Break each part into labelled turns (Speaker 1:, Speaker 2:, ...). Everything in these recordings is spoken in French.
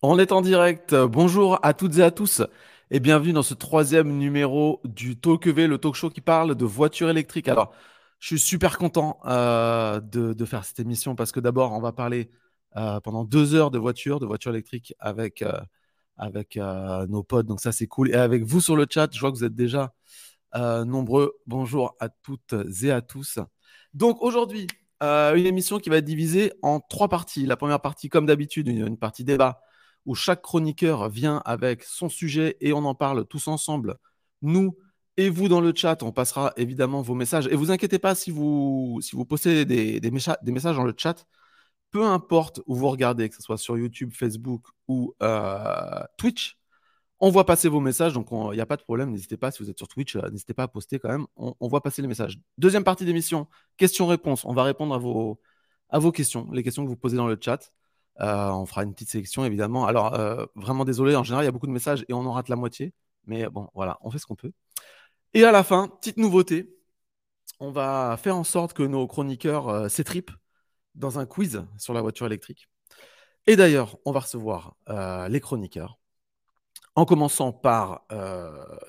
Speaker 1: On est en direct. Bonjour à toutes et à tous et bienvenue dans ce troisième numéro du Talk EV, le talk show qui parle de voitures électriques. Alors, je suis super content euh, de, faire cette émission parce que d'abord, on va parler euh, pendant deux heures de voitures, de voitures électriques avec, euh, avec nos potes. Donc ça, c'est cool. Et avec vous sur le chat, je vois que vous êtes déjà nombreux. Bonjour à toutes et à tous. Donc aujourd'hui, une émission qui va être divisée en trois parties. La première partie, comme d'habitude, une partie débat où chaque chroniqueur vient avec son sujet et on en parle tous ensemble. Nous et vous dans le chat, on passera évidemment vos messages. Et vous inquiétez pas si vous, si vous postez des, des, messages dans le chat, peu importe où vous regardez, que ce soit sur YouTube, Facebook ou euh, Twitch, on voit passer vos messages, donc il n'y a pas de problème. N'hésitez pas, si vous êtes sur Twitch, euh, n'hésitez pas à poster quand même. On, on voit passer les messages. Deuxième partie d'émission, questions-réponses. On va répondre à vos, à vos questions, les questions que vous posez dans le chat. Euh, on fera une petite sélection, évidemment. Alors, euh, vraiment désolé, en général, il y a beaucoup de messages et on en rate la moitié. Mais bon, voilà, on fait ce qu'on peut. Et à la fin, petite nouveauté, on va faire en sorte que nos chroniqueurs euh, s'étripent dans un quiz sur la voiture électrique. Et d'ailleurs, on va recevoir les chroniqueurs, en commençant par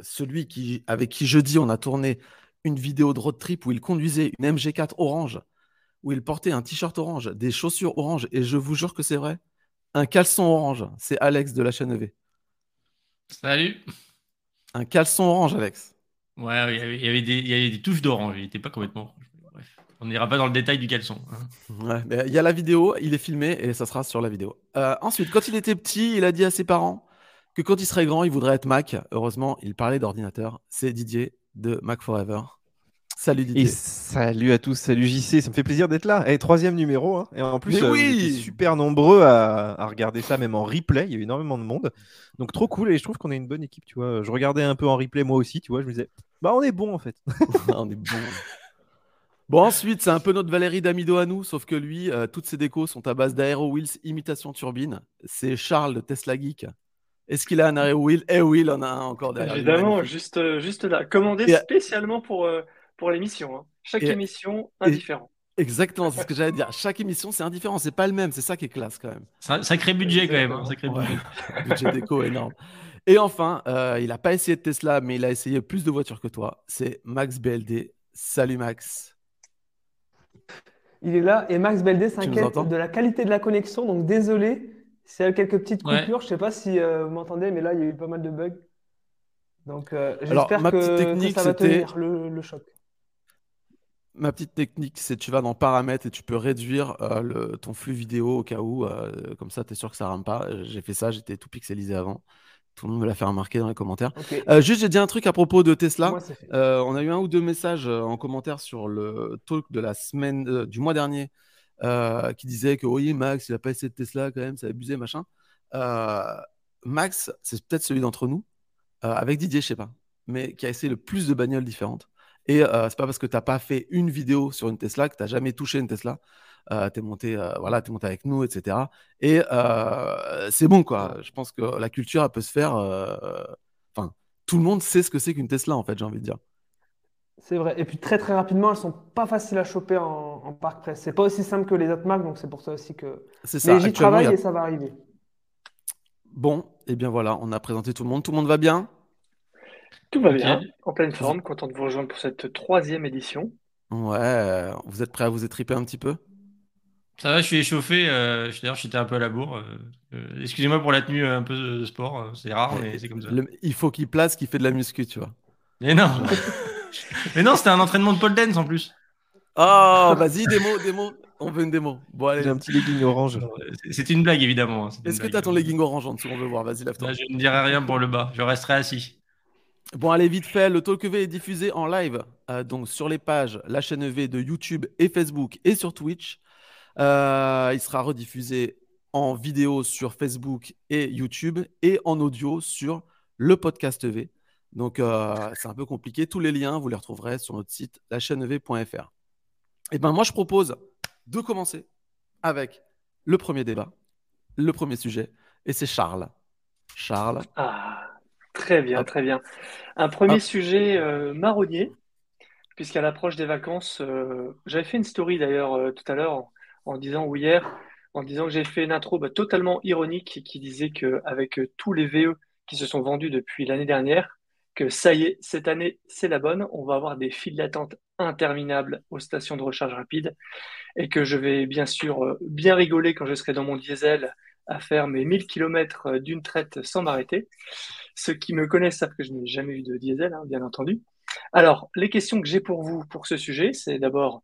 Speaker 1: celui avec qui jeudi on a tourné une vidéo de road trip où il conduisait une MG4 orange où il portait un t-shirt orange, des chaussures orange, et je vous jure que c'est vrai, un caleçon orange. C'est Alex de la chaîne EV.
Speaker 2: Salut.
Speaker 1: Un caleçon orange, Alex.
Speaker 2: Ouais, il y avait, des, touches d'orange, il n'était pas complètement Bref, on n'ira pas dans le détail du caleçon.
Speaker 1: Hein. Ouais, il y a la vidéo, il est filmé et ça sera sur la vidéo. Euh, ensuite, quand il était petit, il a dit à ses parents que quand il serait grand, il voudrait être Mac. Heureusement, il parlait d'ordinateur. C'est Didier de Mac Forever. Salut Didier.
Speaker 3: Et salut à tous, salut JC, ça me fait plaisir d'être là. Et troisième numéro, hein. et en plus,
Speaker 1: euh, oui
Speaker 3: super nombreux à, regarder ça, même en replay. Il y a eu énormément de monde, donc trop cool. Et je trouve qu'on est une bonne équipe, tu vois. Je regardais un peu en replay moi aussi, tu vois. Je me disais, bah on est bon en fait.
Speaker 1: on est bon. Bon, ensuite, c'est un peu notre Valérie Damido à nous, sauf que lui, euh, toutes ses décos sont à base d'Aero Wheels imitation turbine. C'est Charles de Tesla Geek. Est-ce qu'il a un Aero Wheel? Eh oui, il en a un encore derrière.
Speaker 4: Évidemment, juste, euh, juste là. Commandé spécialement pour, pour l'émission. Hein. Chaque émission, indifférent.
Speaker 1: Exactement, c'est ce que j'allais dire. Chaque émission, c'est indifférent, c'est pas le même, c'est ça qui est classe quand même.
Speaker 2: Un sacré budget quand même. Hein, sacré
Speaker 1: budget. déco énorme. Et enfin, euh, il n'a pas essayé de Tesla, mais il a essayé plus de voitures que toi. C'est Max BLD. Salut Max.
Speaker 5: Il est là et Max BLD s'inquiète de la qualité de la connexion, donc désolé s'il y a quelques petites coupures. Je sais pas si euh, vous m'entendez, mais là il y a eu pas mal de bugs. Donc euh, j'espère que, ça va tenir le choc
Speaker 1: ma petite technique, c'est tu vas dans paramètres et tu peux réduire euh, le, ton flux vidéo au cas où, euh, comme ça, tu es sûr que ça rame pas. J'ai fait ça, j'étais tout pixelisé avant. Tout le monde me l'a fait remarquer dans les commentaires. Euh, juste, j'ai dit un truc à propos de Tesla. on a eu un ou deux messages en commentaire sur le talk de la semaine, du mois dernier, qui disait que oui, Max, il a pas essayé de Tesla quand même, ça a abusé, machin. Max, c'est peut-être celui d'entre nous, avec Didier, je sais pas, mais qui a essayé le plus de bagnoles différentes. Et euh, c'est pas parce que tu n'as pas fait une vidéo sur une Tesla que tu n'as jamais touché une Tesla. Euh, tu es, monté, euh, voilà, es monté avec nous, etc. Et euh, c'est bon, quoi. Je pense que la culture, elle peut se faire. Enfin, tout le monde sait ce que c'est qu'une Tesla, en fait, j'ai envie de dire.
Speaker 5: C'est vrai. Et puis très très rapidement, elles sont pas faciles à choper en, en parc presse. C'est pas aussi simple que les autres marques, donc c'est pour ça aussi que.
Speaker 1: C'est ça.
Speaker 5: Mais j'y travaille et ça va arriver.
Speaker 1: Bon, et eh bien voilà, on a présenté tout le monde. Tout le monde va bien?
Speaker 4: Tout va bien, en pleine forme, content de vous rejoindre pour cette troisième édition.
Speaker 1: Ouais, vous êtes prêt à vous étriper un petit peu?
Speaker 2: Ça va, je suis échauffé. Euh, D'ailleurs, j'étais un peu à la bourre. Euh, euh, excusez-moi pour la tenue un peu de sport, euh, c'est rare, mais c'est comme ça.
Speaker 1: il faut qu'il place qu'il fait de la muscu, tu vois.
Speaker 2: Mais non Mais non, c'était un entraînement de pole dance en plus.
Speaker 1: Oh, vas-y, démo, démo. On veut une démo.
Speaker 3: Bon, allez. J'ai un petit legging orange.
Speaker 2: C'est une blague, évidemment.
Speaker 1: Hein, Est-ce que tu as ton legging orange en dessous On veut voir. Vas-y, lève-toi.
Speaker 2: Je ne dirai rien pour le bas. Je resterai assis.
Speaker 1: Bon, allez, vite fait, le Talk EV est diffusé en live euh, donc sur les pages, la chaîne EV de YouTube et Facebook et sur Twitch. Euh, il sera rediffusé en vidéo sur Facebook et YouTube et en audio sur le podcast EV. Donc, euh, c'est un peu compliqué. Tous les liens, vous les retrouverez sur notre site ev.fr. Et eh ben, moi, je propose de commencer avec le premier débat, le premier sujet, et c'est Charles. Charles.
Speaker 4: Ah. Très bien, très bien. Un premier sujet euh, marronnier, puisqu'à l'approche des vacances, euh, j'avais fait une story d'ailleurs euh, tout à l'heure en, disant ou hier en disant que j'ai fait une intro bah, totalement ironique qui disait qu'avec tous les VE qui se sont vendus depuis l'année dernière, que ça y est, cette année, c'est la bonne. On va avoir des files d'attente interminables aux stations de recharge rapide et que je vais bien sûr bien rigoler quand je serai dans mon diesel à faire mes 1000 km d'une traite sans m'arrêter. Ceux qui me connaissent savent que je n'ai jamais eu de diesel, hein, bien entendu. Alors, les questions que j'ai pour vous pour ce sujet, c'est d'abord,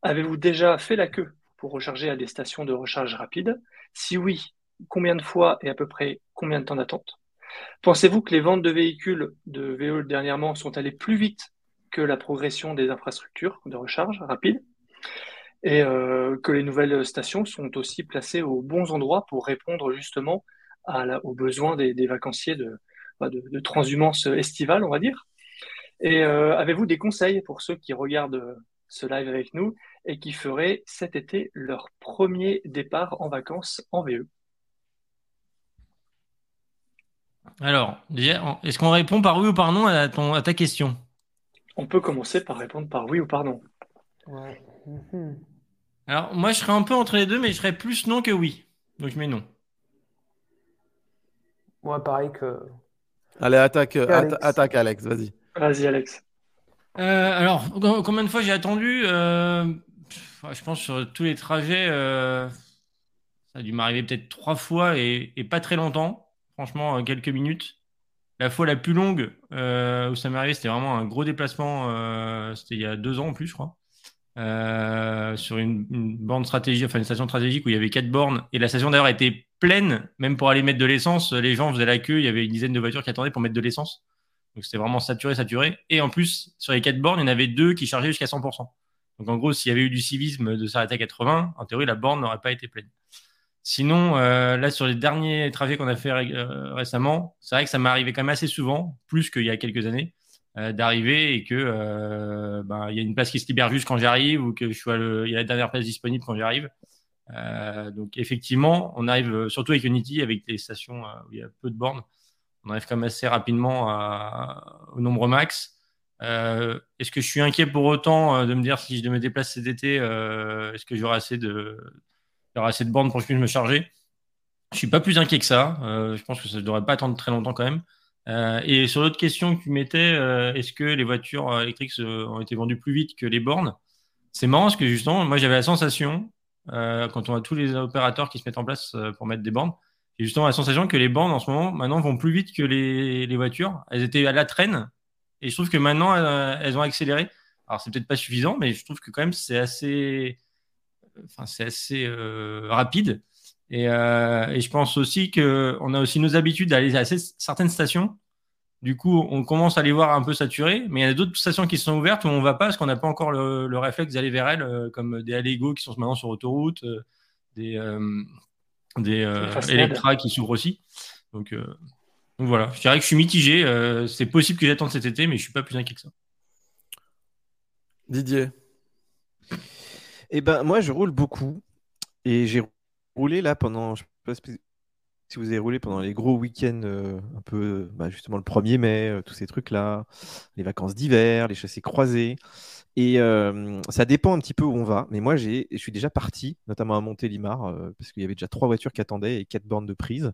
Speaker 4: avez-vous déjà fait la queue pour recharger à des stations de recharge rapide? Si oui, combien de fois et à peu près combien de temps d'attente? Pensez-vous que les ventes de véhicules de VE dernièrement sont allées plus vite que la progression des infrastructures de recharge rapide? Et euh, que les nouvelles stations sont aussi placées aux bons endroits pour répondre justement aux besoins des, vacanciers bah, de, transhumance estivale, on va dire. Et euh, avez-vous des conseils pour ceux qui regardent ce live avec nous et qui feraient cet été leur premier départ en vacances en VE
Speaker 2: Alors, est-ce qu'on répond par oui ou par non à, ton, à ta question?
Speaker 4: On peut commencer par répondre par oui ou par non.
Speaker 2: Alors, moi, je serais un peu entre les deux, mais je serais plus non que oui. Donc, je mets non.
Speaker 5: Moi, pareil que.
Speaker 1: Allez, attaque, Alex. attaque Alex, vas-y.
Speaker 4: Vas-y, Alex.
Speaker 2: Euh, alors, combien de fois j'ai attendu euh, Je pense sur tous les trajets, euh, ça a dû m'arriver peut-être trois fois et, pas très longtemps. Franchement, quelques minutes. La fois la plus longue où ça m'est arrivé, c'était vraiment un gros déplacement. c'était il y a deux ans en plus, je crois. Euh, sur une, borne stratégique, enfin une station stratégique où il y avait quatre bornes et la station d'ailleurs était pleine, même pour aller mettre de l'essence. Les gens faisaient la queue, il y avait une dizaine de voitures qui attendaient pour mettre de l'essence. Donc c'était vraiment saturé, saturé. Et en plus, sur les quatre bornes, il y en avait deux qui chargeaient jusqu'à 100%. Donc en gros, s'il y avait eu du civisme de s'arrêter à 80, en théorie, la borne n'aurait pas été pleine. Sinon, euh, là, sur les derniers trajets qu'on a fait euh, récemment, c'est vrai que ça m'est arrivé quand même assez souvent, plus qu'il y a quelques années. Euh, d'arriver et que euh, ben, y a une place qui se libère juste quand j'arrive ou que je sois le, il y a la dernière place disponible quand j'arrive. Euh, donc effectivement, on arrive surtout avec Unity, avec les stations où il y a peu de bornes, on arrive quand même assez rapidement au nombre max. est-ce que je suis inquiet pour autant de me dire si je me déplace cet été, est-ce que j'aurai assez de, assez de bornes pour que je puisse me charger? Je suis pas plus inquiet que ça. je pense que ça ne devrait pas attendre très longtemps quand même. Euh, et sur l'autre question que tu mettais, euh, est-ce que les voitures euh, électriques ont été vendues plus vite que les bornes? C'est marrant parce que justement, moi j'avais la sensation, quand on a tous les opérateurs qui se mettent en place pour mettre des bornes, j'ai justement la sensation que les bornes en ce moment maintenant vont plus vite que les, les voitures. Elles étaient à la traîne et je trouve que maintenant elles, ont accéléré. Alors c'est peut-être pas suffisant, mais je trouve que quand même c'est assez, enfin c'est assez rapide. Euh, et, je pense aussi qu'on a aussi nos habitudes d'aller à certaines stations. Du coup, on commence à les voir un peu saturées, mais il y a d'autres stations qui sont ouvertes où on ne va pas parce qu'on n'a pas encore le, réflexe d'aller vers elles, euh, comme des Allego qui sont maintenant sur autoroute, euh, des, des qui s'ouvrent aussi. Donc, voilà, je dirais que je suis mitigé. c'est possible que j'attende cet été, mais je ne suis pas plus inquiet que ça.
Speaker 1: Didier
Speaker 3: Eh ben, moi, je roule beaucoup et j'ai roulé là pendant, je sais pas si vous avez roulé pendant les gros week-ends, euh, un peu bah, justement le 1er mai, euh, tous ces trucs-là, les vacances d'hiver, les chassés croisés. Et euh, ça dépend un petit peu où on va. Mais moi, je suis déjà parti, notamment à Montélimar, parce qu'il y avait déjà trois voitures qui attendaient et quatre bornes de prise.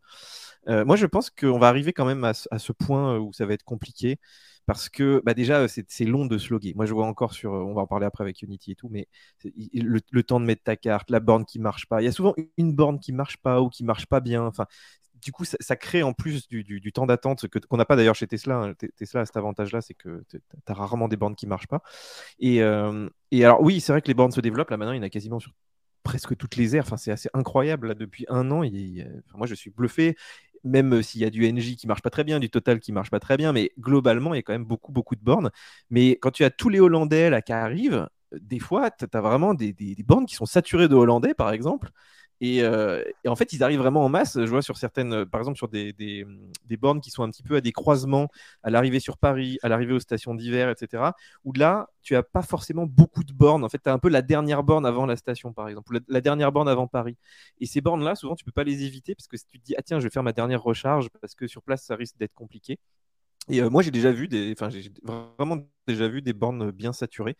Speaker 3: moi, je pense qu'on va arriver quand même à, ce point où ça va être compliqué parce que bah déjà c'est long de sloguer. Moi je vois encore sur, on va en parler après avec Unity et tout, mais le, temps de mettre ta carte, la borne qui marche pas. Il y a souvent une borne qui marche pas ou qui marche pas bien. Enfin, du coup ça, crée en plus du, temps d'attente qu'on n'a pas d'ailleurs chez Tesla. Hein. Tesla a cet avantage-là, c'est que tu as rarement des bornes qui marchent pas. Et, et alors oui, c'est vrai que les bornes se développent. Là maintenant, il y en a quasiment sur presque toutes les aires. Enfin, c'est assez incroyable. Là, depuis un an, moi, je suis bluffé même s'il y a du NJ qui marche pas très bien, du Total qui marche pas très bien, mais globalement, il y a quand même beaucoup, beaucoup de bornes. Mais quand tu as tous les Hollandais là qui arrivent, des fois, tu as vraiment des, bornes qui sont saturées de Hollandais, par exemple. Euh, et, en fait, ils arrivent vraiment en masse. Je vois sur certaines, par exemple, sur des, des bornes qui sont un petit peu à des croisements, à l'arrivée sur Paris, à l'arrivée aux stations d'hiver, etc. Où là, tu n'as pas forcément beaucoup de bornes. En fait, tu as un peu la dernière borne avant la station, par exemple, ou la, dernière borne avant Paris. Et ces bornes-là, souvent, tu peux pas les éviter parce que si tu te dis, ah tiens, je vais faire ma dernière recharge parce que sur place, ça risque d'être compliqué. Et moi, j'ai déjà vu des, enfin, j'ai vraiment déjà vu des bornes bien saturées.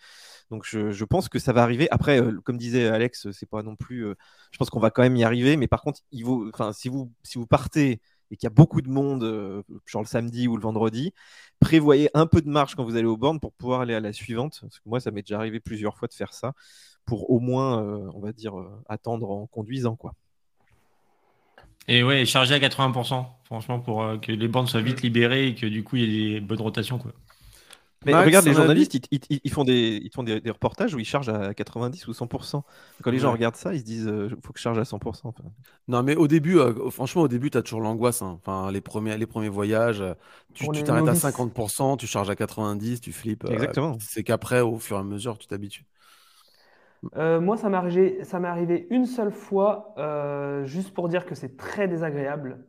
Speaker 3: Donc, je, pense que ça va arriver. Après, comme disait Alex, c'est pas non plus. je pense qu'on va quand même y arriver. Mais par contre, il vaut, enfin, si vous, si vous partez et qu'il y a beaucoup de monde, genre le samedi ou le vendredi, prévoyez un peu de marge quand vous allez aux bornes pour pouvoir aller à la suivante. Parce que moi, ça m'est déjà arrivé plusieurs fois de faire ça pour au moins, on va dire, attendre en conduisant, quoi.
Speaker 2: Et ouais, chargé à 80%, franchement, pour euh, que les bandes soient vite libérées et que du coup, il y ait des bonnes rotations. Quoi.
Speaker 3: Mais regarde, les journalistes, ils, font, des, ils font des, reportages où ils chargent à 90 ou 100%. Quand les gens regardent ça, ils se disent il euh, faut que je charge à 100%.
Speaker 1: Non, mais au début, euh, franchement, au début, tu as toujours l'angoisse. Hein. Enfin, les premiers, les premiers voyages, tu t'arrêtes à 50%, tu charges à 90, tu flippes.
Speaker 3: Exactement.
Speaker 1: C'est qu'après, au fur et à mesure, tu t'habitues.
Speaker 5: Euh, moi, ça m'est arrivé, une seule fois, euh, juste pour dire que c'est très désagréable,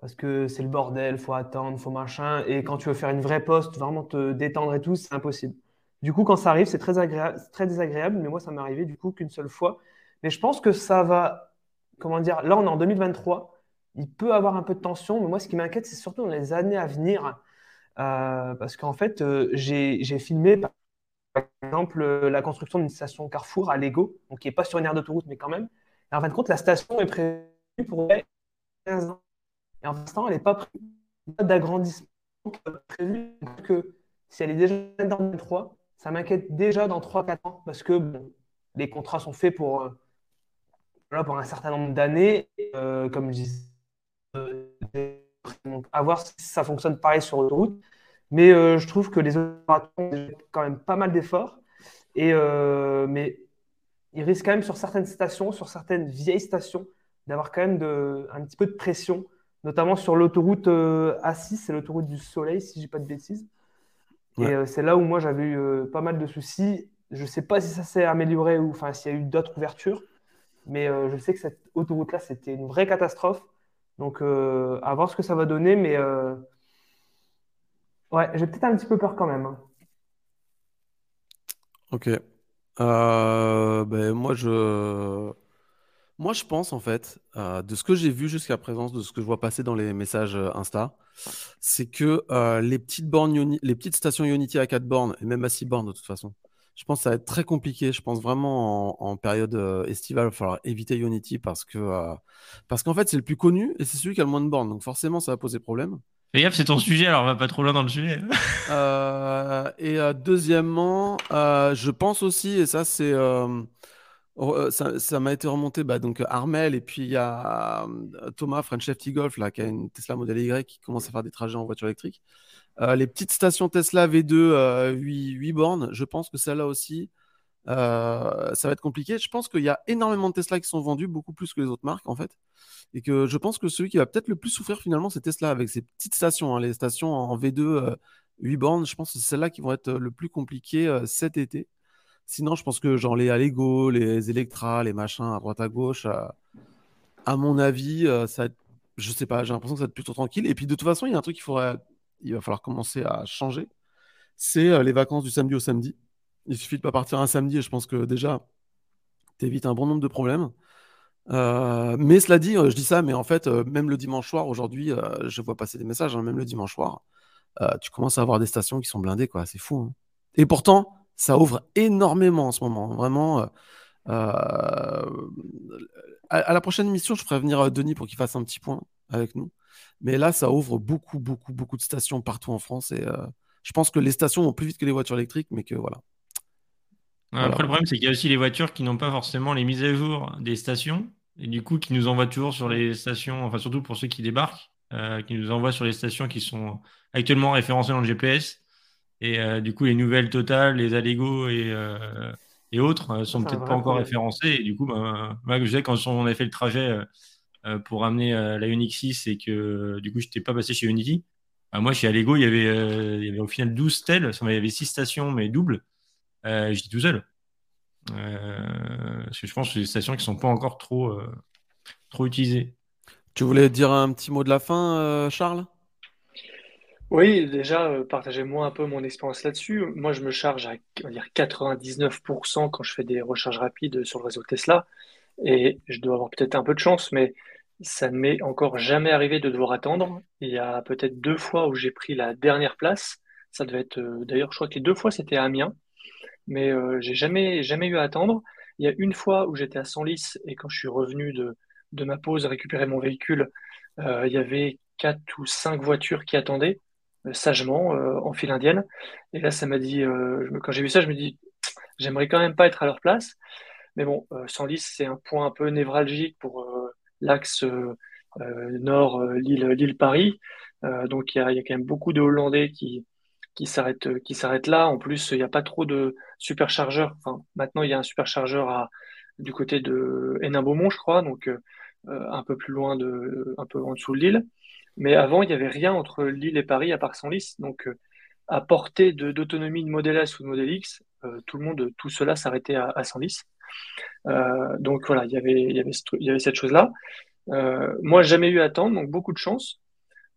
Speaker 5: parce que c'est le bordel, faut attendre, faut machin, et quand tu veux faire une vraie poste, vraiment te détendre et tout, c'est impossible. Du coup, quand ça arrive, c'est très agréable, très désagréable, mais moi, ça m'est arrivé du coup qu'une seule fois. Mais je pense que ça va, comment dire, là, on est en 2023, il peut avoir un peu de tension, mais moi, ce qui m'inquiète, c'est surtout dans les années à venir, euh, parce qu'en fait, j'ai filmé exemple, euh, la construction d'une station Carrefour à Lego, donc qui n'est pas sur une aire d'autoroute, mais quand même. Et en fin de compte, la station est prévue pour 15 ans. Et en l'instant, elle n'est pas prévue d'agrandissement prévu. que si elle est déjà dans 2023, ça m'inquiète déjà dans 3-4 ans parce que les contrats sont faits pour, euh, pour un certain nombre d'années. Euh, comme je disais, à voir si ça fonctionne pareil sur l'autoroute. Mais euh, je trouve que les opérateurs ont quand même pas mal d'efforts. Et, euh, mais ils risquent quand même sur certaines stations, sur certaines vieilles stations, d'avoir quand même de, un petit peu de pression, notamment sur l'autoroute euh, A6, c'est l'autoroute du Soleil, si je dis pas de bêtises. Et c'est là où moi j'avais eu pas mal de soucis. Je ne sais pas si ça s'est amélioré ou enfin s'il y a eu d'autres ouvertures, mais je sais que cette autoroute-là, c'était une vraie catastrophe. Donc à voir ce que ça va donner, mais Ouais, j'ai peut-être un petit peu peur quand même. Hein.
Speaker 1: Ok. Euh, ben, moi, je... pense, en fait, euh, de ce que j'ai vu jusqu'à présent, de ce que je vois passer dans les messages euh, Insta, c'est que les petites stations Unity à 4 bornes, et même à 6 bornes de toute façon, je pense que ça va être très compliqué. Je pense vraiment en, période estivale, il va éviter Unity parce que parce qu'en fait, c'est le plus connu et c'est celui qui a le moins de bornes. Donc forcément, ça va poser problème.
Speaker 2: Fais c'est ton sujet, alors on va pas trop loin dans le sujet.
Speaker 1: Euh, et euh, deuxièmement, euh, je pense aussi, et ça c'est ça, m'a été remonté, bah, donc Armel, et puis il y a Thomas, French FT Golf, là, qui a une Tesla Model Y qui commence à faire des trajets en voiture électrique. les petites stations Tesla V2, 8, 8 bornes, je pense que celle-là aussi, ça va être compliqué. Je pense qu'il y a énormément de Tesla qui sont vendus, beaucoup plus que les autres marques en fait. Et que je pense que celui qui va peut-être le plus souffrir finalement, c'est Tesla avec ses petites stations, hein, les stations en V2, 8 euh, bornes. Je pense que c'est celles-là qui vont être euh, le plus compliquées euh, cet été. Sinon, je pense que genre les Allego, les Electra, les machins à droite à gauche, à mon avis, ça je sais pas, j'ai l'impression que ça va être plutôt tranquille. Et puis de toute façon, il y a un truc qu'il faudrait, il va falloir commencer à changer, c'est les vacances du samedi au samedi. Il suffit de pas partir un samedi et je pense que déjà, tu évites un bon nombre de problèmes. Euh, mais cela dit, euh, je dis ça, mais en fait, euh, même le dimanche soir, aujourd'hui, je vois passer des messages, hein, même le dimanche soir, tu commences à avoir des stations qui sont blindées, quoi. C'est fou. Hein. Et pourtant, ça ouvre énormément en ce moment. Vraiment. À, la prochaine émission, je ferai venir Denis pour qu'il fasse un petit point avec nous. Mais là, ça ouvre beaucoup, beaucoup, beaucoup de stations partout en France. Et je pense que les stations vont plus vite que les voitures électriques, mais que voilà.
Speaker 2: Après, le problème, c'est qu'il y a aussi les voitures qui n'ont pas forcément les mises à jour des stations et du coup qui nous envoient toujours sur les stations, enfin surtout pour ceux qui débarquent, euh, qui nous envoient sur les stations qui sont actuellement référencées dans le GPS. Et euh, du coup, les nouvelles totales, les Allego et, euh, et autres sont peut-être pas encore référencées. Et du coup, bah, je sais quand on a fait le trajet pour amener la Unix 6 et que du coup, je n'étais pas passé chez Unity. Bah, moi, chez Allego, il y, avait, il y avait au final 12 stèles. Il y avait 6 stations, mais doubles. J'étais tout seul. Euh, parce que je pense que c'est des stations qui ne sont pas encore trop, euh, trop utilisées.
Speaker 1: Tu voulais dire un petit mot de la fin, euh, Charles?
Speaker 4: Oui, déjà, partagez-moi un peu mon expérience là-dessus. Moi, je me charge à dire 99% quand je fais des recharges rapides sur le réseau Tesla. Et je dois avoir peut-être un peu de chance, mais Ça ne m'est encore jamais arrivé de devoir attendre. Il y a peut-être deux fois où j'ai pris la dernière place. Ça devait être, euh, d'ailleurs, je crois que les deux fois c'était à Amiens, mais euh, j'ai jamais, jamais eu à attendre. Il y a une fois où j'étais à Senlis et quand je suis revenu de, de ma pause récupérer mon véhicule, euh, il y avait quatre ou cinq voitures qui attendaient sagement en file indienne. Et là, ça m'a dit, quand j'ai vu ça, je me dis, j'aimerais quand même pas être à leur place. Mais bon, Senlis, c'est un point un peu névralgique pour l'axe nord Lille-Paris. donc il y a, quand même beaucoup de Hollandais qui, qui s'arrêtent qui s'arrêtent là. En plus, il n'y a pas trop de superchargeurs. Enfin, maintenant, il y a un superchargeur à, du côté de Hénin-Beaumont, je crois, donc euh, un peu plus loin de, un peu en dessous de Lille. Mais avant, il n'y avait rien entre Lille et Paris à part Senlis. Donc, euh, à portée d'autonomie de, Model S ou de Model X, euh, tout le monde, tout cela s'arrêtait à, à Senlis. donc voilà, il y avait, il y avait, il y avait cette chose-là. moi, jamais eu à attendre, donc beaucoup de chance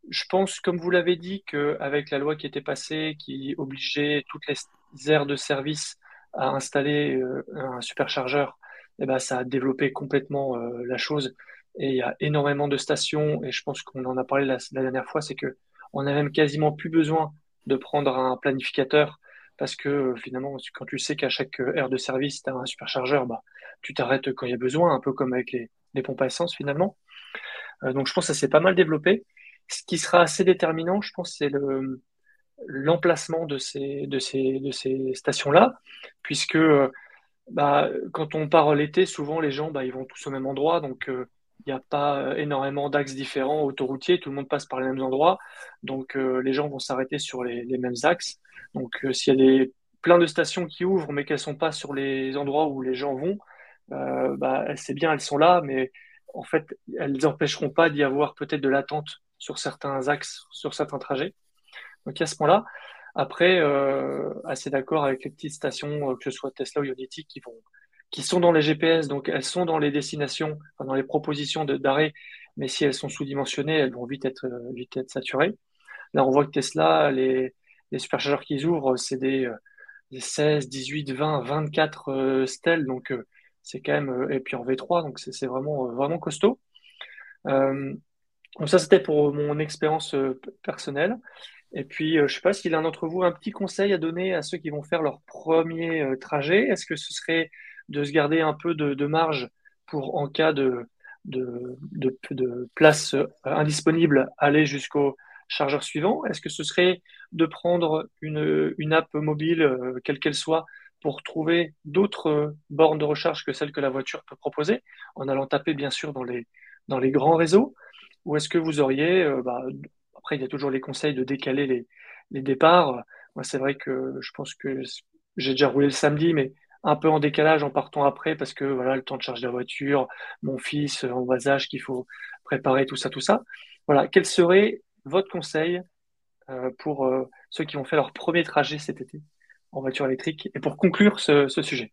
Speaker 4: je pense, comme vous l'avez dit, qu'avec la loi qui était passée, qui obligeait toutes les aires de service à installer euh, un superchargeur, eh ben, ça a développé complètement euh, la chose. Et il y a énormément de stations, et je pense qu'on en a parlé la, dernière fois, c'est que on n'a même quasiment plus besoin de prendre un planificateur parce que finalement, quand tu sais qu'à chaque aire de service, tu as un superchargeur, bah, tu t'arrêtes quand il y a besoin, un peu comme avec les, pompes à essence finalement. Euh, donc je pense que ça s'est pas mal développé. Ce qui sera assez déterminant, je pense, c'est le, l'emplacement de ces, stations-là, puisque bah, quand on part l'été, souvent les gens bah, ils vont tous au même endroit, donc euh, il n'y a pas énormément d'axes différents autoroutiers, tout le monde passe par les mêmes endroits, donc euh, les gens vont s'arrêter sur les, mêmes axes. Donc euh, s'il y a des, plein de stations qui ouvrent, mais qu'elles ne sont pas sur les endroits où les gens vont, bah, c'est bien, elles sont là, mais en fait, elles n'empêcheront pas d'y avoir peut-être de l'attente sur certains axes, sur certains trajets. Donc, à ce point-là. Après, euh, assez d'accord avec les petites stations, euh, que ce soit Tesla ou Ionity, qui, vont, qui sont dans les GPS, donc elles sont dans les destinations, dans les propositions d'arrêt, mais si elles sont sous-dimensionnées, elles vont vite être, euh, vite être saturées. Là, on voit que Tesla, les, les superchargeurs qu'ils ouvrent, c'est des, des, 16, 18, 20, 24 euh, stèles, donc c'est quand même, et puis en V3, donc c'est vraiment, vraiment costaud. Euh, donc ça, c'était pour mon expérience euh, personnelle. Et puis, euh, je ne sais pas s'il y a un d'entre vous un petit conseil à donner à ceux qui vont faire leur premier euh, trajet. Est-ce que ce serait de se garder un peu de, marge pour, en cas de, de, de, place indisponible, aller jusqu'au chargeur suivant? Est-ce que ce serait de prendre une, une app mobile, quelle qu'elle soit, pour trouver d'autres bornes de recharge que celles que la voiture peut proposer, en allant taper bien sûr dans les, dans les grands réseaux? Ou est-ce que vous auriez, euh, bah, après il y a toujours les conseils de décaler les, les départs. Moi c'est vrai que je pense que j'ai déjà roulé le samedi, mais un peu en décalage en partant après parce que voilà le temps de charger la voiture, mon fils en bas âge qu'il faut préparer tout ça, tout ça. Voilà, quel serait votre conseil euh, pour euh, ceux qui vont faire leur premier trajet cet été en voiture électrique et pour conclure ce, ce sujet?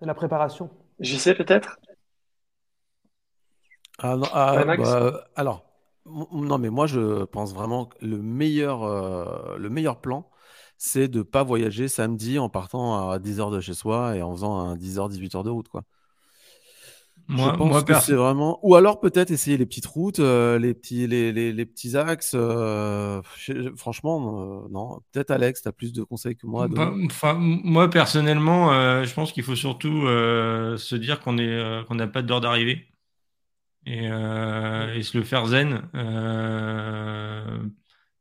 Speaker 5: La préparation.
Speaker 4: J'y sais peut-être?
Speaker 1: Ah, non, ah, bah, alors, non, mais moi, je pense vraiment que le meilleur, euh, le meilleur plan, c'est de ne pas voyager samedi en partant à 10h de chez soi et en faisant un 10h, 18h de route, quoi. Moi, je pense que c'est vraiment. Ou alors peut-être essayer les petites routes, euh, les, petits, les, les, petits axes. Euh, franchement, non. Peut-être Alex, tu as plus de conseils que moi.
Speaker 2: Bah, moi, personnellement, je pense qu'il faut surtout se dire qu'on qu'on n'a pas d'heure d'arrivée et, euh, et, se le faire zen. Euh,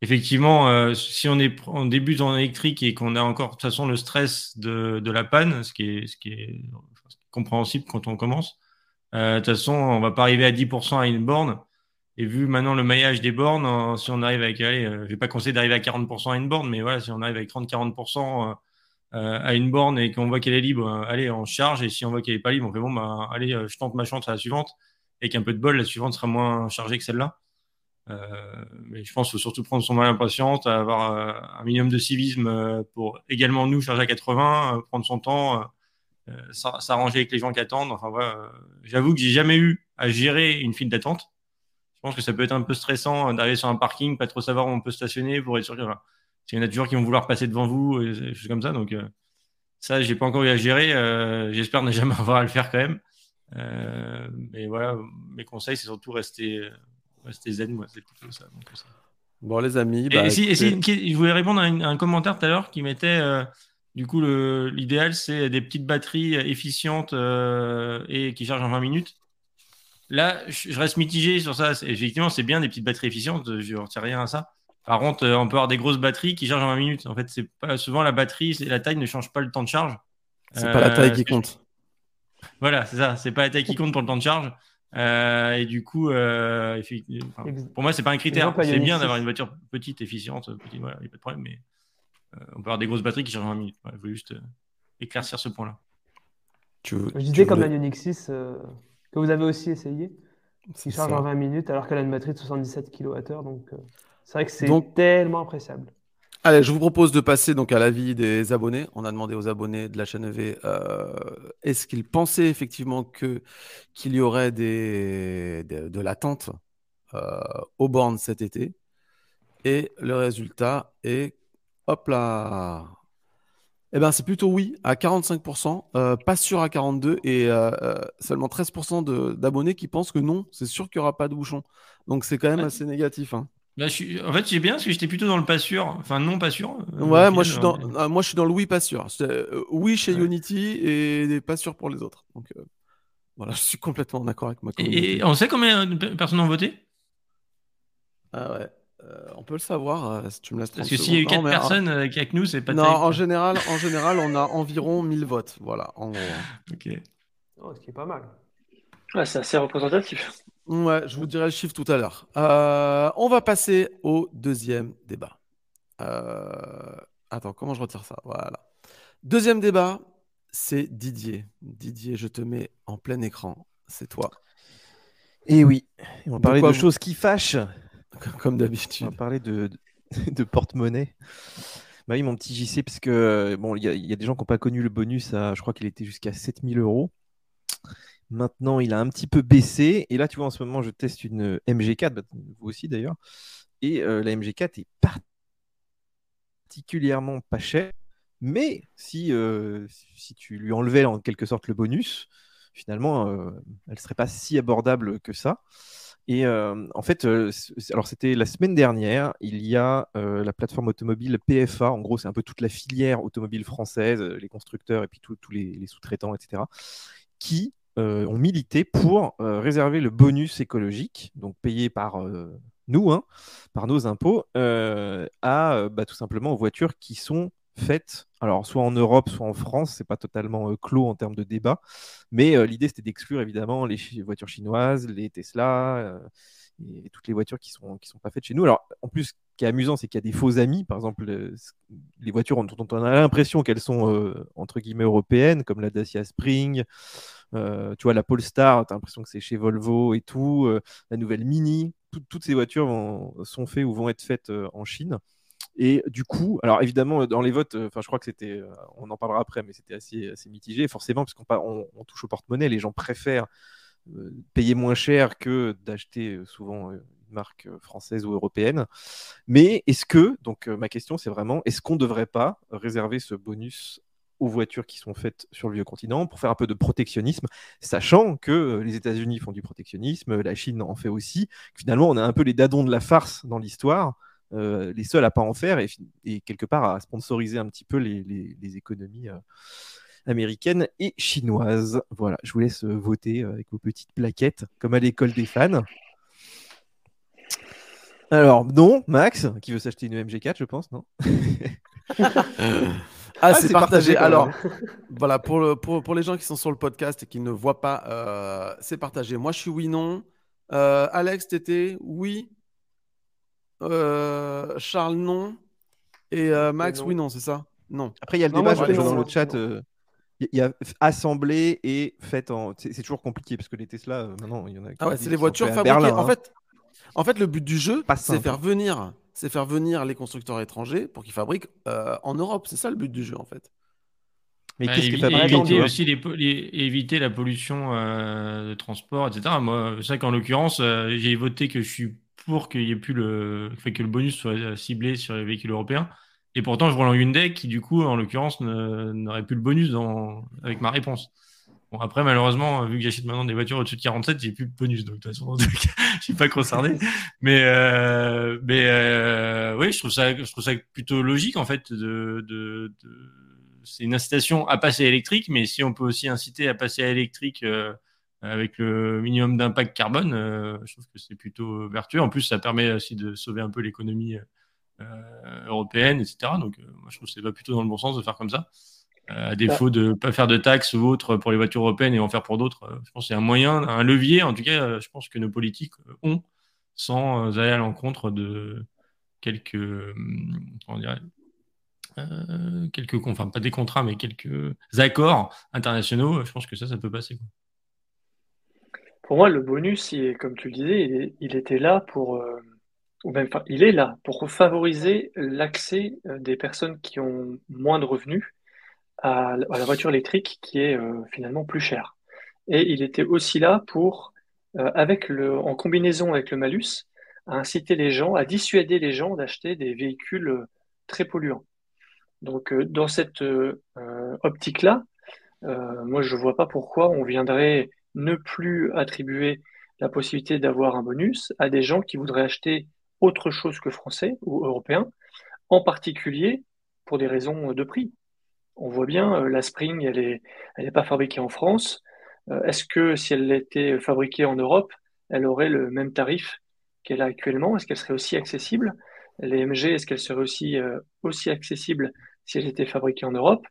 Speaker 2: effectivement, euh, si on, est, on débute en électrique et qu'on a encore de toute façon le stress de, de la panne, ce qui est, ce qui est compréhensible quand on commence, de toute façon, on va pas arriver à 10% à une borne. Et vu maintenant le maillage des bornes, si on arrive avec, allez, je vais pas conseiller d'arriver à 40% à une borne, mais voilà, si on arrive avec 30-40% à une borne et qu'on voit qu'elle est libre, allez, on charge. Et si on voit qu'elle est pas libre, on fait bon, bah, allez, je tente ma chance à la suivante et qu'un peu de bol, la suivante sera moins chargée que celle-là. Euh, mais je pense qu'il faut surtout prendre son mal impatience, avoir euh, un minimum de civisme euh, pour également nous charger à 80, prendre son temps, s'arranger avec les gens qui attendent. Enfin voilà, j'avoue que j'ai jamais eu à gérer une file d'attente. Je pense que ça peut être un peu stressant d'arriver sur un parking, pas trop savoir où on peut stationner pour être sûr. Voilà. Il y en a toujours qui vont vouloir passer devant vous, et des choses comme ça. Donc ça, j'ai pas encore eu à gérer. J'espère ne jamais avoir à le faire quand même. Mais voilà, mes conseils, c'est surtout rester, rester zen. Moi, c'est plutôt ça.
Speaker 1: Bon, les amis. Bah,
Speaker 2: je voulais répondre à un, commentaire tout à l'heure qui mettait. du coup, l'idéal, c'est des petites batteries efficientes et qui chargent en 20 minutes. Là, je reste mitigé sur ça. Effectivement, c'est bien des petites batteries efficientes. Je ne retire rien à ça. Par contre, on peut avoir des grosses batteries qui chargent en 20 minutes. En fait, c'est pas souvent la batterie, la taille ne change pas le temps de charge.
Speaker 1: C'est pas la taille qui compte.
Speaker 2: Voilà, c'est ça. C'est pas la taille qui compte pour le temps de charge. Euh, et du coup, euh, pour moi, c'est pas un critère. C'est bien d'avoir une voiture petite, efficiente, il n'y a pas de problème, mais euh, on peut avoir des grosses batteries qui changent en 20 minutes. je voulais juste éclaircir ce point-là.
Speaker 5: je disais comme la Ioniq 6 que vous avez aussi essayé, qui charge en 20 minutes alors qu'elle a une batterie de 77 kWh. Donc, c'est vrai que c'est tellement appréciable.
Speaker 1: Allez, je vous propose de passer donc à l'avis des abonnés. On a demandé aux abonnés de la chaîne EV euh, est-ce qu'ils pensaient effectivement que qu'il y aurait des, de l'attente euh, aux bornes cet été? Et le résultat est hop là. Eh ben, c'est plutôt oui à 45%, euh, pas sûr à 42% et seulement 13% d'abonnés qui pensent que non, c'est sûr qu'il n'y aura pas de bouchon. Donc c'est quand même assez négatif. Hein.
Speaker 2: Bah, en fait, j'ai bien parce que j'étais plutôt dans le pas sûr, enfin non pas sûr.
Speaker 1: Euh, ouais, moi je, suis dans... Ah, moi je suis dans le oui pas sûr. Euh, oui chez Unity et pas sûr pour les autres. Donc euh, voilà, je suis complètement d'accord avec ma
Speaker 2: communauté. Et on sait combien de personnes ont voté?
Speaker 1: Ah ouais. on peut le savoir si tu me laisses
Speaker 2: Parce que s'il y a eu 4 personnes avec nous, c'est pas
Speaker 1: Non, en général, en général, on a environ 1000 votes. Voilà, en gros.
Speaker 2: ok.
Speaker 5: Oh, ce qui est pas mal.
Speaker 4: Ouais, c'est assez représentatif.
Speaker 1: Ouais, je vous dirai le chiffre tout à l'heure. Euh, on va passer au deuxième débat. Euh, attends, comment je retire ça? Voilà. Deuxième débat, c'est Didier. Didier, je te mets en plein écran. C'est toi.
Speaker 3: Et eh oui, on va parler de, choses qui fâchent.
Speaker 1: Comme d'habitude.
Speaker 3: On va parler de, de, porte-monnaie. Bah oui, mon petit JC, parce que bon, il y, a des gens qui n'ont pas connu le bonus, à, je crois qu'il était jusqu'à 7000 euros. Maintenant, il a un petit peu baissé. Et là, tu vois, en ce moment, je teste une MG4, bah, vous aussi d'ailleurs. Et euh, la MG4 est particulièrement pas chère. Mais si, euh, si tu lui enlevais en quelque sorte le bonus, finalement, euh, elle ne serait pas si abordable que ça. Et en fait, alors c'était la semaine dernière, il y a la plateforme automobile PFA, en gros c'est un peu toute la filière automobile française, les constructeurs et puis tous les, les sous-traitants, etc., qui euh, ont milité pour euh, réserver le bonus écologique, donc payé par euh, nous, hein, par nos impôts, à bah, tout simplement aux voitures qui sont faites, alors soit en Europe, soit en France, c'est pas totalement clos en termes de débat, mais l'idée c'était d'exclure évidemment les voitures chinoises, les Tesla et toutes les voitures qui sont qui sont pas faites chez nous. Alors en plus, ce qui est amusant, c'est qu'il y a des faux amis, par exemple les voitures dont on a l'impression qu'elles sont entre guillemets européennes, comme la Dacia Spring. Euh, tu vois, la Polestar, tu as l'impression que c'est chez Volvo et tout. Euh, la nouvelle Mini, toutes ces voitures sont faites ou vont être faites euh, en Chine. Et du coup, alors évidemment, dans les votes, enfin, je crois que c'était, on en parlera après, mais c'était assez, mitigé, forcément, parce qu'on on, touche au porte-monnaie, les gens préfèrent payer moins cher que d'acheter souvent une marque française ou européenne. Mais est-ce que, donc ma question c'est vraiment, est-ce qu'on ne devrait pas réserver ce bonus aux voitures qui sont faites sur le vieux continent pour faire un peu de protectionnisme, sachant que euh, les États-Unis font du protectionnisme, la Chine en fait aussi. Finalement, on a un peu les dadons de la farce dans l'histoire, euh, les seuls à pas en faire et, quelque part à sponsoriser un petit peu les, économies euh, américaines et chinoises. Voilà, je vous laisse voter avec vos petites plaquettes, comme à l'école des fans. Alors, non, Max, qui veut s'acheter une MG4, je pense, non?
Speaker 1: Ah, ah, c'est partagé. Alors, voilà, pour, le, pour, pour, les gens qui sont sur le podcast et qui ne voient pas, euh, c'est partagé. Moi, je suis oui, non. Euh, Alex, t'étais oui. Euh, Charles, non. Et Max, oui, non, c'est ça? Non.
Speaker 3: Après, il y a le débat dans le chat. Il y a assemblé et fait en. C'est toujours compliqué parce que les Tesla, maintenant, il y en a.
Speaker 1: Ah ouais, c'est les voitures fabriquées. en, hein. fait, en fait, le but du jeu, c'est faire venir c'est faire venir les constructeurs étrangers pour qu'ils fabriquent euh, en Europe. C'est ça le but du jeu, en fait.
Speaker 2: Mais bah, qu'est-ce éviter aussi les, éviter la pollution euh, de transport, etc. Moi, c'est vrai qu'en l'occurrence, euh, j'ai voté que je suis pour qu'il y ait plus le, que le bonus soit ciblé sur les véhicules européens. Et pourtant, je en Hyundai qui, du coup, en l'occurrence, n'aurait plus le bonus dans... avec ma réponse. Bon, après, malheureusement, vu que j'achète maintenant des voitures au-dessus de 47, j'ai plus de bonus. Donc, de toute façon, je suis pas concerné. mais, euh, mais euh, oui, je trouve ça, je trouve ça plutôt logique, en fait. De, de, de... C'est une incitation à passer à électrique, mais si on peut aussi inciter à passer à électrique euh, avec le minimum d'impact carbone, euh, je trouve que c'est plutôt vertueux. En plus, ça permet aussi de sauver un peu l'économie euh, européenne, etc. Donc, moi, je trouve que c'est pas plutôt dans le bon sens de faire comme ça. Euh, à défaut de ne pas faire de taxes ou autres pour les voitures européennes et en faire pour d'autres. Euh, je pense que c'est un moyen, un levier, en tout cas, euh, je pense que nos politiques ont, sans aller à l'encontre de quelques, comment dirais, quelques, enfin pas des contrats, mais quelques accords internationaux. Je pense que ça, ça peut passer.
Speaker 4: Pour moi, le bonus, il comme tu le disais, il, était là pour, il est là pour favoriser l'accès des personnes qui ont moins de revenus à, la voiture électrique qui est euh, finalement plus chère. Et il était aussi là pour, euh, avec le, en combinaison avec le malus, à inciter les gens, à dissuader les gens d'acheter des véhicules euh, très polluants. Donc dans cette optique-là, moi je ne vois pas pourquoi on viendrait ne plus attribuer la possibilité d'avoir un bonus à des gens qui voudraient acheter autre chose que français ou européen, en particulier pour des raisons de prix on voit bien, euh, la Spring, elle n'est pas fabriquée en France. Euh, est-ce que si elle était fabriquée en Europe, elle aurait le même tarif qu'elle a actuellement? Est-ce qu'elle serait aussi accessible? Les MG, est-ce qu'elle serait aussi, euh, aussi accessible si elle était fabriquée en Europe?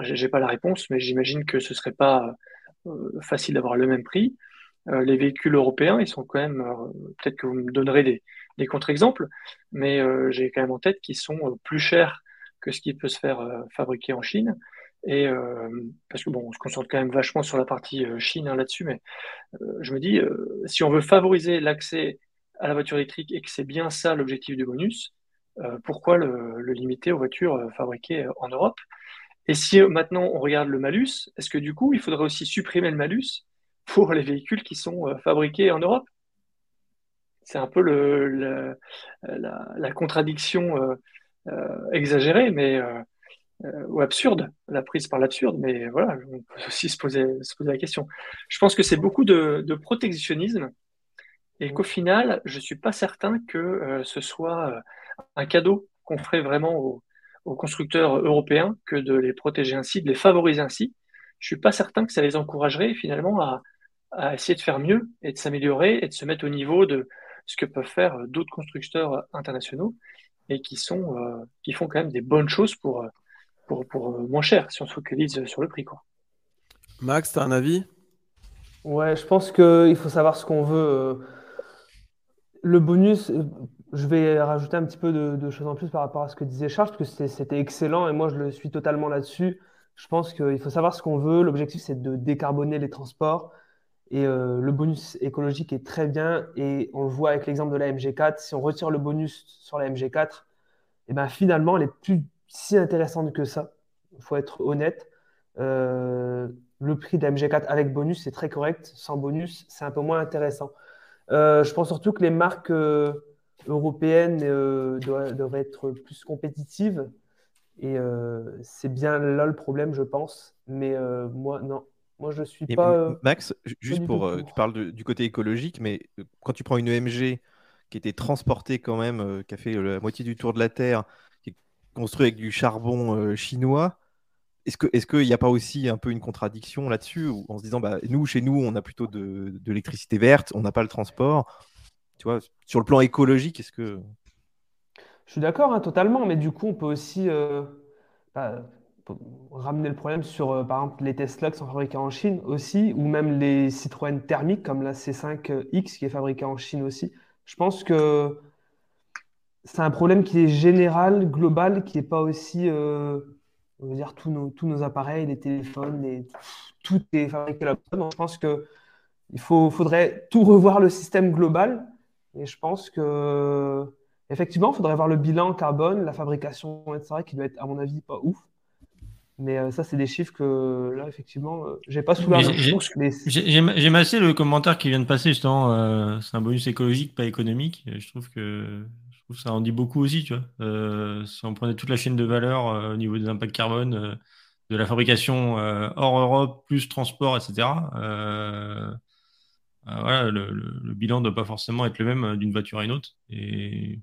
Speaker 4: J'ai pas la réponse, mais j'imagine que ce serait pas facile d'avoir le même prix. les véhicules européens, ils sont quand même, peut-être que vous me donnerez des, des contre-exemples, mais j'ai quand même en tête qu'ils sont plus chers que ce qui peut se faire euh, fabriquer en Chine. Et euh, parce que bon, on se concentre quand même vachement sur la partie euh, Chine hein, là-dessus, mais je me dis, si on veut favoriser l'accès à la voiture électrique et que c'est bien ça l'objectif du bonus, pourquoi le, limiter aux voitures fabriquées en Europe? Et si maintenant on regarde le malus, est-ce que du coup il faudrait aussi supprimer le malus pour les véhicules qui sont fabriqués en Europe? C'est un peu le, la, contradiction euh, mais euh, euh, ou absurde, la prise par l'absurde, mais voilà, on peut aussi se poser, se poser la question. Je pense que c'est beaucoup de, protectionnisme et qu'au final, je ne suis pas certain que ce soit un cadeau qu'on ferait vraiment aux, constructeurs européens que de les protéger ainsi, de les favoriser ainsi. Je ne suis pas certain que ça les encouragerait finalement à, à essayer de faire mieux et de s'améliorer et de se mettre au niveau de ce que peuvent faire d'autres constructeurs internationaux et qui, sont, euh, qui font quand même des bonnes choses pour, euh, pour, pour euh, moins cher si on se focalise sur le prix. Quoi.
Speaker 1: Max, tu as un avis?
Speaker 5: Ouais, je pense qu'il faut savoir ce qu'on veut. Le bonus, je vais rajouter un petit peu de, choses en plus par rapport à ce que disait Charles, parce que c'était excellent et moi je le suis totalement là-dessus. Je pense qu'il faut savoir ce qu'on veut. L'objectif, c'est de décarboner les transports. Et le bonus écologique est très bien. Et on le voit avec l'exemple de la MG4. Si on retire le bonus sur la MG4, et eh ben finalement, elle est plus si intéressante que ça. Il faut être honnête. Euh, le prix de la MG4 avec bonus, c'est très correct. Sans bonus, c'est un peu moins intéressant. Euh, je pense surtout que les marques euh, européennes devraient, être plus compétitives. Et c'est bien là le problème, je pense. Mais moi, non. Moi, je suis pas.
Speaker 3: Max, juste pour. tu parles du côté écologique, mais quand tu prends une EMG qui était transporté quand même, euh, qui a fait la moitié du tour de la Terre, qui est construit avec du charbon euh, chinois. Est-ce qu'il est n'y a pas aussi un peu une contradiction là-dessus, en se disant, bah, nous, chez nous, on a plutôt de, l'électricité verte, on n'a pas le transport. Tu vois, sur le plan écologique, est-ce que...
Speaker 5: Je suis d'accord, hein, totalement, mais du coup, on peut aussi euh, bah, ramener le problème sur, par exemple, les Tesla qui sont fabriqués en Chine aussi, ou même les Citroën thermiques comme la C5X qui est fabriquée en Chine aussi. Je pense que c'est un problème qui est général, global, qui n'est pas aussi, euh, on va dire, tous nos, tous nos appareils, les téléphones, les, tout est fabriqué là-bas. je pense qu'il faut, faudrait tout revoir le système global. Et je pense que, effectivement, il faudrait voir le bilan carbone, la fabrication, etc., qui doit être, à mon avis, pas ouf. Mais euh, ça, c'est des chiffres que là, effectivement, euh, j'ai pas sous la
Speaker 2: J'aime assez le commentaire qui vient de passer, justement. Euh, c'est un bonus écologique, pas économique. je trouve que je trouve ça en dit beaucoup aussi, tu vois. si on prenait toute la chaîne de valeur au niveau des impacts carbone, de la fabrication hors Europe, plus transport, etc. voilà, le, bilan ne doit pas forcément être le même d'une voiture à une autre. Et,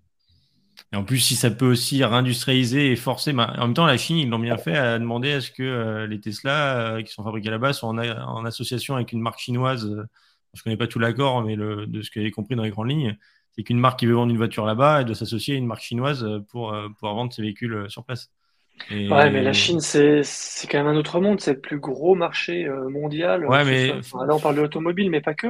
Speaker 2: en plus, si ça peut aussi réindustrialiser et forcer, en même temps, la Chine, ils l'ont bien fait à demander à ce que les Tesla qui sont fabriqués là-bas soient en, association avec une marque chinoise. je ne connais pas tout l'accord, mais de ce que j'ai compris dans les grandes lignes, c'est qu'une marque qui veut vendre une voiture là-bas, elle doit s'associer à une marque chinoise pour pouvoir vendre ses véhicules sur place.
Speaker 4: Ouais, mais la Chine, c'est quand même un autre monde. C'est le plus gros marché euh, mondial.
Speaker 2: Ouais, mais...
Speaker 4: là, on parle de l'automobile, mais pas que.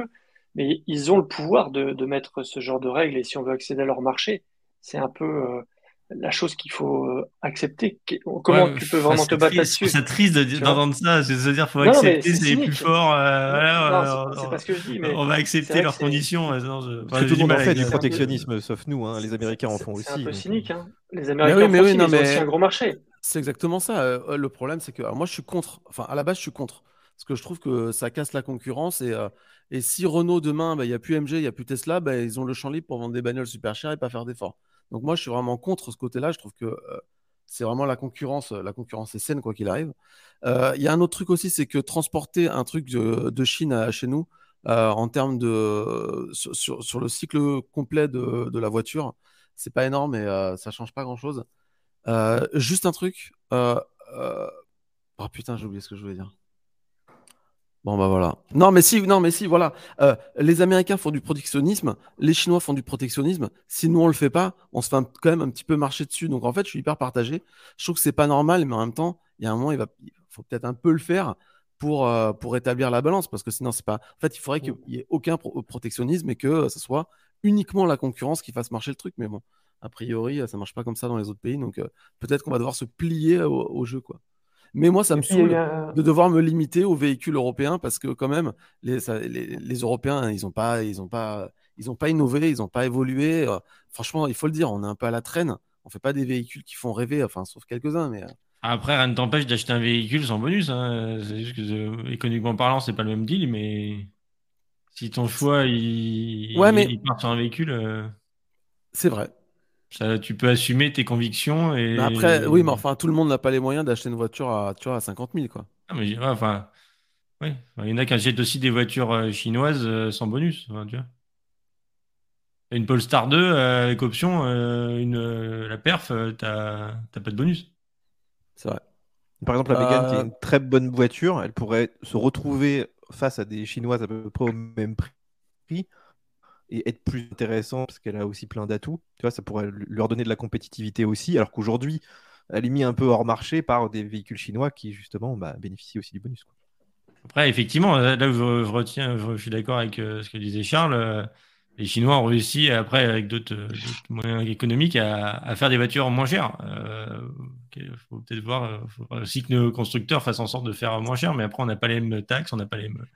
Speaker 4: Mais ils ont le pouvoir de, de, mettre ce genre de règles. Et si on veut accéder à leur marché, c'est un peu euh, la chose qu'il faut euh, accepter. Comment tu peux vraiment te battre là-dessus
Speaker 2: C'est triste d'entendre ça. C'est se dire qu'il faut accepter, c'est les plus forts.
Speaker 4: c'est pas ce que je dis. Mais
Speaker 2: on va accepter leurs conditions.
Speaker 3: tout le monde en fait du protectionnisme, sauf nous. Hein. Les Américains en font aussi.
Speaker 4: C'est un peu cynique. Hein. Les Américains font aussi, mais un gros marché.
Speaker 1: C'est exactement ça. Euh, le problème, c'est que moi, je suis contre. Enfin, à la base, je suis contre. Parce que je trouve que ça casse la concurrence. Et, euh, et si Renault, demain, bah, il n'y a plus MG, il n'y a plus Tesla, bah, ils ont le champ libre pour vendre des bagnoles super chères et pas faire d'efforts. Donc, moi, je suis vraiment contre ce côté-là. Je trouve que euh, c'est vraiment la concurrence. La concurrence est saine, quoi qu'il arrive. Il y a un autre truc aussi, c'est que transporter un truc de, Chine à chez nous, en termes de. Sur, le cycle complet de, de la voiture, c'est pas énorme et ça change pas grand-chose. Euh, juste un truc. Euh, euh, oh putain, j'ai oublié ce que je voulais dire. Bon bah voilà. Non mais si, non mais si, voilà. les Américains font du protectionnisme, les Chinois font du protectionnisme. Si nous on le fait pas, on se fait quand même un petit peu marcher dessus. Donc en fait, je suis hyper partagé. Je trouve que c'est pas normal, mais en même temps, il y a un moment, il faut peut-être un peu le faire pour pour établir la balance, parce que sinon c'est pas. En fait, il faudrait qu'il y ait aucun protectionnisme et que ce soit uniquement la concurrence qui fasse marcher le truc. Mais bon, a priori, ça marche pas comme ça dans les autres pays. Donc, euh, peut-être qu'on va devoir se plier au, jeu, quoi. Mais moi, ça me saoule de devoir me limiter aux véhicules européens parce que quand même, les, les, Européens, ils n'ont pas, ils ont pas, ils ont pas innové, ils n'ont pas évolué. Euh, franchement, il faut le dire, on est un peu à la traîne. On fait pas des véhicules qui font rêver, enfin, sauf quelques-uns, mais. Euh.
Speaker 2: Après, rien ne t'empêche d'acheter un véhicule sans bonus. Hein. C'est juste que, économiquement parlant, c'est pas le même deal, mais si ton choix il,
Speaker 1: ouais, mais...
Speaker 2: il part sur un véhicule.
Speaker 1: C'est vrai.
Speaker 2: Ça, tu peux assumer tes convictions et.
Speaker 1: après, oui, mais enfin, tout le monde n'a pas les moyens d'acheter une voiture à, tu vois, à 50 000, quoi.
Speaker 2: Ah, mais, enfin, oui. Il y en a qui achètent aussi des voitures euh, chinoises euh, sans bonus, tu vois. Une Polestar 2 euh, avec option, une, la perf, t'as pas de bonus.
Speaker 1: C'est vrai.
Speaker 3: Par exemple, la Mégane, qui est une très bonne voiture, elle pourrait se retrouver face à des chinoises à peu près au même prix et être plus intéressant parce qu'elle a aussi plein d'atouts. Tu vois, ça pourrait leur donner de la compétitivité aussi, alors qu'aujourd'hui, elle est mise un peu hors marché par des véhicules chinois qui, justement, bah, bénéficient aussi du bonus.
Speaker 2: Après, effectivement, là je, retiens, je, suis d'accord avec euh, ce que disait Charles, euh, les Chinois ont réussi, après, avec d'autres moyens économiques, à, faire des voitures moins chères. Il euh, faut peut-être voir aussi que nos constructeurs fassent en sorte de faire moins cher, mais après, on n'a pas les mêmes taxes, on n'a pas les mêmes euh,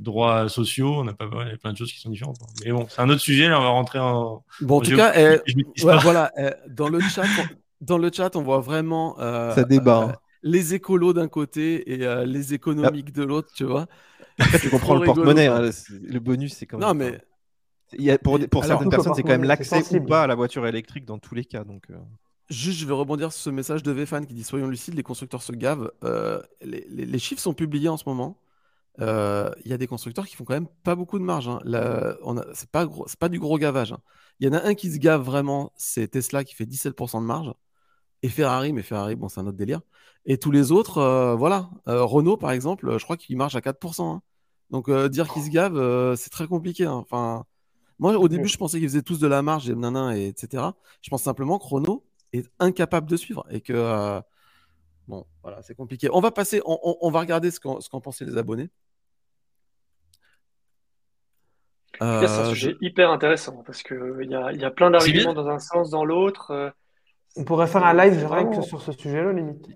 Speaker 2: droits sociaux, on a pas il y a plein de choses qui sont différentes. Mais bon, c'est un autre sujet, là on va rentrer en.
Speaker 1: Bon, en, tout cas, eh, voilà, eh, dans le chat, on, dans le chat, on voit vraiment.
Speaker 3: Euh, Ça débat. Hein.
Speaker 1: Euh, les écolos d'un côté et les économiques de l'autre, tu vois.
Speaker 3: tu comprends le porte-monnaie, hein, le bonus, c'est quand même.
Speaker 1: Non, mais.
Speaker 3: Il y a, pour, pour certaines personnes, c'est quand même l'accès ou pas à la voiture électrique dans tous les cas. Donc,
Speaker 1: Juste, je vais rebondir sur ce message de Véfan qui dit Soyons lucides, les constructeurs se gavent. les, les, chiffres sont publiés en ce moment. Euh, il y a des constructeurs qui font quand même pas beaucoup de marge. Hein. C'est pas, pas du gros gavage. Hein. Il y en a un qui se gave vraiment, c'est Tesla qui fait 17% de marge. Et Ferrari, mais Ferrari, bon, c'est un autre délire. Et tous les autres, euh, voilà. Euh, Renault, par exemple, je crois qu'il marche à 4%. Hein. Donc, dire qu'ils se gavent, c'est très compliqué. Enfin, moi, au début, je pensais qu'ils faisaient tous de la marge, et et etc. Je pense simplement que Renault est incapable de suivre et que. Bon, voilà, c'est compliqué. On va passer, on, va regarder ce qu'en pensaient les abonnés.
Speaker 4: C'est un euh, sujet hyper intéressant parce qu'il y a, y a plein d'arguments dans un sens, dans l'autre. Euh,
Speaker 5: On pourrait faire un live vraiment... sur ce sujet-là, limite.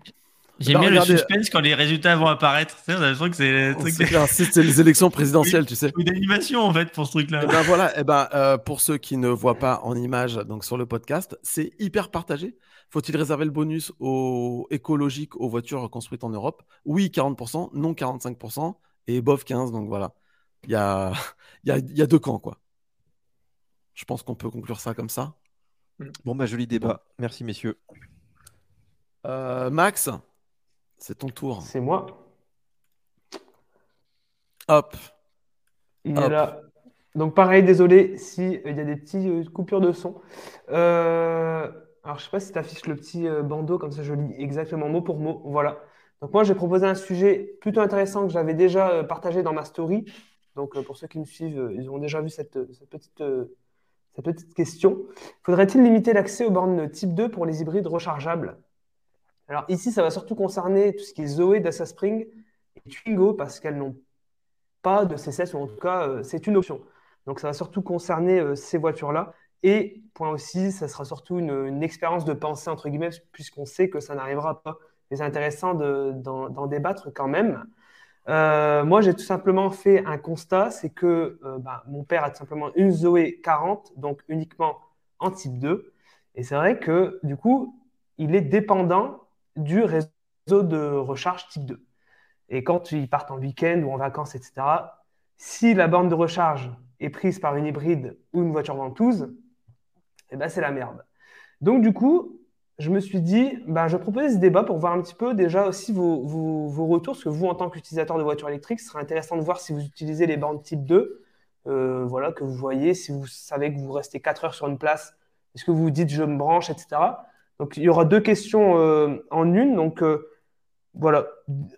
Speaker 2: J'aime bien le suspense quand les résultats vont apparaître. C'est que
Speaker 1: c'est c'est les élections présidentielles, tu sais.
Speaker 2: Une d'animation en fait pour ce truc-là.
Speaker 1: Et eh ben voilà, et eh ben, euh, pour ceux qui ne voient pas en image donc sur le podcast, c'est hyper partagé. Faut-il réserver le bonus aux écologiques aux voitures construites en Europe? Oui, 40%, non 45% et bof 15. Donc voilà il y a, y, a, y a deux camps, quoi. Je pense qu'on peut conclure ça comme ça.
Speaker 3: Bon, bah, joli débat. Merci, messieurs.
Speaker 1: Euh, Max, C'est ton tour.
Speaker 5: C'est moi.
Speaker 1: Hop.
Speaker 5: Il est là. Donc pareil, désolé s'il il y a des petites coupures de son. alors je sais pas si tu affiches le petit bandeau, comme ça je lis exactement mot pour mot. Voilà. Donc moi j'ai proposé un sujet plutôt intéressant que j'avais déjà partagé dans ma story. Donc pour ceux qui me suivent, ils ont déjà vu cette, cette petite cette petite question. Faudrait-il limiter l'accès aux bornes type 2 pour les hybrides rechargeables? Alors ici, ça va surtout concerner tout ce qui est Zoé, Dasa Spring et Twingo parce qu'elles n'ont pas de CCS ou en tout cas, euh, c'est une option. Donc ça va surtout concerner euh, ces voitures-là. Et point aussi, ça sera surtout une, expérience de pensée, entre guillemets, puisqu'on sait que ça n'arrivera pas. Mais c'est intéressant d'en débattre quand même. Euh, moi, j'ai tout simplement fait un constat, c'est que euh, bah, mon père a tout simplement une Zoé 40, donc uniquement en type 2. Et c'est vrai que du coup, il est dépendant du réseau de recharge type 2. Et quand il part en week-end ou en vacances, etc., si la borne de recharge est prise par une hybride ou une voiture ventouse, eh ben, c'est la merde. Donc du coup, je me suis dit, bah, je proposais ce débat pour voir un petit peu déjà aussi vos, vos, retours, parce que vous, en tant qu'utilisateur de voitures électriques, ce serait intéressant de voir si vous utilisez les bornes type 2, euh, voilà, que vous voyez, si vous savez que vous restez 4 heures sur une place, est-ce que vous vous dites je me branche, etc. Donc il y aura deux questions euh, en une. Donc euh, voilà,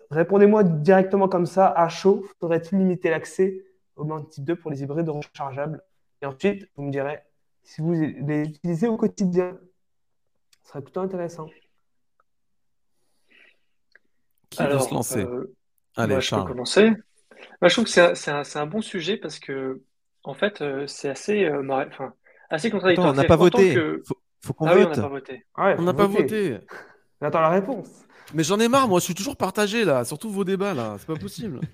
Speaker 5: répondez-moi directement comme ça, à chaud, faudrait-il limiter l'accès aux bornes type 2 pour les hybrides rechargeables? Et ensuite, vous me direz si vous les utilisez au quotidien ce serait plutôt intéressant.
Speaker 1: Qui veut se lancer?
Speaker 4: euh, Allez, je peux commencer. je trouve que c'est un, un, bon sujet parce que, en fait, euh, c'est assez, euh, enfin, assez contradictoire.
Speaker 1: on n'a pas voté. Faut, qu'on
Speaker 4: ah
Speaker 1: vote.
Speaker 4: on n'a pas voté.
Speaker 1: on n'a pas voté.
Speaker 5: J'attends la réponse.
Speaker 1: Mais j'en ai marre, moi, je suis toujours partagé là, surtout vos débats là, c'est pas possible.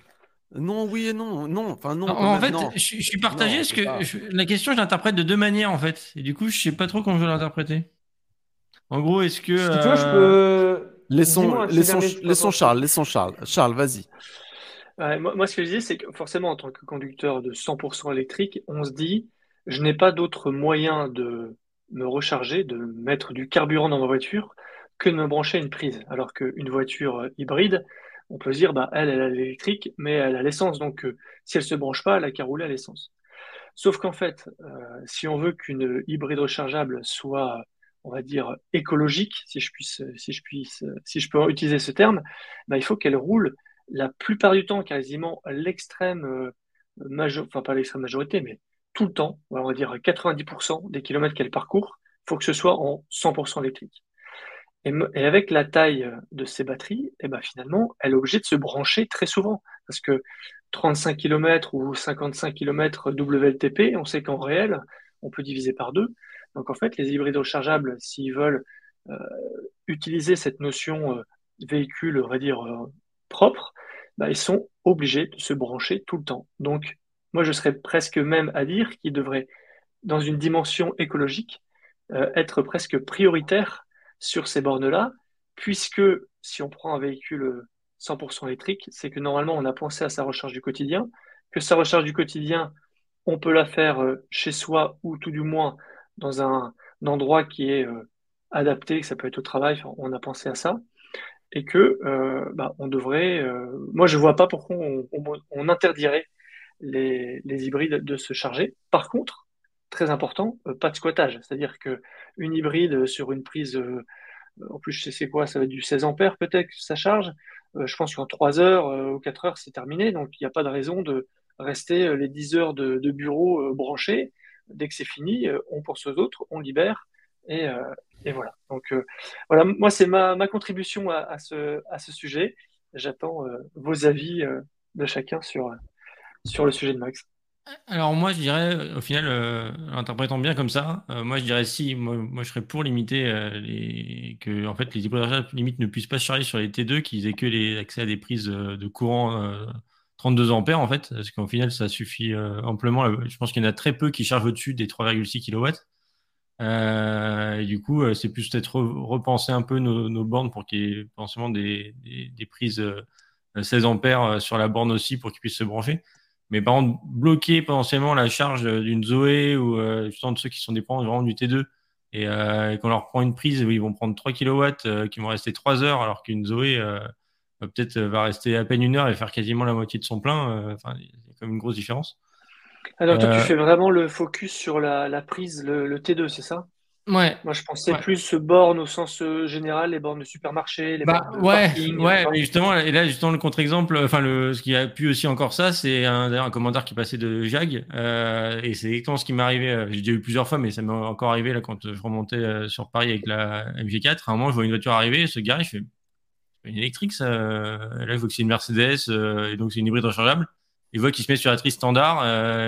Speaker 1: Non, oui et non, non, enfin non.
Speaker 2: En, fait, Je, suis partagé parce que la question, je l'interprète de deux manières en fait, et du coup, je sais pas trop comment je vais l'interpréter. En gros, est-ce que.
Speaker 5: Si tu veux, je euh, peux.
Speaker 1: Laissons, laissons, laissons Charles, laissons Charles. Charles, vas-y.
Speaker 4: moi, ce que je dis, c'est que forcément, en tant que conducteur de 100% électrique, on se dit, je n'ai pas d'autre moyen de me recharger, de mettre du carburant dans ma voiture, que de me brancher à une prise. Alors qu'une voiture hybride, on peut se dire, bah, elle, elle a l'électrique, mais elle a l'essence. Donc, euh, si elle ne se branche pas, elle a qu'à rouler à l'essence. Sauf qu'en fait, euh, si on veut qu'une hybride rechargeable soit on va dire, écologique, si je puisse, si je peux utiliser ce terme, bah, il faut qu'elle roule la plupart du temps, quasiment l'extrême euh, majorité, enfin pas l'extrême majorité, mais tout le temps, on va dire 90% des kilomètres qu'elle parcourt, il faut que ce soit en 100% électrique. Et, avec la taille de ces batteries, eh ben finalement, elle est obligée de se brancher très souvent. Parce que 35 km ou 55 km WLTP, on sait qu'en réel, on peut diviser par deux. Donc en fait, les hybrides rechargeables, s'ils veulent euh, utiliser cette notion euh, véhicule, on va dire, euh, propre, bah, ils sont obligés de se brancher tout le temps. Donc moi, je serais presque même à dire qu'ils devraient, dans une dimension écologique, être presque prioritaires sur ces bornes-là, puisque si on prend un véhicule 100% électrique, c'est que normalement, on a pensé à sa recharge du quotidien, que sa recharge du quotidien, on peut la faire chez soi ou tout du moins dans un, endroit qui est euh, adapté, que ça peut être au travail, on a pensé à ça, et que euh, bah, on devrait, euh, moi je vois pas pourquoi on, interdirait les, hybrides de se charger. Par contre, très important, pas de squattage, c'est-à-dire que une hybride sur une prise, en plus je sais quoi, ça va être du 16 ampères peut-être ça charge. je pense qu'en 3 heures ou 4 heures c'est terminé, donc il n'y a pas de raison de rester les 10 heures de, de bureau branchés dès que c'est fini, euh, on pense aux autres, on libère, et, euh, voilà. Donc euh, voilà, moi c'est ma, contribution à, ce, à ce sujet. J'attends vos avis de chacun sur, sur le sujet de Max.
Speaker 2: Alors moi je dirais, au final, interprétant bien comme ça, moi je dirais si, moi, je serais pour limiter les, que en fait les hybrides limite ne puissent pas charger sur les T2, qu'ils aient que les accès à des prises de courant 32 ampères en fait, parce qu'au final ça suffit euh, amplement. Je pense qu'il y en a très peu qui chargent au-dessus des 3,6 kW. Euh, et du coup, euh, c'est plus peut-être repenser un peu nos, bornes pour qu'il y ait potentiellement des, prises 16 ampères sur la borne aussi pour qu'ils puissent se brancher. Mais par contre, bloquer potentiellement la charge d'une Zoé ou justement de ceux qui sont dépendants vraiment du T2 et, qu'on leur prend une prise où ils vont prendre 3 kW qui vont rester 3 heures alors qu'une Zoé peut-être va rester à peine une heure et faire quasiment la moitié de son plein. Enfin, il y a quand même une grosse différence.
Speaker 4: Alors, toi, tu fais vraiment le focus sur la, prise, le T2, c'est ça?
Speaker 2: Ouais.
Speaker 4: Moi, je pensais plus bornes au sens euh, général, les bornes de supermarché, les
Speaker 2: bah,
Speaker 4: bornes de
Speaker 2: ouais,
Speaker 4: parking.
Speaker 2: Ouais, mais justement, et là, justement, le contre-exemple, enfin, le, ce qui a pu aussi encore ça, c'est un, un commentaire qui passait de Jag, euh, et c'est exactement ce qui m'est arrivé. Euh, j'ai déjà eu plusieurs fois, mais ça m'est encore arrivé là quand je remontais euh, sur Paris avec la MG4. À un moment, je vois une voiture arriver, ce gars, je fais une électrique, ça. Là, je vois que c'est une Mercedes, et donc c'est une hybride rechargeable. Il voit qu'il se met sur la triste standard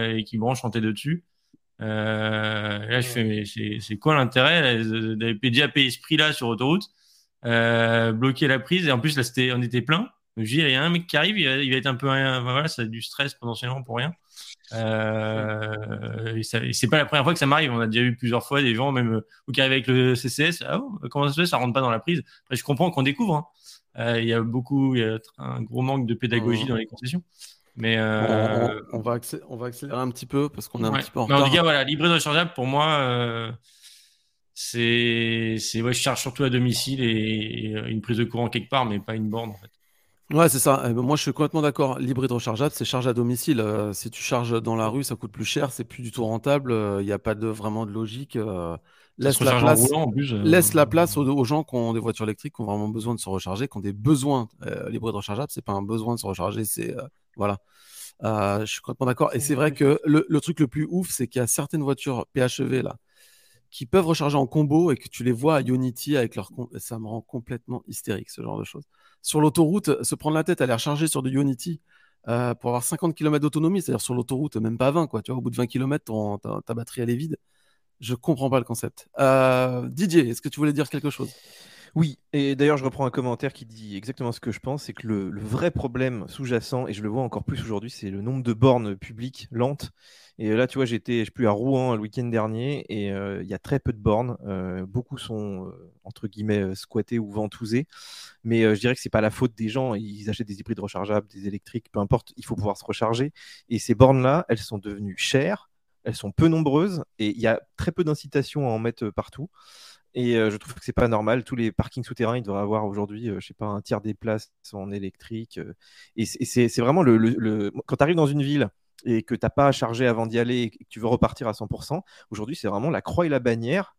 Speaker 2: et qui branche en T2 dessus. Euh, là, je fais, mais c'est quoi l'intérêt d'aller payer ce prix-là sur autoroute, euh, bloquer la prise et en plus là, c'était, on était plein. Je dis, il y a un mec qui arrive, il va, être un peu, voilà, ça a du stress potentiellement pour rien. Euh, et, c'est pas la première fois que ça m'arrive. On a déjà eu plusieurs fois des gens, même qui arrivent avec le CCS. Ah, comment ça se fait Ça rentre pas dans la prise? Je comprends qu'on découvre. Hein. Euh, il y a beaucoup, il y a un gros manque de pédagogie dans les concessions. Mais
Speaker 1: euh, on, va on, va accélérer un petit peu parce qu'on est un petit peu en retard.
Speaker 2: Mais en tout cas, voilà, l'hybride rechargeable, pour moi, euh, c'est. Ouais, je charge surtout à domicile et, une prise de courant quelque part, mais pas une borne en fait.
Speaker 1: Ouais, c'est ça. Eh ben, moi, je suis complètement d'accord. L'hybride rechargeable, c'est charge à domicile. Euh, si tu charges dans la rue, ça coûte plus cher, c'est plus du tout rentable. Il n'y a pas de, vraiment de logique. Laisse, la place, laisse la place aux, gens qui ont des voitures électriques, qui ont vraiment besoin de se recharger, qui ont des besoins. l'hybride rechargeable, c'est pas un besoin de se recharger, c'est voilà. Euh, je suis complètement d'accord. Et c'est vrai que le, truc le plus ouf, c'est qu'il y a certaines voitures PHEV là qui peuvent recharger en combo et que tu les vois à Unity avec leur. Ça me rend complètement hystérique, ce genre de choses. Sur l'autoroute, se prendre la tête, aller recharger sur du Unity euh, pour avoir 50 km d'autonomie, c'est-à-dire sur l'autoroute, même pas 20, quoi. Tu vois, au bout de 20 km, ta, batterie, elle est vide. Je comprends pas le concept. Euh, Didier, est-ce que tu voulais dire quelque chose?
Speaker 3: Oui, et d'ailleurs, je reprends un commentaire qui dit exactement ce que je pense c'est que le, vrai problème sous-jacent, et je le vois encore plus aujourd'hui, c'est le nombre de bornes publiques lentes. Et là, tu vois, j'étais, je plus à Rouen le week-end dernier, et euh, il y a très peu de bornes. Euh, beaucoup sont, entre guillemets, squattés ou ventousés. Mais je dirais que c'est pas la faute des gens. Ils achètent des hybrides rechargeables, des électriques, peu importe, il faut pouvoir se recharger. Et ces bornes-là, elles sont devenues chères, elles sont peu nombreuses, et il y a très peu d'incitation à en mettre partout. Et je trouve que c'est pas normal. Tous les parkings souterrains, ils devraient avoir aujourd'hui, je sais pas, un tiers des places en électrique. et c'est vraiment le, quand tu arrives dans une ville et que tu n'as pas à charger avant d'y aller et que tu veux repartir à 100%, aujourd'hui, c'est vraiment la croix et la bannière,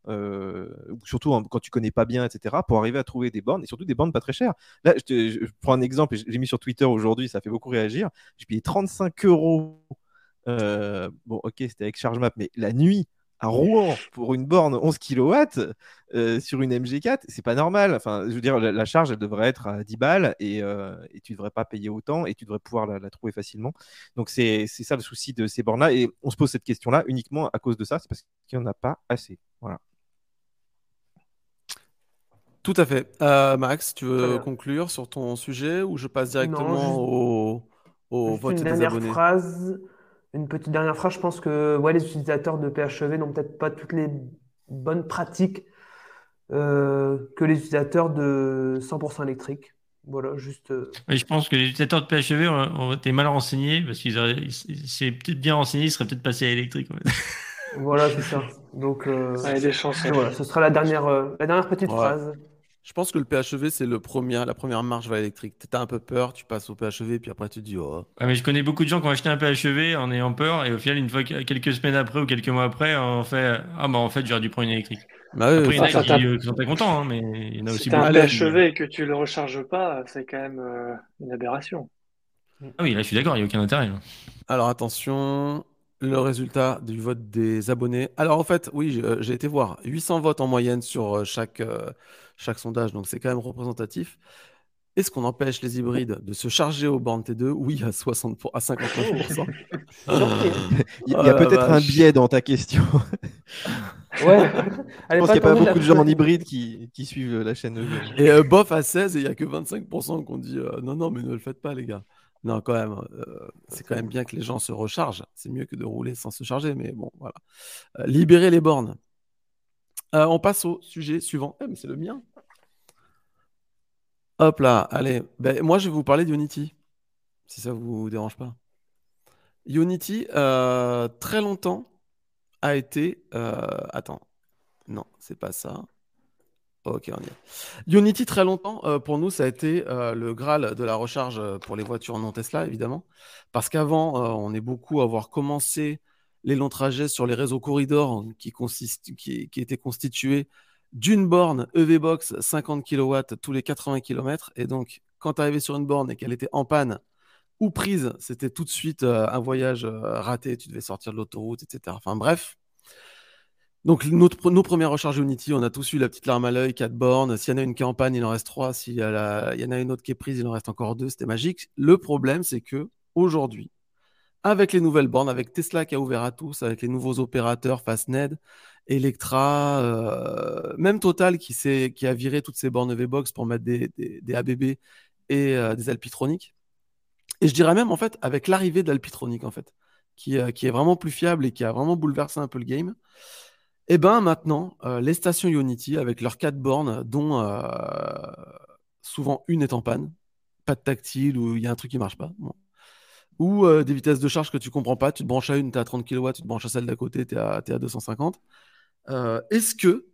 Speaker 3: surtout quand tu connais pas bien, etc., pour arriver à trouver des bornes et surtout des bornes pas très chères. Là, je, prends un exemple, j'ai mis sur Twitter aujourd'hui, ça fait beaucoup réagir. J'ai payé 35 euros. Bon, ok, c'était avec ChargeMap, mais la nuit, à Rouen pour une borne 11 kW euh, sur une MG4, c'est pas normal. Enfin, je veux dire, la, charge, elle devrait être à 10 balles et, euh, et tu devrais pas payer autant et tu devrais pouvoir la, trouver facilement. Donc, c'est ça le souci de ces bornes-là. Et on se pose cette question-là uniquement à cause de ça, c'est parce qu'il n'y en a pas assez. Voilà.
Speaker 1: Tout à fait. Euh, Max, tu veux conclure sur ton sujet ou je passe directement au, au vote des abonnés?
Speaker 5: phrase. Une petite dernière phrase, je pense que ouais, les utilisateurs de PHEV n'ont peut-être pas toutes les bonnes pratiques euh, que les utilisateurs de 100% électrique. Voilà, juste.
Speaker 2: Euh, je pense que les utilisateurs de PHEV ont, été mal renseignés parce qu'ils c'est peut-être bien renseignés, ils seraient peut-être passés à l'électrique.
Speaker 5: voilà, c'est ça. Donc,
Speaker 4: euh, des chances.
Speaker 5: Voilà, ce sera la dernière, la dernière petite phrase.
Speaker 1: Je pense que le PHEV, c'est le premier, la première marche vers l'électrique. Tu as un peu peur, tu passes au PHEV, puis après tu te dis oh.
Speaker 2: mais je connais beaucoup de gens qui ont acheté un PHEV en ayant peur, et au final, une fois, quelques semaines après ou quelques mois après, on fait Ah, bah en fait, j'aurais dû prendre une électrique.
Speaker 1: Bah après,
Speaker 2: il y en a qui, euh, sont pas contents, hein, mais il y en a aussi
Speaker 4: si beaucoup. un PHEV et que tu le recharges pas, c'est quand même euh, une aberration.
Speaker 2: Ah oui, là, je suis d'accord, il n'y a aucun intérêt.
Speaker 1: Alors attention, le résultat du vote des abonnés. Alors en fait, oui, j'ai été voir 800 votes en moyenne sur euh, chaque sondage, donc c'est quand même représentatif. Est-ce qu'on empêche les hybrides de se charger aux bornes T2 Oui, à 60 à 59%.
Speaker 3: Il y a peut-être un biais dans ta question. ouais. Je pense qu'il n'y a pas beaucoup de gens en hybride qui, suivent la chaîne.
Speaker 1: Et euh, bof à 16 et il n'y a que 25% qu'on dit euh, non, non, mais ne le faites pas, les gars. Non, quand même, euh, c'est quand même bien que les gens se rechargent. C'est mieux que de rouler sans se charger, mais bon, voilà. libérer les bornes. on passe au sujet suivant. Eh, mais c'est le mien. Hop là, allez. Ben, moi, je vais vous parler d'Unity, si ça vous dérange pas. Unity, euh, très longtemps, a été. Euh, attends. Non, c'est pas ça. Ok, on y est. Unity, très longtemps, euh, pour nous, ça a été le Graal de la recharge pour les voitures non Tesla, évidemment. Parce qu'avant, on est beaucoup à avoir commencé les longs trajets sur les réseaux corridors qui étaient constitués d'une borne EVBox 50 kW tous les 80 km. Et donc, quand tu arrivais sur une borne et qu'elle était en panne ou prise, c'était tout de suite un voyage raté. Tu devais sortir de l'autoroute, etc. Enfin bref, donc, notre, nos premières recharges Unity, on a tous eu la petite larme à l'œil, 4 bornes. S'il y en a une qui est en panne, il en reste 3. S'il y, y, en a une autre qui est prise, il en reste encore 2. C'était magique. Le problème, c'est que aujourd'hui, avec les nouvelles bornes, avec Tesla qui a ouvert à tous, avec les nouveaux opérateurs Fastned, Electra, euh, même Total qui, a viré toutes ces bornes V-Box pour mettre des, ABB et euh, des Alpitronics. Et je dirais même, en fait, avec l'arrivée d'Alpitronic, en fait, qui, euh, qui, est vraiment plus fiable et qui a vraiment bouleversé un peu le game. Et eh bien maintenant, les stations Unity avec leurs quatre bornes, dont souvent une est en panne, pas de tactile ou il y a un truc qui marche pas, ou des vitesses de charge que tu comprends pas, tu te branches à une, tu es à 30 kW, tu te branches à celle d'à côté, tu es, à 250. Est-ce que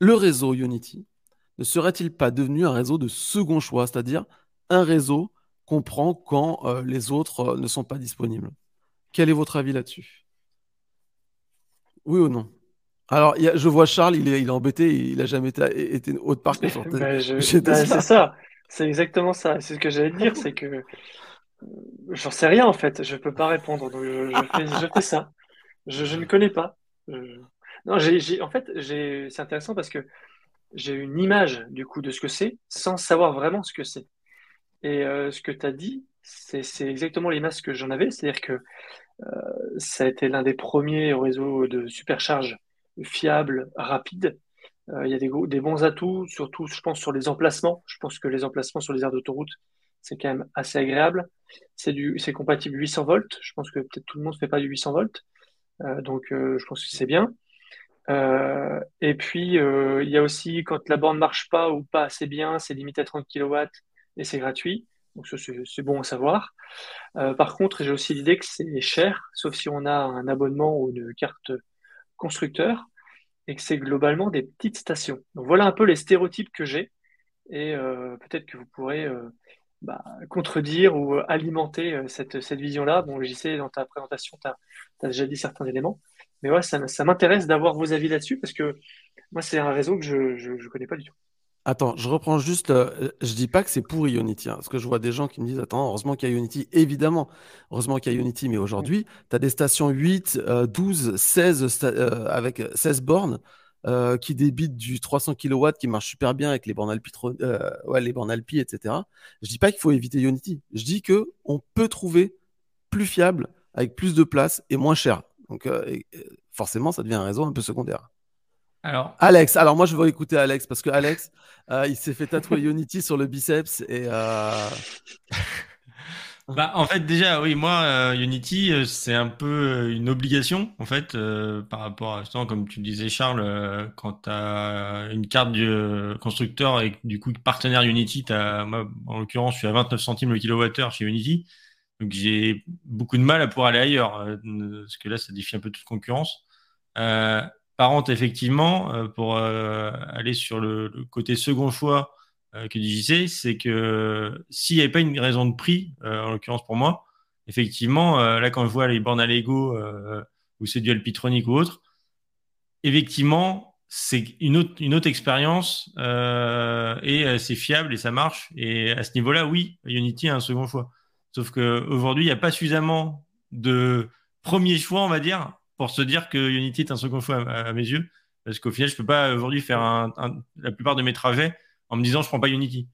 Speaker 1: le réseau Unity ne serait-il pas devenu un réseau de second choix, c'est-à-dire un réseau qu'on prend quand les autres ne sont pas disponibles? Quel est votre avis là-dessus? Oui ou non? Alors, je vois Charles, il est, il est embêté, il a jamais été, été haute part que sur
Speaker 4: ben, ben, C'est ça, c'est exactement ça. C'est ce que j'allais dire, c'est que euh, j'en sais rien en fait, je peux pas répondre, donc je, fais, je fais, ça. Je, je, ne connais pas. Non, en fait, c'est intéressant parce que j'ai une image du coup de ce que c'est sans savoir vraiment ce que c'est. Et euh, ce que tu as dit, c'est exactement l'image que j'en avais, c'est-à-dire que euh, ça a été l'un des premiers réseaux de supercharge fiable, rapide. Euh, il y a des, des, bons atouts, surtout, je pense, sur les emplacements. Je pense que les emplacements sur les aires d'autoroute, c'est quand même assez agréable. C'est compatible 800 volts. Je pense que peut-être tout le monde ne fait pas du 800 volts. Donc, je pense que c'est bien. Et puis, il y a aussi, quand la borne ne marche pas ou pas assez bien, c'est limité à 30 kW et c'est gratuit. Donc, c'est bon à savoir. par contre, j'ai aussi l'idée que c'est cher, sauf si on a un abonnement ou une carte constructeurs et que c'est globalement des petites stations. Donc voilà un peu les stéréotypes que j'ai et euh, peut-être que vous pourrez euh, bah, contredire ou alimenter euh, cette, cette vision-là. Bon, sais, dans ta présentation, tu as, déjà dit certains éléments, mais ouais, ça, m'intéresse d'avoir vos avis là-dessus parce que moi, c'est un réseau que je ne connais pas du tout.
Speaker 1: Attends, je reprends juste. Euh, je dis pas que c'est pour Unity, hein, parce que je vois des gens qui me disent Attends, heureusement qu'il y a Unity. Évidemment, heureusement qu'il y a Unity, mais aujourd'hui, tu as des stations 8, 12, 16 avec 16 bornes euh, qui débitent du 300 kW qui marche super bien avec les bornes Alpi, euh, ouais, les bornes Alpi, etc. Je dis pas qu'il faut éviter Unity. Je dis que on peut trouver plus fiable avec plus de place et moins cher. Donc, forcément, ça devient un réseau un peu secondaire. Alors, Alex, alors moi je veux écouter Alex parce que Alex, euh, il s'est fait tatouer Unity sur le biceps et. Euh,
Speaker 2: bah, en fait, déjà, oui, moi, euh, Unity, c'est un peu une obligation, en fait, par rapport à, justement, comme tu disais, Charles, quand tu as une carte du constructeur et du coup, partenaire Unity, as, moi, en l'occurrence, je suis à 29 centimes le kilowattheure chez Unity. Donc, j'ai beaucoup de mal à pouvoir aller ailleurs, parce que là, ça défie un peu toute concurrence. Euh, par effectivement, euh, pour euh, aller sur le, côté second choix euh, que JC, c'est que s'il n'y avait pas une raison de prix, en l'occurrence pour moi, effectivement, là quand je vois les bornes à Lego ou c'est du Alpitronic ou autre, effectivement, c'est une autre, une autre expérience et c'est fiable et ça marche. Et à ce niveau-là, oui, Unity a un second choix. Sauf qu'aujourd'hui, il n'y a pas suffisamment de premier choix, on va dire, pour se dire que Unity est un second choix à, mes yeux. Parce qu'au final, je ne peux pas aujourd'hui faire la plupart de mes trajets en me disant je ne prends pas Unity.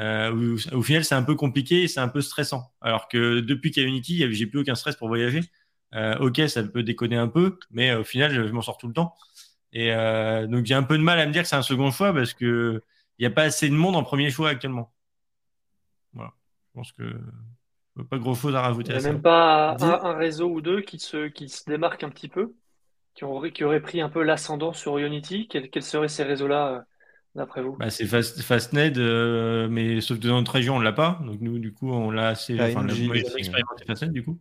Speaker 2: Euh, au, final, c'est un peu compliqué et c'est un peu stressant. Alors que depuis qu'il y a Unity, j'ai plus aucun stress pour voyager. Euh, ok, ça peut déconner un peu, mais au final, je, m'en sors tout le temps. Et euh, donc, j'ai un peu de mal à me dire que c'est un second choix parce qu'il n'y a pas assez de monde en premier choix actuellement. Voilà. Je pense que pas grand chose à rajouter.
Speaker 4: Il n'y a même pas un, réseau ou deux qui se, qui se démarquent un petit peu, qui, auraient, qui auraient pris un peu l'ascendant sur Unity. Quels, seraient ces réseaux-là, euh, d'après vous?
Speaker 2: Bah, C'est Fast, Fastned, euh, mais sauf que dans notre région, on ne l'a pas. Donc nous, du coup, on l'a assez. Enfin, expérimenté Fastned, du coup.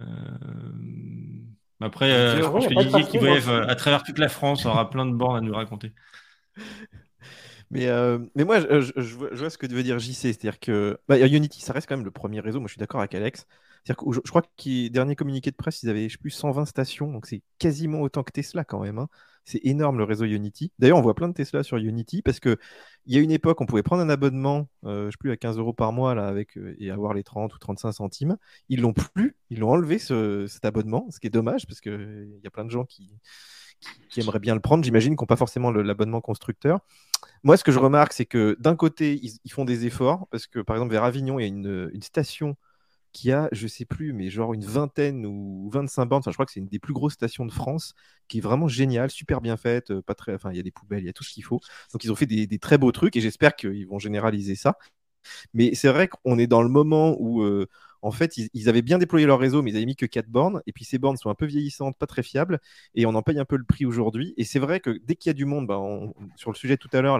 Speaker 2: Euh... Après, je pense que Didier qui voyage à travers toute la France aura plein de bornes à nous raconter.
Speaker 3: Mais, euh, mais moi, je, vois, ce que veut dire JC. C'est-à-dire que bah, Unity, ça reste quand même le premier réseau. Moi, je suis d'accord avec Alex. C'est-à-dire que je, crois que dernier communiqué de presse, ils avaient je sais plus 120 stations. Donc, c'est quasiment autant que Tesla quand même. Hein. C'est énorme le réseau Unity. D'ailleurs, on voit plein de Tesla sur Unity parce qu'il y a une époque, on pouvait prendre un abonnement, euh, je sais plus, à 15 euros par mois là, avec, euh, et avoir les 30 ou 35 centimes. Ils l'ont plus. Ils l'ont enlevé cet abonnement, ce qui est dommage parce qu'il y a plein de gens qui, qui, aimeraient bien le prendre, j'imagine, qui n'ont pas forcément l'abonnement constructeur. Moi, ce que je remarque, c'est que d'un côté, ils, font des efforts, parce que par exemple, vers Avignon, il y a une, station qui a, je sais plus, mais genre une vingtaine ou 25 bornes. Enfin, je crois que c'est une des plus grosses stations de France, qui est vraiment géniale, super bien faite. Euh, pas très, enfin, il y a des poubelles, il y a tout ce qu'il faut. Donc, ils ont fait des, très beaux trucs et j'espère qu'ils vont généraliser ça. Mais c'est vrai qu'on est dans le moment où euh, en fait, ils, avaient bien déployé leur réseau, mais ils avaient mis que 4 bornes. Et puis ces bornes sont un peu vieillissantes, pas très fiables, et on en paye un peu le prix aujourd'hui. Et c'est vrai que dès qu'il y a du monde, bah, sur le sujet tout à l'heure,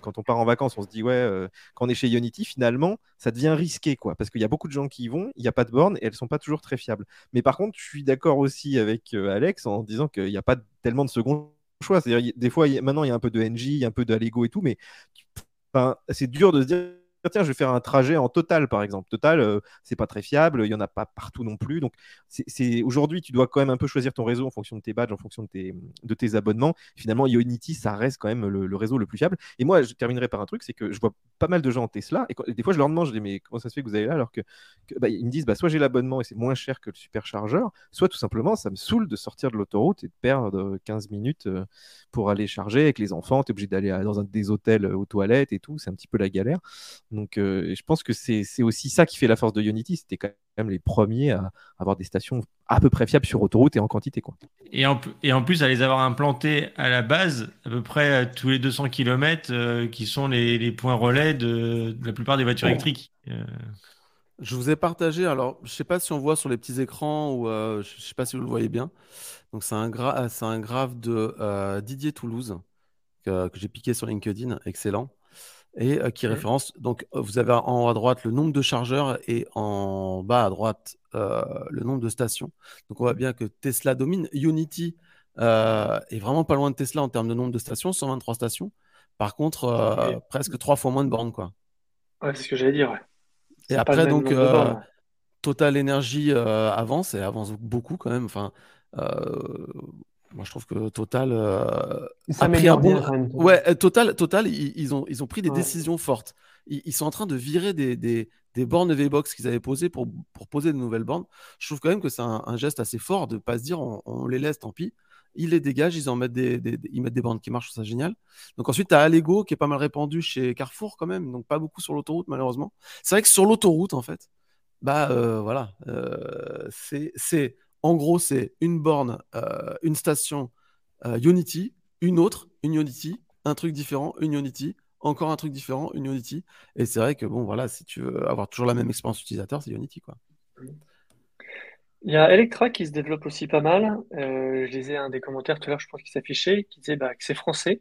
Speaker 3: quand on part en vacances, on se dit ouais, euh, quand on est chez Unity, finalement, ça devient risqué, quoi, parce qu'il y a beaucoup de gens qui y vont, il n'y a pas de bornes et elles sont pas toujours très fiables. Mais par contre, je suis d'accord aussi avec euh, Alex en disant qu'il n'y a pas tellement de second choix. C'est-à-dire, des fois, maintenant, il y a un peu de NG, un peu d'Allego et tout, mais c'est dur de se dire tiens, je vais faire un trajet en total, par exemple. Total, euh, c'est pas très fiable, il y en a pas partout non plus. Donc, c'est aujourd'hui, tu dois quand même un peu choisir ton réseau en fonction de tes badges, en fonction de tes, abonnements. Finalement, Unity, ça reste quand même le, réseau le plus fiable. Et moi, je terminerai par un truc, c'est que je vois pas mal de gens en Tesla, et, des fois, je leur demande, je dis, mais comment ça se fait que vous allez là alors que, bah, me disent, bah, soit j'ai l'abonnement et c'est moins cher que le superchargeur, soit tout simplement, ça me saoule de sortir de l'autoroute et de perdre 15 minutes euh, pour aller charger avec les enfants. Tu es obligé d'aller dans un des hôtels aux toilettes et tout, c'est un petit peu la galère. Donc, euh, je pense que c'est aussi ça qui fait la force de Unity. C'était quand même les premiers à avoir des stations à peu près fiables sur autoroute et en quantité. Quoi.
Speaker 2: Et, en, et en plus, à les avoir implantées à la base, à peu près tous les 200 km, euh, qui sont les, points relais de, la plupart des voitures électriques. Euh,
Speaker 1: je vous ai partagé, alors je ne sais pas si on voit sur les petits écrans ou je ne sais pas si vous le voyez bien. Donc c'est un, gra un graphe de Didier Toulouse que j'ai piqué sur LinkedIn, excellent et euh, qui référence. Donc, vous avez en haut à droite le nombre de chargeurs et en bas à droite euh, le nombre de stations. Donc, on voit bien que Tesla domine. Unity est vraiment pas loin de Tesla en termes de nombre de stations, 123 stations. Par contre, presque trois fois moins de bornes, quoi.
Speaker 4: Ouais, c'est ce que j'allais dire.
Speaker 1: Et après, donc, Total Energy avance et avance beaucoup quand même. Enfin, moi, je trouve que Total euh,
Speaker 5: a pris un bon.
Speaker 1: ouais, euh, Total, Total ils, ont, ils ont pris des décisions fortes. Ils, sont en train de virer des, des, des bornes V-Box qu'ils avaient posées pour, pour poser de nouvelles bornes. Je trouve quand même que c'est un, geste assez fort de ne pas se dire on, les laisse, tant pis. Ils les dégagent, ils en mettent des, des, ils mettent des bornes qui marchent, c'est génial. Donc ensuite, tu as Allego qui est pas mal répandu chez Carrefour quand même, donc pas beaucoup sur l'autoroute malheureusement. C'est vrai que sur l'autoroute, en fait, bah euh, voilà, c'est en gros, c'est une borne, euh, une station euh, Unity, une autre, une Unity, un truc différent, une Unity, encore un truc différent, une Unity. Et c'est vrai que bon, voilà, si tu veux avoir toujours la même expérience utilisateur, c'est Unity, quoi.
Speaker 4: Il y a Electra qui se développe aussi pas mal. Euh, je lisais un des commentaires tout à l'heure, je pense, qui s'affichait, qui disait bah, que c'est français.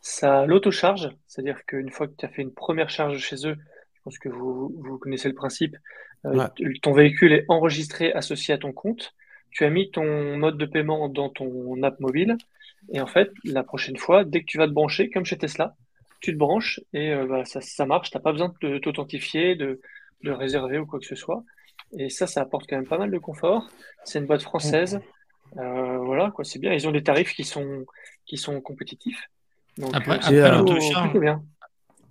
Speaker 4: Ça l'auto-charge, c'est-à-dire qu'une fois que tu as fait une première charge chez eux, je pense que vous, vous connaissez le principe, ton véhicule est enregistré, associé à ton compte tu as mis ton mode de paiement dans ton app mobile. Et en fait, la prochaine fois, dès que tu vas te brancher, comme chez Tesla, tu te branches et euh, bah, ça, ça, marche. Tu n'as pas besoin de t'authentifier, de, de réserver ou quoi que ce soit. Et ça, ça apporte quand même pas mal de confort. C'est une boîte française. Euh, voilà, quoi, c'est bien. Ils ont des tarifs qui sont, qui sont compétitifs.
Speaker 2: Donc, après, euh,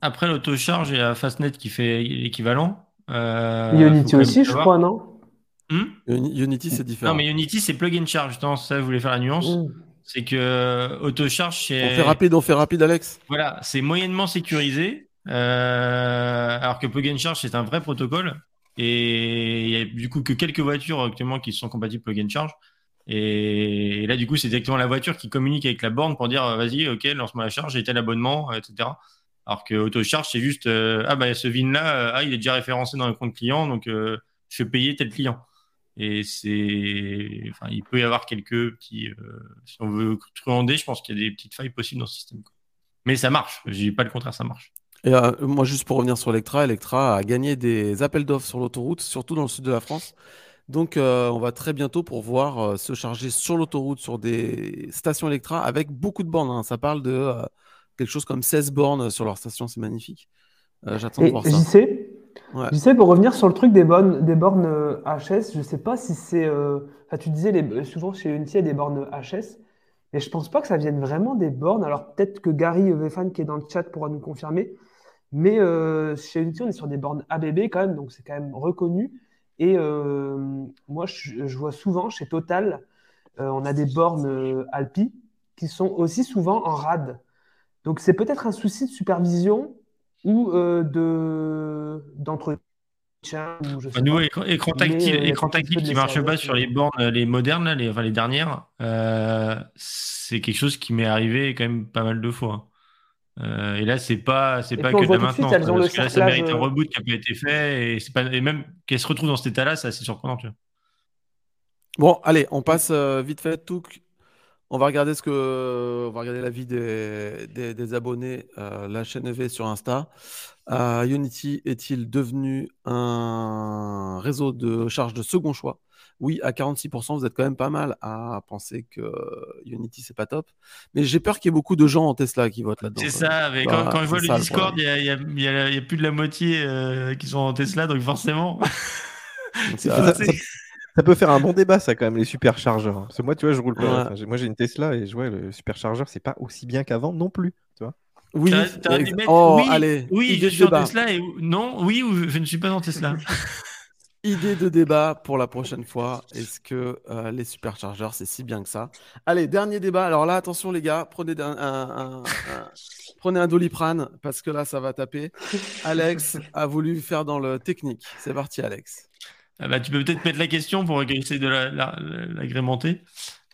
Speaker 2: après l'autocharge, il y a Fastnet qui fait l'équivalent.
Speaker 5: Unity aussi, je crois, non?
Speaker 1: Hmm Unity, c'est différent.
Speaker 2: Non, mais Unity, c'est plug and charge. Ça, je voulais faire la nuance. C'est que euh, auto-charge, c'est.
Speaker 1: On fait rapide, on fait rapide, Alex.
Speaker 2: Voilà, c'est moyennement sécurisé. Euh, alors que plug and charge, c'est un vrai protocole. Et il y a du coup que quelques voitures actuellement qui sont compatibles plug and charge. Et, là, du coup, c'est exactement la voiture qui communique avec la borne pour dire vas-y, ok, lance-moi la charge, j'ai tel abonnement, etc. Alors que auto-charge, c'est juste ah bah ce VIN là, ah, il est déjà référencé dans le compte client, donc je vais payer tel client. Et c'est, enfin, il peut y avoir quelques petits, euh, si on veut truander, je pense qu'il y a des petites failles possibles dans ce système. Mais ça marche. Je dis pas le contraire, ça marche.
Speaker 1: Et euh, moi, juste pour revenir sur Electra, Electra a gagné des appels d'offres sur l'autoroute, surtout dans le sud de la France. Donc, euh, on va très bientôt pouvoir se charger sur l'autoroute, sur des stations Electra avec beaucoup de bornes. Hein. Ça parle de quelque chose comme 16 bornes sur leur station, c'est magnifique. J'attends de voir ça.
Speaker 5: JC, ouais. pour revenir sur le truc des bornes, HS, je sais pas si c'est. Enfin, tu disais, souvent chez Unity, il y a des bornes HS. Mais je pense pas que ça vienne vraiment des bornes. Alors peut-être que Gary Vefan qui est dans le chat pourra nous confirmer. Mais euh, chez Unity, on est sur des bornes ABB quand même, donc c'est quand même reconnu. Et euh, moi, je, vois souvent chez Total, euh, on a des bornes Alpi qui sont aussi souvent en RAD. Donc c'est peut-être un souci de supervision ou de d'entretien
Speaker 2: bah, nous, écran, tactile, euh, écran tactile qui marche pas sur les bornes, les modernes, les, enfin, les dernières, euh, c'est quelque chose qui m'est arrivé quand même pas mal de fois. Euh, et là, c'est pas, c'est pas que de maintenant. parce que là, ça mérite un reboot qui a pas été fait et, pas, et même qu'elle se retrouve dans cet état-là, c'est assez surprenant. Tu vois.
Speaker 1: Bon, allez, on passe vite fait. Tout, on va regarder ce que, on va regarder l'avis des, des, des, abonnés, la chaîne EV sur Insta. Unity est-il devenu un réseau de charge de second choix? Oui, à 46%, vous êtes quand même pas mal à penser que Unity, c'est pas top. Mais j'ai peur qu'il y ait beaucoup de gens en Tesla qui votent là-dedans.
Speaker 2: C'est ça, mais quand, je vois le Discord, il y, a, plus de la moitié euh, qui sont en Tesla, donc forcément.
Speaker 3: ça, peut faire un bon débat, ça, quand même, les superchargeurs. Parce que moi, tu vois, je roule pas. moi, j'ai une Tesla et je vois le superchargeur, c'est pas aussi bien qu'avant non plus. Tu vois
Speaker 1: oui,
Speaker 2: oh, oui, allez, oui je suis en Tesla et non, oui ou je ne suis pas en Tesla.
Speaker 1: idée de débat pour la prochaine fois. Est-ce que euh, les superchargeurs, c'est si bien que ça? Allez, dernier débat. Alors là, attention les gars, prenez un, prenez un doliprane parce que là, ça va taper. Alex a voulu faire dans le technique. C'est parti, Alex.
Speaker 2: Ah bah, tu peux peut-être mettre la question pour essayer de l'agrémenter.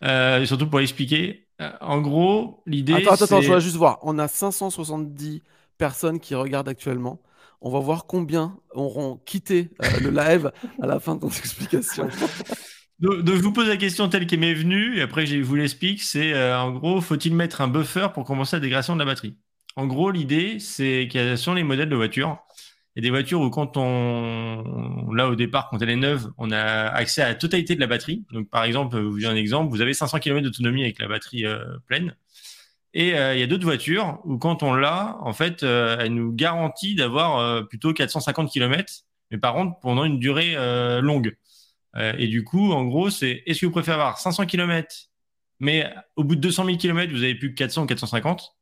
Speaker 2: La, euh, surtout pour expliquer. Euh, en gros, l'idée.
Speaker 1: Attends, attends, je voudrais juste voir. On a 570 personnes qui regardent actuellement. On va voir combien auront quitté euh, le live à la fin de ton explication.
Speaker 2: donc, je vous pose la question telle qu'elle m'est venue, et après je vous l'explique. C'est euh, en gros, faut-il mettre un buffer pour commencer la dégradation de la batterie? En gros, l'idée, c'est qu'il y a sur les modèles de voitures, il y a des voitures où quand on, là au départ, quand elle est neuve, on a accès à la totalité de la batterie. Donc par exemple, vous avez un exemple, vous avez 500 km d'autonomie avec la batterie euh, pleine. Et euh, il y a d'autres voitures où quand on l'a, en fait, euh, elle nous garantit d'avoir plutôt 450 km, mais par contre pendant une durée longue. et du coup, en gros, c'est est-ce que vous préférez avoir 500 km, mais au bout de 200 000 km, vous avez plus que 400 ou 450,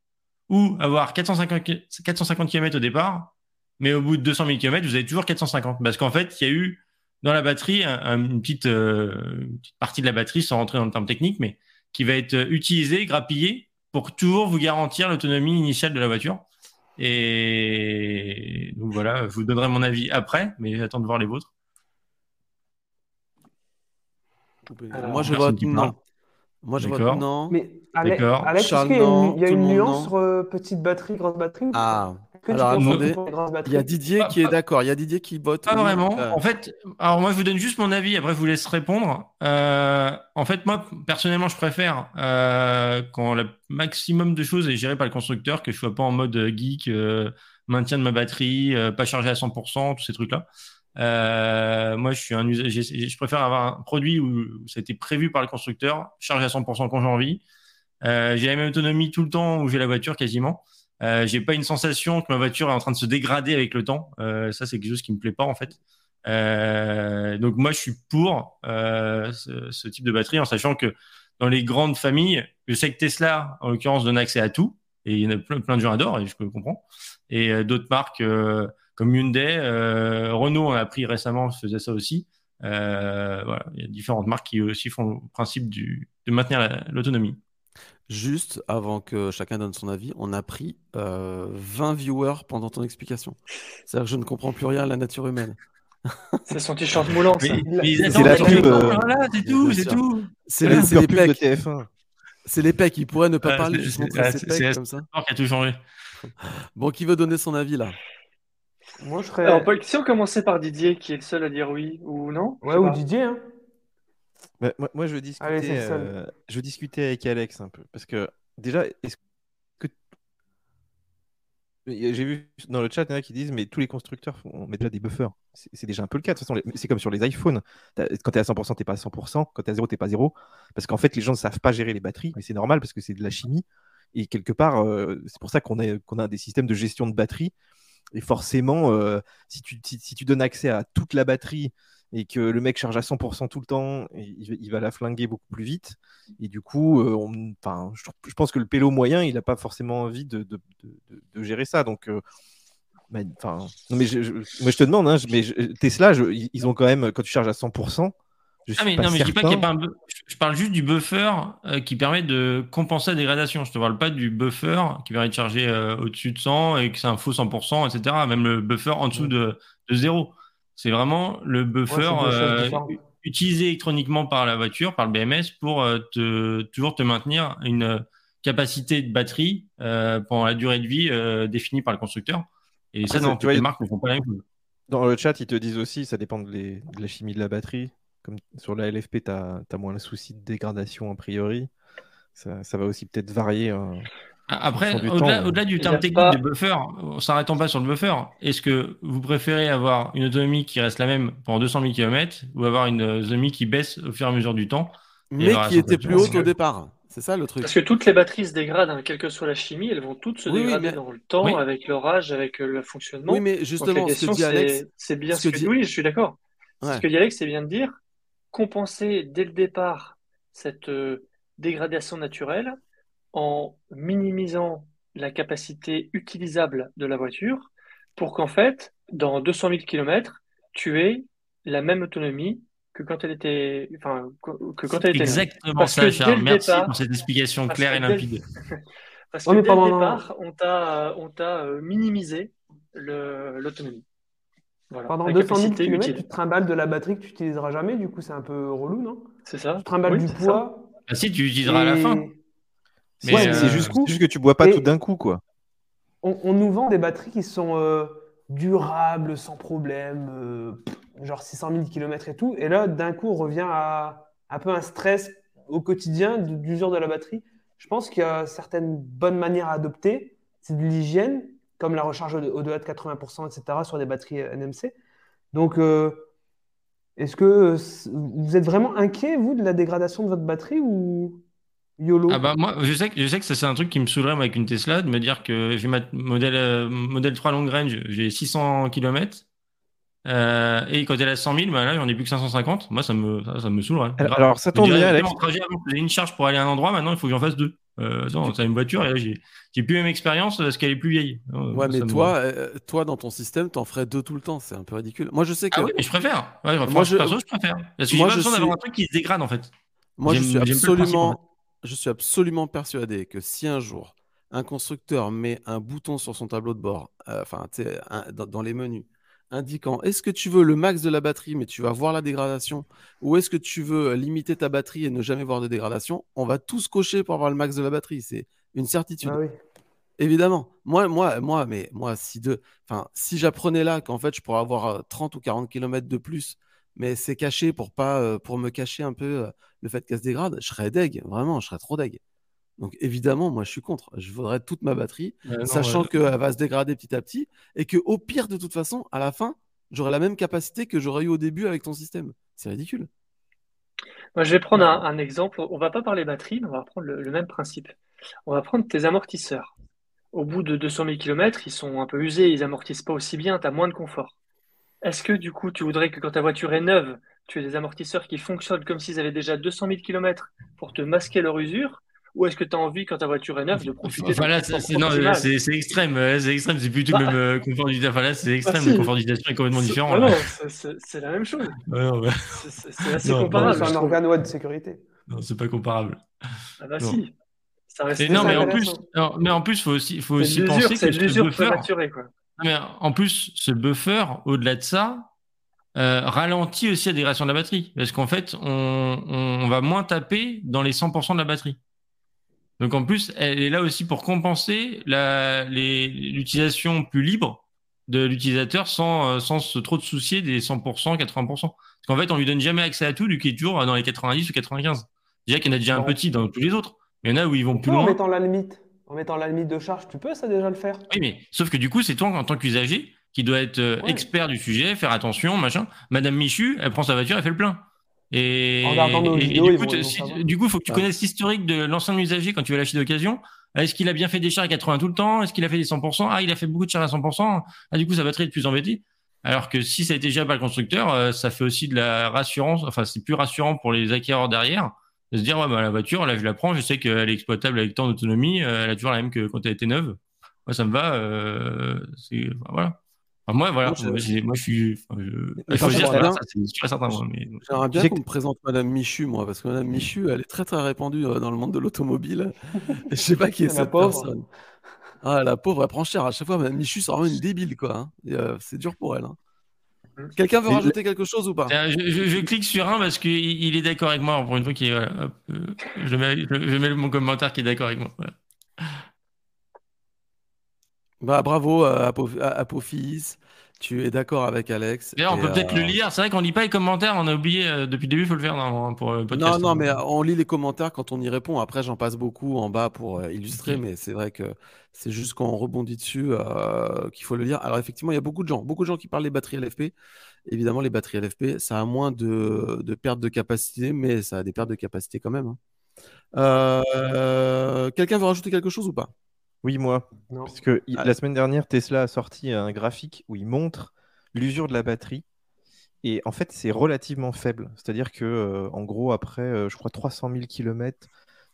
Speaker 2: ou avoir 450, 450 km au départ, mais au bout de 200 000 km, vous avez toujours 450. Parce qu'en fait, il y a eu dans la batterie une, petite, euh, petite, partie de la batterie, sans rentrer dans le terme technique, mais qui va être utilisée, grappillée, pour toujours vous garantir l'autonomie initiale de la voiture. Et donc voilà, je vous donnerai mon avis après, mais j'attends de voir les vôtres.
Speaker 1: moi, je vote non. Moi, je vote non.
Speaker 5: Mais Alex, est-ce qu'il y a une, nuance euh, petite batterie, grosse batterie
Speaker 1: Ah, alors attendez, il y a Didier qui est d'accord, il y a Didier qui vote.
Speaker 2: Pas vraiment. Euh. En fait, alors moi je vous donne juste mon avis, après je vous laisse répondre. Euh, en fait, moi personnellement, je préfère euh, quand le maximum de choses est géré par le constructeur, que je sois pas en mode geek, maintien de ma batterie, pas chargé à 100%, tous ces trucs-là. moi, je suis un usager, je préfère avoir un produit où ça a été prévu par le constructeur, chargé à 100% quand j'ai envie. j'ai la même autonomie tout le temps où j'ai la voiture quasiment. Euh, j'ai pas une sensation que ma voiture est en train de se dégrader avec le temps. Euh, ça, c'est quelque chose qui me plaît pas en fait. Euh, donc moi, je suis pour euh, ce, type de batterie, en sachant que dans les grandes familles, je sais que Tesla, en l'occurrence, donne accès à tout, et il y en a plein, plein de gens adorent, et je comprends. Et euh, d'autres marques comme Hyundai, Renault en a pris récemment, faisait ça aussi. voilà, il y a différentes marques qui aussi font le principe du, de maintenir l'autonomie.
Speaker 1: Juste avant que chacun donne son avis, on a pris 20 euh, viewers pendant ton explication. C'est-à-dire que je ne comprends plus rien à la nature humaine.
Speaker 4: C'est son t-shirt moulant.
Speaker 2: C'est la pub. Euh, c'est tout, c'est tout.
Speaker 1: C'est les, pecs. C'est les pecs. Il pourrait ne pas parler, juste montrer ses pecs comme ça.
Speaker 2: qui a tout changé.
Speaker 1: Bon, qui veut donner son avis là?
Speaker 4: Moi, je serais. Alors, si on commençait par Didier, qui est le seul à dire oui ou non
Speaker 5: Ouais, ou Didier. Hein.
Speaker 3: Bah, moi, je veux discuter, euh, je discuter avec Alex un peu. Parce que déjà, est-ce que. J'ai vu dans le chat, il y en a qui disent Mais tous les constructeurs on met déjà des buffers. C'est déjà un peu le cas. De toute façon, c'est comme sur les iPhones. Quand tu es à 100%, tu pas à 100%. Quand tu es à 0, tu pas à 0. Parce qu'en fait, les gens ne savent pas gérer les batteries. Mais c'est normal parce que c'est de la chimie. Et quelque part, c'est pour ça qu'on a, des systèmes de gestion de batterie. Et forcément, si, tu, si, tu donnes accès à toute la batterie et que le mec charge à 100% tout le temps, il, va la flinguer beaucoup plus vite. Et du coup, on, je, je, pense que le pélo moyen, il n'a pas forcément envie de, de, de, gérer ça. Donc, enfin, non, mais je, moi je te demande, hein, mais Tesla, ils ont quand même, quand tu charges à 100%,
Speaker 2: je ah mais non, mais je dis pas qu'il y a pas un Je parle juste du buffer euh, qui permet de compenser la dégradation. Je te parle pas du buffer qui permet de charger euh, au-dessus de 100 et que c'est un faux 100%, etc. Même le buffer en dessous de, de 0. C'est vraiment le buffer euh, utilisé électroniquement par la voiture, par le BMS, pour te, toujours te maintenir une capacité de batterie pendant la durée de vie définie par le constructeur. Et ça, dans toutes les marques ne font pas la même chose.
Speaker 3: Dans le chat, ils te disent aussi, ça dépend de, de la chimie de la batterie. Comme sur la LFP, tu as, moins le souci de dégradation a priori. Ça, ça va aussi peut-être varier. Hein,
Speaker 2: Après, au-delà, au du terme technique de buffer, s'arrêtant pas sur le buffer, est-ce que vous préférez avoir une autonomie qui reste la même pendant 200 000 km ou avoir une autonomie qui baisse au fur et à mesure du temps?
Speaker 1: Mais qui était plus haute au départ c'est ça le truc.
Speaker 4: Parce que toutes les batteries se dégradent, hein, quelle que soit la chimie, elles vont toutes se dégrader dans le temps, avec leur âge, avec euh, le fonctionnement.
Speaker 1: Oui, mais justement, ce que dit Alex,
Speaker 4: c'est bien ce que, Oui, je suis d'accord. Ce que dit Alex, c'est bien de dire compenser dès le départ cette euh, dégradation naturelle en minimisant la capacité utilisable de la voiture pour qu'en fait, dans 200 000 km, tu aies la même autonomie que quand elle était, enfin, que quand elle était.
Speaker 2: Exactement ça, Charles. Merci pour cette explication claire et limpide.
Speaker 4: Parce que dès le départ, on t'a, on t'a euh, minimisé l'autonomie.
Speaker 5: Pendant 200 000 km, tu te trimbales de la batterie que tu n'utiliseras jamais, du coup, c'est un peu relou, non?
Speaker 4: C'est ça.
Speaker 5: Tu trimbales du poids.
Speaker 2: Ah, si, tu l'utiliseras à la fin.
Speaker 3: Mais ouais, c'est juste, que tu bois pas tout d'un coup, quoi.
Speaker 5: On, nous vend des batteries qui sont euh, durables, sans problème, euh, genre 600 000 km et tout. Et là, d'un coup, on revient à un peu un stress au quotidien d'usure de la batterie. Je pense qu'il y a certaines bonnes manières à adopter. C'est de l'hygiène, comme la recharge au-delà de 80%, etc., sur des batteries NMC. Donc, euh, est-ce que vous êtes vraiment inquiet, vous, de la dégradation de votre batterie ou YOLO
Speaker 2: ah bah moi, je sais que, je sais que ça, c'est un truc qui me saoulerait avec une Tesla, de me dire que j'ai ma modèle, euh, modèle 3 long range, j'ai 600 km. Euh, et quand elle a 100 000, bah là, j'en ai plus que 550. Moi, ça me, ça, me saoulerait.
Speaker 3: Alors, ça tombe bien, Alex.
Speaker 2: J'ai une charge pour aller à un endroit, maintenant, il faut que j'en fasse deux. Euh, c'est une voiture et là, j'ai, j'ai plus la même expérience parce qu'elle est plus vieille.
Speaker 1: Ouais, mais toi, euh, toi, dans ton système, t'en ferais deux tout le temps. C'est un peu ridicule. Moi, je sais que.
Speaker 2: Ah oui, mais je préfère. moi, je... Perso, je préfère. Parce que j'ai pas besoin d'avoir un truc qui se dégrade en fait.
Speaker 1: Moi, je suis absolument, je suis absolument persuadé que si un jour un constructeur met un bouton sur son tableau de bord, euh, enfin, dans, dans les menus, indiquant est-ce que tu veux le max de la batterie mais tu vas voir la dégradation ou est-ce que tu veux limiter ta batterie et ne jamais voir de dégradation, on va tous cocher pour avoir le max de la batterie. C'est une certitude. Ah Évidemment. Moi, moi, moi, mais moi, si de, enfin, si j'apprenais là qu'en fait je pourrais avoir 30 euh, ou 40 km de plus, mais c'est caché pour pas, euh, pour me cacher un peu euh, le fait qu'elle se dégrade, je serais deg. Vraiment, je serais trop deg. Donc évidemment, moi je suis contre. Je voudrais toute ma batterie, sachant qu'elle va se dégrader petit à petit, et que au pire de toute façon, à la fin, j'aurai la même capacité que j'aurais eu au début avec ton système. C'est ridicule.
Speaker 4: Moi, je vais prendre un, exemple. On va pas parler batterie, mais on va prendre le, même principe. On va prendre tes amortisseurs. Au bout de 200 000 km, ils sont un peu usés, ils amortissent pas aussi bien, tu as moins de confort. Est-ce que du coup, tu voudrais que quand ta voiture est neuve, tu aies des amortisseurs qui fonctionnent comme s'ils avaient déjà 200 000 km pour te masquer leur usure? Ou est-ce que tu as envie, quand ta voiture est neuve, de profiter
Speaker 2: enfin, là, c'est, extrême. C'est extrême. C'est plutôt le bah. même euh, confort d'utilisation. Enfin, là, c'est extrême. le confort d'utilisation est complètement différent.
Speaker 4: non, c'est, la même chose. c'est, assez comparable.
Speaker 5: C'est un organe web de sécurité.
Speaker 2: Non, c'est pas comparable.
Speaker 4: Ah bah si.
Speaker 2: Ça reste non, mais en plus, mais en plus, faut aussi, faut aussi penser que
Speaker 4: ce buffer. Quoi.
Speaker 2: Mais en plus, ce buffer, au-delà de ça, euh, ralentit aussi la dégradation de la batterie. Parce qu'en fait, on, on, va moins taper dans les 100% de la batterie. Donc en plus, elle est là aussi pour compenser l'utilisation plus libre de l'utilisateur sans, euh, sans trop de soucier des 100%, 80%. Parce qu'en fait, on lui donne jamais accès à tout, lui qui est toujours dans les 90 ou 95. Déjà qu'il y en a déjà un petit dans tous les autres. Il y en a où ils vont plus loin. En
Speaker 5: mettant la limite. En mettant la limite de charge, tu peux ça déjà le faire.
Speaker 2: Oui, mais sauf que du coup, c'est toi en tant qu'usager qui doit être euh, expert du sujet, faire attention, machin. Madame Michu, elle prend sa voiture, elle fait le plein. Et, du, coup, il faut que tu connaisses l'historique de l'ancien usager quand tu veux l'acheter d'occasion. Est-ce qu'il a bien fait des chars à 80 tout le temps? Est-ce qu'il a fait des 100% Ah, il a fait beaucoup de chars à 100%. Ah, du coup, sa batterie est plus embêtée. Alors que si ça a été déjà par le constructeur, euh, ça fait aussi de la rassurance. Enfin, c'est plus rassurant pour les acquéreurs derrière de se dire ouais, bah, la voiture, là, je la prends, je sais qu'elle est exploitable avec tant d'autonomie, euh, elle a toujours la même que quand elle était neuve. Moi, ça me va. Euh, voilà moi, voilà, moi, je, moi, je suis. il faut dire,
Speaker 1: c'est certain. J'aimerais bien qu'on me présente Madame Michu, moi, parce que Madame Michu, elle est très très répandue euh, dans le monde de l'automobile. je sais pas qui est cette personne. Ah, la pauvre, elle prend cher. À chaque fois, Madame Michu, c'est vraiment une débile, quoi. Hein. Euh, c'est dur pour elle. Hein. Quelqu'un veut rajouter quelque chose ou pas?
Speaker 2: Je, clique sur un parce qu'il il est d'accord avec moi. Pour une fois, qu'il euh, je, mets, je, mets, mon commentaire qui est d'accord avec moi.
Speaker 1: Bah, bravo à Apophis. Tu es d'accord avec Alex.
Speaker 2: on peut peut-être le euh, lire. C'est vrai qu'on lit pas les commentaires. On a oublié euh, depuis le début. Il faut le faire pour le
Speaker 1: podcast. Non, non, mais on lit les commentaires quand on y répond. Après, j'en passe beaucoup en bas pour euh, illustrer, mais c'est vrai que c'est juste quand on rebondit dessus qu'il faut le lire. Alors effectivement, il y a beaucoup de gens, beaucoup de gens qui parlent des batteries LFP. Évidemment, les batteries LFP, ça a moins de, de pertes de capacité, mais ça a des pertes de capacité quand même. Hein. Quelqu'un veut rajouter quelque chose ou pas?
Speaker 3: Oui, moi. Parce que ah. la semaine dernière, Tesla a sorti un graphique où il montre l'usure de la batterie. Et en fait, c'est relativement faible. C'est-à-dire que, euh, en gros, après, euh, je crois, 300 000 km,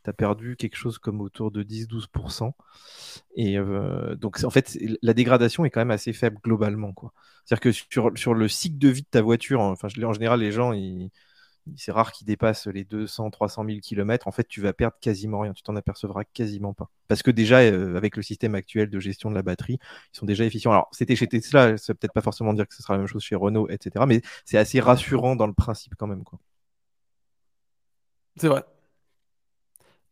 Speaker 3: tu as perdu quelque chose comme autour de 10-12%. Et euh, donc, en fait, la dégradation est quand même assez faible globalement. C'est-à-dire que sur, sur, le cycle de vie de ta voiture, enfin, en général, les gens, ils c'est rare qu'il dépasse les 200, 300 000 km. En fait, tu vas perdre quasiment rien. Tu t'en apercevras quasiment pas. Parce que déjà, euh, avec le système actuel de gestion de la batterie, ils sont déjà efficients. Alors, c'était chez Tesla, ça peut-être pas forcément dire que ce sera la même chose chez Renault, etc. Mais c'est assez rassurant dans le principe quand même.
Speaker 1: C'est vrai.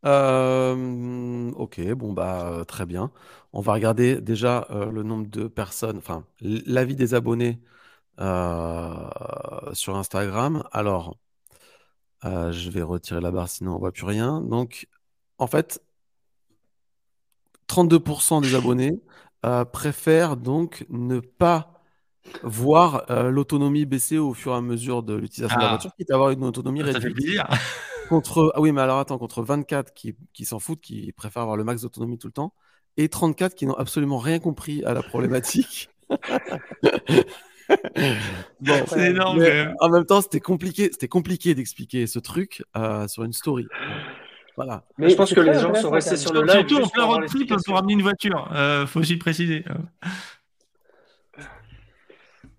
Speaker 1: Euh, ok, bon bah très bien. On va regarder déjà euh, le nombre de personnes, enfin l'avis des abonnés sur Instagram. Alors, euh, je vais retirer la barre, sinon on voit plus rien. Donc, en fait, 32% des abonnés euh, préfèrent donc ne pas voir euh, l'autonomie baisser au fur et à mesure de l'utilisation de la ah. voiture, quitte à avoir une autonomie
Speaker 2: réduite. Ça fait plaisir.
Speaker 1: Contre, ah oui, mais alors attends, contre 24 qui, qui s'en foutent, qui préfèrent avoir le max d'autonomie tout le temps, et 34 qui n'ont absolument rien compris à la problématique.
Speaker 2: c'est énorme.
Speaker 1: En même temps, c'était compliqué, c'était compliqué d'expliquer ce truc euh, sur une story. Voilà.
Speaker 4: Mais je pense que les gens sont restés sur le live.
Speaker 2: Surtout en plein road trip pour amener une voiture. Euh, faut aussi le préciser.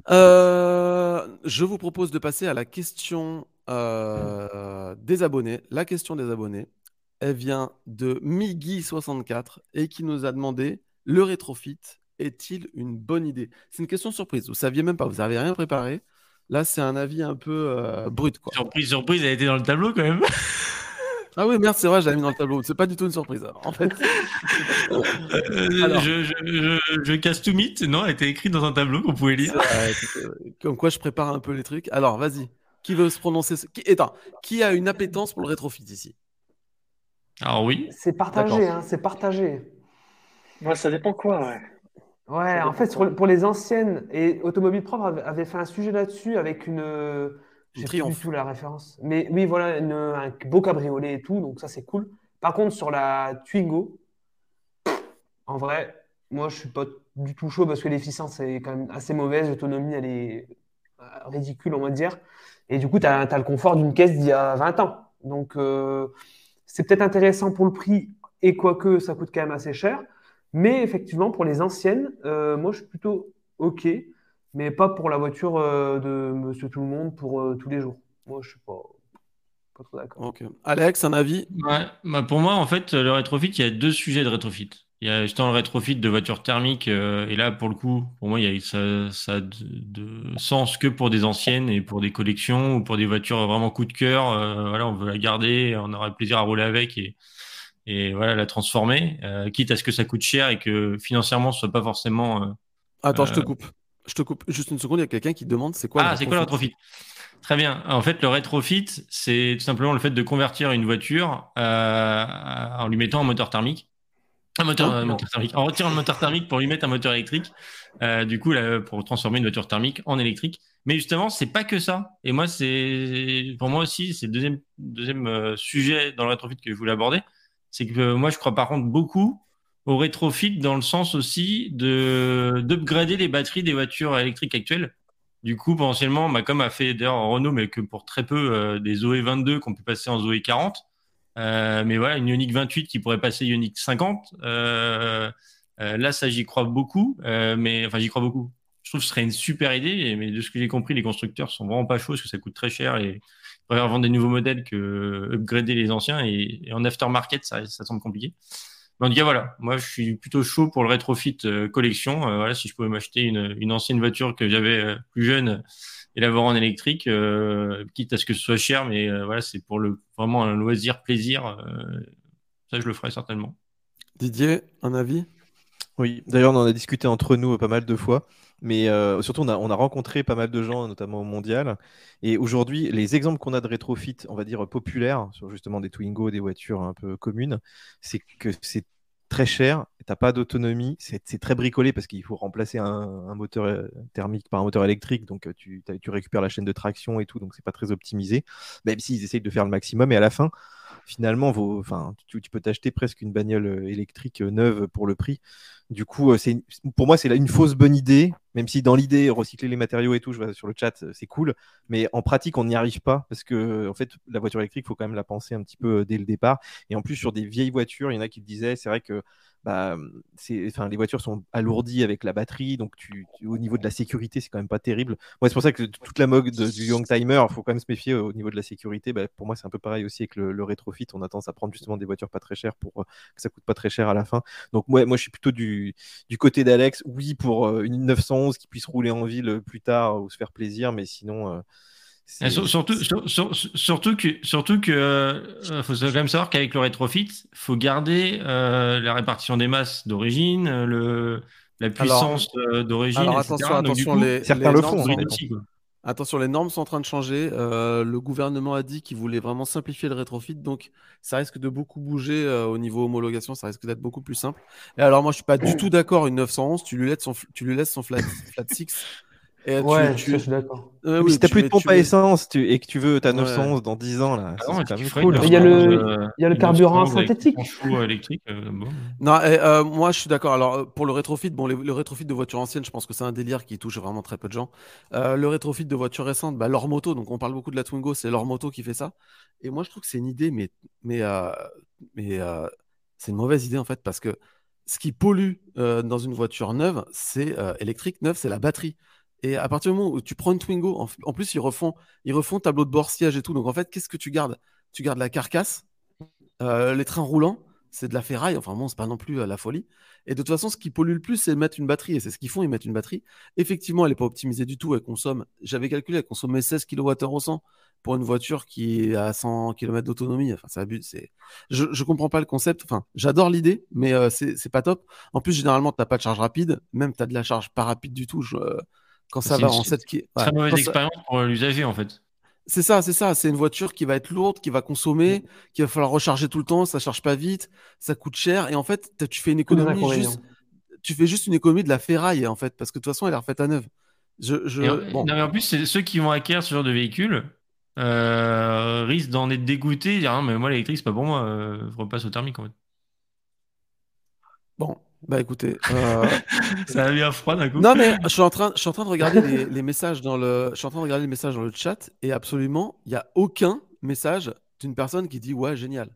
Speaker 1: Euh, je vous propose de passer à la question euh, des abonnés. La question des abonnés, elle vient de Miggy64 et qui nous a demandé le rétrofit est-il une bonne idée? C'est une question surprise. Vous saviez même pas, vous n'avez rien préparé. Là, c'est un avis un peu euh, brut. Quoi.
Speaker 2: Surprise, surprise, elle a été dans le tableau quand même.
Speaker 1: Ah oui, merde, c'est vrai, je l'ai mis dans le tableau. C'est pas du tout une surprise. en fait.
Speaker 2: Euh, je, casse tout mythe. Non, elle était écrite dans un tableau qu'on pouvait lire.
Speaker 1: comme quoi, je prépare un peu les trucs. Alors, vas-y. Qui veut se prononcer qui... Attends, qui a une appétence pour le rétrofit ici?
Speaker 2: Alors oui.
Speaker 5: C'est partagé, hein, c'est partagé.
Speaker 4: Moi, ça dépend quoi, ouais.
Speaker 5: Ouais, en fait, pour les anciennes, et Automobile Propre avait fait un sujet là-dessus avec une. Je sais plus du tout la référence. Mais oui, voilà, un beau cabriolet et tout, donc ça c'est cool. Par contre, sur la Twingo, en vrai, moi je suis pas du tout chaud parce que l'efficience est quand même assez mauvaise, l'autonomie elle est euh, ridicule, on va dire. Et du coup, tu as, le confort d'une caisse d'il y a 20 ans. Donc, euh, c'est peut-être intéressant pour le prix, et quoique ça coûte quand même assez cher. Mais effectivement, pour les anciennes, euh, moi, je suis plutôt OK, mais pas pour la voiture euh, de Monsieur Tout le Monde pour euh, tous les jours. Moi, je suis pas, pas trop d'accord.
Speaker 1: Alex, un avis?
Speaker 2: Bah, Pour moi, en fait, le rétrofit, il y a deux sujets de rétrofit. Il y a justement le rétrofit de voitures thermiques, et là, pour le coup, pour moi, il y a, ça, ça de, sens que pour des anciennes et pour des collections ou pour des voitures vraiment coup de cœur. voilà, on veut la garder, on aura plaisir à rouler avec et et voilà la transformer, euh, quitte à ce que ça coûte cher et que financièrement ce soit pas forcément. Euh,
Speaker 1: Attends, je te euh, coupe. Je te coupe juste une seconde. Il y a quelqu'un qui demande c'est quoi.
Speaker 2: Ah, c'est quoi le rétrofit? Très bien. En fait, le rétrofit, c'est tout simplement le fait de convertir une voiture en lui mettant un moteur thermique. Un moteur, un moteur thermique. En retirant le moteur thermique pour lui mettre un moteur électrique. du coup, là, pour transformer une voiture thermique en électrique. Mais justement, c'est pas que ça. Et moi, c'est pour moi aussi, c'est le deuxième, deuxième euh, sujet dans le rétrofit que je voulais aborder. C'est que moi, je crois par contre beaucoup au rétrofit dans le sens aussi de d'upgrader les batteries des voitures électriques actuelles. Du coup, potentiellement, bah, comme a fait d'ailleurs Renault, mais que pour très peu, euh, des Zoé 22 qu'on peut passer en Zoé 40. Euh, mais voilà, une Ioniq 28 qui pourrait passer Ioniq 50. Euh, là, ça, j'y crois beaucoup. mais enfin, j'y crois beaucoup. Je trouve que ce serait une super idée. Mais de ce que j'ai compris, les constructeurs sont vraiment pas chauds parce que ça coûte très cher et préfèrent vendre des nouveaux modèles que upgrader les anciens. Et, en aftermarket, ça, ça semble compliqué. Mais en tout cas, voilà, moi je suis plutôt chaud pour le rétrofit euh, collection. Euh, voilà, si je pouvais m'acheter une, une, ancienne voiture que j'avais euh, plus jeune et l'avoir en électrique, quitte à ce que ce soit cher, mais voilà, c'est pour le vraiment un loisir, plaisir. ça, je le ferai certainement.
Speaker 1: Didier, un avis?
Speaker 3: Oui, d'ailleurs, on en a discuté entre nous pas mal de fois. Mais surtout, on a, on a, rencontré pas mal de gens, notamment au mondial. Et aujourd'hui, les exemples qu'on a de rétrofit, on va dire populaires, sur justement des Twingo, des voitures un peu communes, c'est que c'est très cher, tu n'as pas d'autonomie, c'est très bricolé parce qu'il faut remplacer un, moteur euh, thermique par un moteur électrique, donc euh, tu, tu récupères la chaîne de traction et tout, donc c'est pas très optimisé, même s'ils essayent de faire le maximum. Et à la fin, finalement, tu, peux t'acheter presque une bagnole euh, électrique euh, neuve pour le prix. Du coup, euh, pour moi, c'est une fausse bonne idée, même si dans l'idée, recycler les matériaux et tout, je vois sur le chat, c'est cool. Mais en pratique, on n'y arrive pas parce que, en fait, la voiture électrique, il faut quand même la penser un petit peu dès le départ. Et en plus, sur des vieilles voitures, il y en a qui disaient, c'est vrai que bah, enfin, les voitures sont alourdies avec la batterie, donc tu, au niveau de la sécurité, c'est quand même pas terrible. Moi, c'est pour ça que toute la mode du Young Timer, faut quand même se méfier au niveau de la sécurité. Bah, pour moi, c'est un peu pareil aussi avec le, le, rétrofit. On a tendance à prendre justement des voitures pas très chères pour euh, que ça coûte pas très cher à la fin. Donc, moi, moi je suis plutôt du, du côté d'Alex. Oui, pour euh, une 911 qui puisse rouler en ville plus tard ou se faire plaisir, mais sinon. Euh,
Speaker 2: surtout, surtout que, surtout que euh, faut quand même savoir qu'avec le rétrofit, faut garder euh, la répartition des masses d'origine, le, la puissance euh, d'origine.
Speaker 1: Alors, attention, attention, les, certains le font. Attention, les normes sont en train de changer. le gouvernement a dit qu'il voulait vraiment simplifier le rétrofit, donc ça risque de beaucoup bouger au niveau homologation, ça risque d'être beaucoup plus simple. Et alors, moi, je suis pas du tout d'accord. Une 911, tu lui laisses son, tu lui laisses son flat, flat six
Speaker 5: ouais, tu, je suis d'accord.
Speaker 3: Euh, oui, si t'as plus de pompe à essence et que tu veux ta 911 dans 10 ans, là,
Speaker 5: ah cool. Il y a le, il y a le carburant synthétique.
Speaker 2: électrique. Euh,
Speaker 1: non, euh, moi je suis d'accord. Alors pour le rétrofit, bon, le rétrofit de voitures anciennes, je pense que c'est un délire qui touche vraiment très peu de gens. le rétrofit de voitures récentes, bah, leur moto, donc on parle beaucoup de la Twingo, c'est leur moto qui fait ça. Et moi je trouve que c'est une idée, mais, mais, mais c'est une mauvaise idée en fait, parce que ce qui pollue dans une voiture neuve, c'est électrique neuve, c'est la batterie. Et à partir du moment où tu prends une Twingo, en, plus, ils refont, ils refont tableau de bord, siège et tout. Donc, en fait, qu'est-ce que tu gardes? Tu gardes la carcasse, euh, les trains roulants, c'est de la ferraille. Enfin, bon, c'est pas non plus euh, la folie. Et de toute façon, ce qui pollue le plus, c'est mettre une batterie. Et c'est ce qu'ils font, ils mettent une batterie. Effectivement, elle n'est pas optimisée du tout. Elle consomme, j'avais calculé, elle consommait 16 kWh au 100 pour une voiture qui est à 100 km d'autonomie. Enfin, ça abuse. Je, je comprends pas le concept. Enfin, j'adore l'idée, mais euh, c'est, pas top. En plus, généralement, tu n'as pas de charge rapide. Même tu as de la charge pas rapide du tout. Quand ça va en 7
Speaker 2: km. Très mauvaise expérience pour l'usager en fait.
Speaker 1: C'est ça, c'est ça. C'est une voiture qui va être lourde, qui va consommer, mm. qui va falloir recharger tout le temps. Ça charge pas vite, ça coûte cher. Et en fait, tu fais une économie juste, tu fais juste une économie de la ferraille en fait, parce que de toute façon, elle est refaite à neuve.
Speaker 2: Je, Non, mais en plus, c'est ceux qui vont acquérir ce genre de véhicule euh, risquent d'en être dégoûtés, dire mais moi l'électrique c'est pas pour moi, euh, je repasse au thermique en fait.
Speaker 1: Bon, bah écoutez, euh,
Speaker 2: ça a bien froid d'un coup.
Speaker 1: Non mais je suis en train, je suis en train de regarder les, messages dans le, je suis en train de regarder les messages dans le chat et absolument, il y a aucun message d'une personne qui dit ouais génial.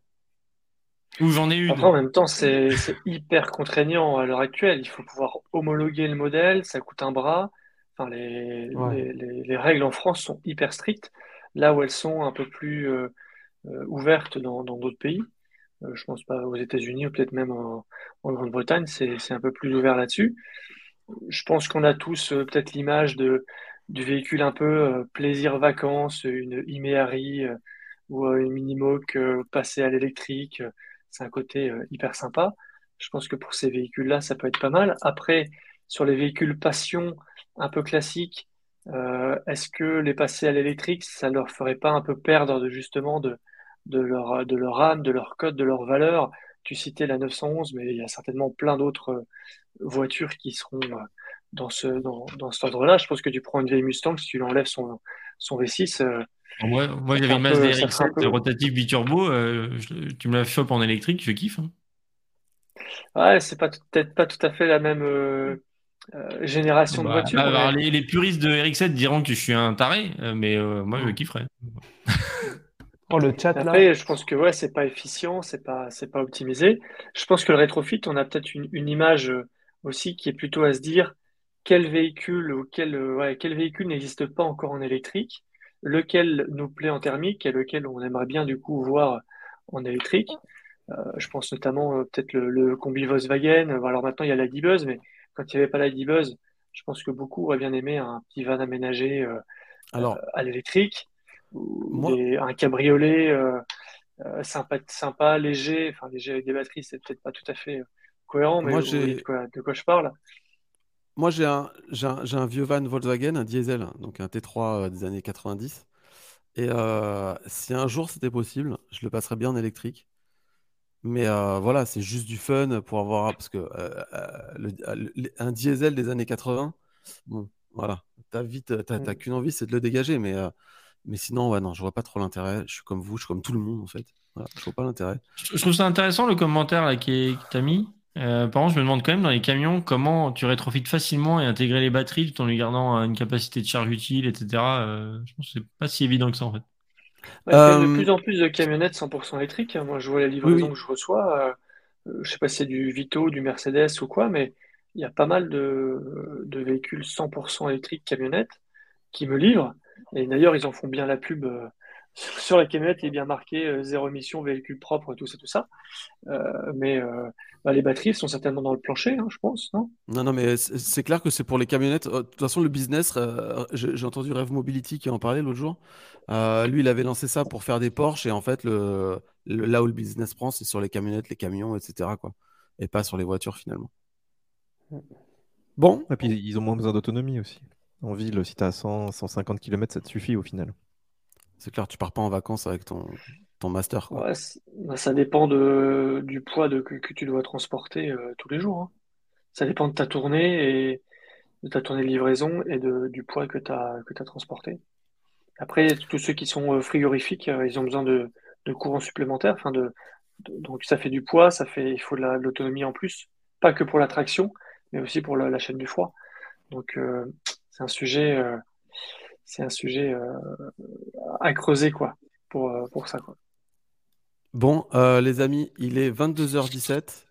Speaker 2: Ou j'en ai eu.
Speaker 4: en même temps, c'est hyper contraignant à l'heure actuelle. Il faut pouvoir homologuer le modèle, ça coûte un bras. Enfin, les, les, règles en France sont hyper strictes, là où elles sont un peu plus euh, euh, ouvertes dans d'autres pays. Euh, je pense pas aux États-Unis ou peut-être même en, Grande-Bretagne, c'est un peu plus ouvert là-dessus. Je pense qu'on a tous euh, peut-être l'image de du véhicule un peu euh, plaisir vacances, une Imeari ou une Minimoc passée à l'électrique. C'est un côté hyper sympa. Je pense que pour ces véhicules-là, ça peut être pas mal. Après, sur les véhicules passion un peu classiques, est-ce que les passer à l'électrique, ça leur ferait pas un peu perdre de, justement de, de leur, de leur âme, de leur code, de leur valeur. Tu citais la 911, mais il y a certainement plein d'autres euh, voitures qui seront euh, dans ce, dans, dans cet ordre-là. Je pense que tu prends une vieille Mustang, si tu lui enlèves son, son V6. Euh,
Speaker 2: moi, moi j'avais une Mazda RX-7 rotative biturbo. Euh, tu me la chopes en électrique, je kiffe. Hein.
Speaker 4: Ouais, c'est pas peut-être pas tout à fait la même euh, génération de bah, voitures.
Speaker 2: Bah, les, les, puristes de RX-7 diront que je suis un taré, mais moi, je kifferais.
Speaker 4: Oh, le chat Après, je pense que ouais, c'est pas efficient, c'est pas, c'est pas optimisé. Je pense que le rétrofit, on a peut-être une, une image aussi qui est plutôt à se dire quel véhicule ou quel, ouais, quel véhicule n'existe pas encore en électrique, lequel nous plaît en thermique et lequel on aimerait bien du coup voir en électrique. Euh, je pense notamment euh, peut-être le, le, combi Volkswagen. Alors maintenant il y a la D-Buzz, mais quand il n'y avait pas la D-Buzz, je pense que beaucoup auraient bien aimé un petit van aménagé euh, Alors, à l'électrique, un cabriolet sympa, sympa, léger, enfin léger avec des batteries, c'est peut-être pas tout à fait cohérent, mais de quoi, de quoi je parle.
Speaker 1: Moi, j'ai un, un, vieux van Volkswagen, un diesel, donc un T3 euh, des années 90. Et euh, si un jour c'était possible, je le passerais bien en électrique. Mais euh, voilà, c'est juste du fun pour avoir. Parce que un diesel des années 80, bon, voilà, t'as vite, t'as, mm. qu'une envie, c'est de le dégager. Mais, mais sinon, ouais, non, je vois pas trop l'intérêt. Je suis comme vous, je suis comme tout le monde en fait. Voilà, je vois pas l'intérêt.
Speaker 2: Je trouve ça intéressant le commentaire là, qui, qui t'a mis. Euh, par contre, je me demande quand même dans les camions comment tu rétrofites facilement et intégrer les batteries tout en lui gardant une capacité de charge utile, etc. Euh, je pense que c'est pas si évident que ça en fait.
Speaker 4: il y a de euh, plus en plus de camionnettes 100% électriques. Moi, je vois la livraison que je reçois. je sais pas si c'est du Vito, du Mercedes ou quoi, mais il y a pas mal de, de véhicules 100% électriques camionnettes qui me livrent. Et d'ailleurs, ils en font bien la pub sur la camionnette, il est bien marqué euh, zéro émission, véhicule propre, tout ça, tout ça. Euh, mais euh, bah, les batteries sont certainement dans le plancher, hein, je pense, non?
Speaker 1: Non, non, mais c'est clair que c'est pour les camionnettes. De toute façon, le business, j'ai entendu Rev Mobility qui en parlait l'autre jour. lui, il avait lancé ça pour faire des Porsche et en fait, le, là où le business prend, c'est sur les camionnettes, les camions, etc. Quoi, et pas sur les voitures finalement.
Speaker 3: Bon. Et puis, ils ont moins besoin d'autonomie aussi. En ville, si tu as 100, 150 km, ça te suffit au final.
Speaker 1: C'est clair, tu pars pas en vacances avec ton, ton master.
Speaker 4: Quoi. Bah, ça dépend de, du poids de, que, tu dois transporter euh, tous les jours. Hein. Ça dépend de ta tournée et de ta tournée de livraison et de, du poids que tu as, que as transporté. Après, tous ceux qui sont euh, frigorifiques, euh, ils ont besoin de, de courant supplémentaire. Enfin de, donc ça fait du poids, ça fait, il faut de l'autonomie en plus. Pas que pour la traction, mais aussi pour la, chaîne du froid. Donc c'est un sujet c'est un sujet euh, à creuser quoi, pour, euh, pour ça. Quoi.
Speaker 1: Bon, euh, les amis, il est 22h17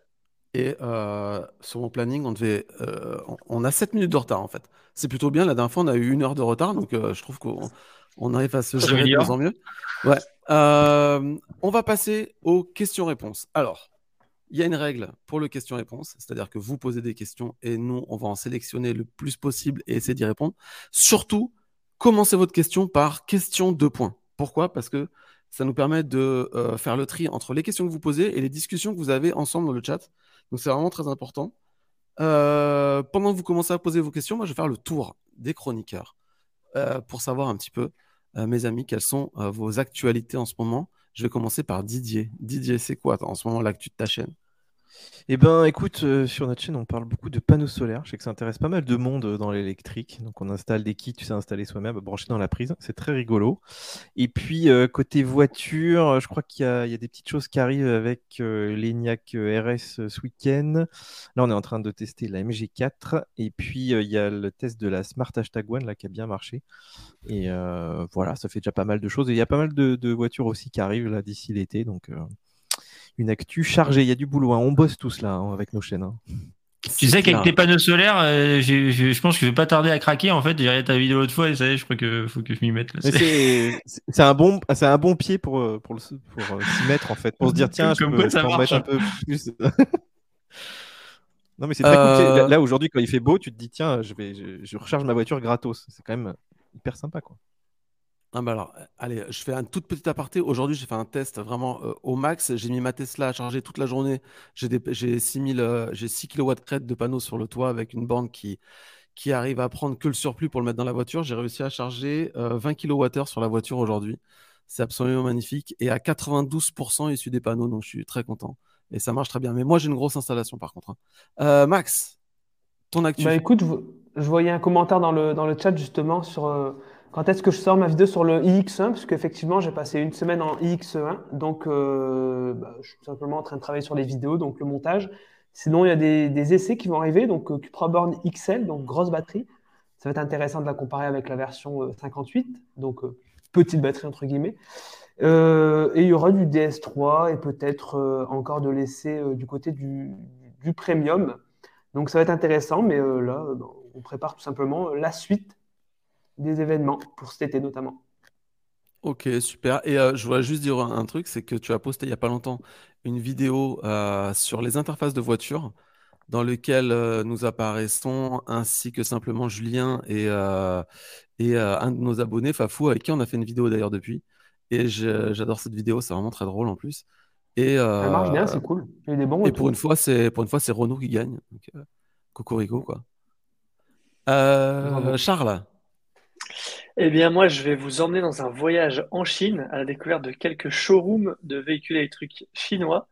Speaker 1: et sur mon planning, on, devait, on, a 7 minutes de retard en fait. C'est plutôt bien. La dernière fois, on a eu une heure de retard, donc je trouve qu'on on arrive à se gérer de mieux en mieux. Ouais. on va passer aux questions-réponses. Alors, il y a une règle pour le question-réponse, c'est-à-dire que vous posez des questions et nous, on va en sélectionner le plus possible et essayer d'y répondre. Surtout, Commencez votre question par question de points. Pourquoi? Parce que ça nous permet de euh, faire le tri entre les questions que vous posez et les discussions que vous avez ensemble dans le chat. Donc c'est vraiment très important. Euh, pendant que vous commencez à poser vos questions, moi je vais faire le tour des chroniqueurs euh, pour savoir un petit peu, mes amis, quelles sont vos actualités en ce moment. Je vais commencer par Didier. Didier, c'est quoi en ce moment l'actu de ta chaîne?
Speaker 3: Eh ben, écoute, euh, sur notre chaîne, on parle beaucoup de panneaux solaires. Je sais que ça intéresse pas mal de monde euh, dans l'électrique. Donc, on installe des kits, tu sais installer soi-même, brancher dans la prise. C'est très rigolo. Et puis, euh, côté voiture, je crois qu'il y, a des petites choses qui arrivent avec l'ENIAC RS ce week-end. Là, on est en train de tester la MG4. Et puis, il y a le test de la Smart Hashtag One là, qui a bien marché. Et voilà, ça fait déjà pas mal de choses. Et il y a pas mal de, de voitures aussi qui arrivent là d'ici l'été. Donc, une actu chargée. Il y a du boulot. Hein. On bosse tous là hein, avec nos chaînes. Hein.
Speaker 2: Tu sais qu'avec tes panneaux solaires, euh, je pense que je vais pas tarder à craquer. En fait, j'ai regardé ta vidéo l'autre fois et ça y est, je crois qu'il faut que je m'y mette.
Speaker 3: C'est un bon, c'est un bon pied pour euh, pour, pour euh, s'y mettre en fait, pour se dire tiens, je peux, en mettre un peu plus. non mais c'est très cool. Là aujourd'hui, quand il fait beau, tu te dis tiens, je vais, je recharge ma voiture gratos. C'est quand même hyper sympa quoi.
Speaker 1: Alors, allez, je fais un tout petit aparté. Aujourd'hui, j'ai fait un test vraiment euh, au max. J'ai mis ma Tesla à charger toute la journée. J'ai j'ai 6000, euh, j'ai 6 kW crête de panneaux sur le toit avec une borne qui, qui arrive à prendre que le surplus pour le mettre dans la voiture. J'ai réussi à charger 20 kWh sur la voiture aujourd'hui. C'est absolument magnifique. Et à 92% issu des panneaux, donc je suis très content. Et ça marche très bien. Mais moi, j'ai une grosse installation par contre. Hein. Euh, Max, ton.
Speaker 5: Bah écoute, Je voyais un commentaire dans le, dans le chat justement sur euh, quand est-ce que je sors ma vidéo sur le iX1, parce qu'effectivement j'ai passé une semaine en iX1, donc euh, bah, je suis simplement en train de travailler sur les vidéos, donc le montage. Sinon, il y a des, des essais qui vont arriver, donc Q3 Born XL, donc grosse batterie. Ça va être intéressant de la comparer avec la version 58, donc petite batterie entre guillemets. et il y aura du DS3 et peut-être encore de l'essai du côté du, du premium. Donc ça va être intéressant, mais euh, là, euh, on prépare tout simplement la suite des événements pour cet été notamment.
Speaker 1: Ok, super. Et euh, je voudrais juste dire un, truc, c'est que tu as posté il n'y a pas longtemps une vidéo sur les interfaces de voiture dans lequel nous apparaissons ainsi que simplement Julien et, et un de nos abonnés, Fafou, avec qui on a fait une vidéo d'ailleurs depuis. Et j'adore cette vidéo, c'est vraiment très drôle en plus.
Speaker 5: Et, Ça marche bien, euh, c'est cool.
Speaker 1: Il y a des bons et pour une fois, c'est pour une fois, c'est Renault qui gagne. Donc, euh, Cocorico, quoi. Euh, Charles.
Speaker 4: Eh bien, moi, je vais vous emmener dans un voyage en Chine à la découverte de quelques showrooms de véhicules électriques chinois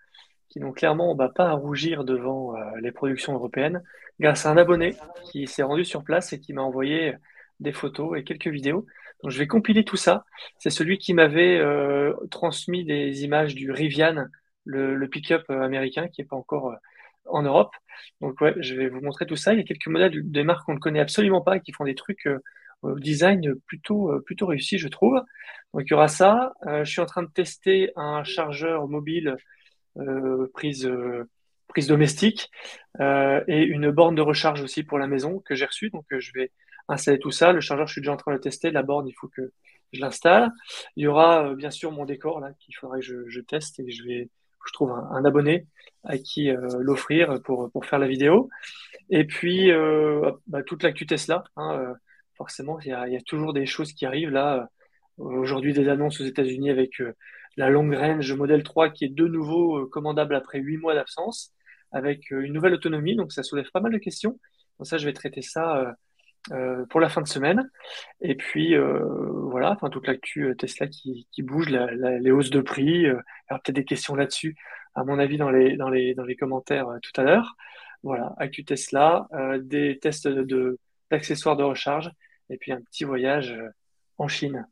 Speaker 4: qui n'ont clairement va pas à rougir devant les productions européennes grâce à un abonné qui s'est rendu sur place et qui m'a envoyé des photos et quelques vidéos. Donc, je vais compiler tout ça. C'est celui qui m'avait euh, transmis des images du Rivian, le, pick-up euh, américain qui n'est pas encore euh, en Europe. Donc, ouais, je vais vous montrer tout ça. Il y a quelques modèles des marques qu'on ne connaît absolument pas et qui font des trucs design plutôt, plutôt réussi, je trouve. Donc, il y aura ça. je suis en train de tester un chargeur mobile prise, prise domestique et une borne de recharge aussi pour la maison que j'ai reçue. Donc, je vais installer tout ça. Le chargeur, je suis déjà en train de le tester. La borne, il faut que je l'installe. Il y aura euh, bien sûr mon décor là qu'il faudrait que je, teste et je vais je trouve un, abonné à qui euh, l'offrir pour, pour faire la vidéo. Et puis euh, bah, toute l'actu Tesla. Hein, forcément, il y, a, toujours des choses qui arrivent là. Aujourd'hui, des annonces aux États-Unis avec la long range modèle 3 qui est de nouveau commandable après 8 mois d'absence, avec une nouvelle autonomie. Donc ça soulève pas mal de questions. Donc ça, je vais traiter ça euh, pour la fin de semaine. Et puis euh, voilà, enfin toute l'actu euh, Tesla qui, bouge, les hausses de prix. il y aura peut-être des questions là-dessus, à mon avis, dans les, commentaires tout à l'heure. Voilà, actu Tesla, des tests d'accessoires de recharge, et puis un petit voyage en Chine.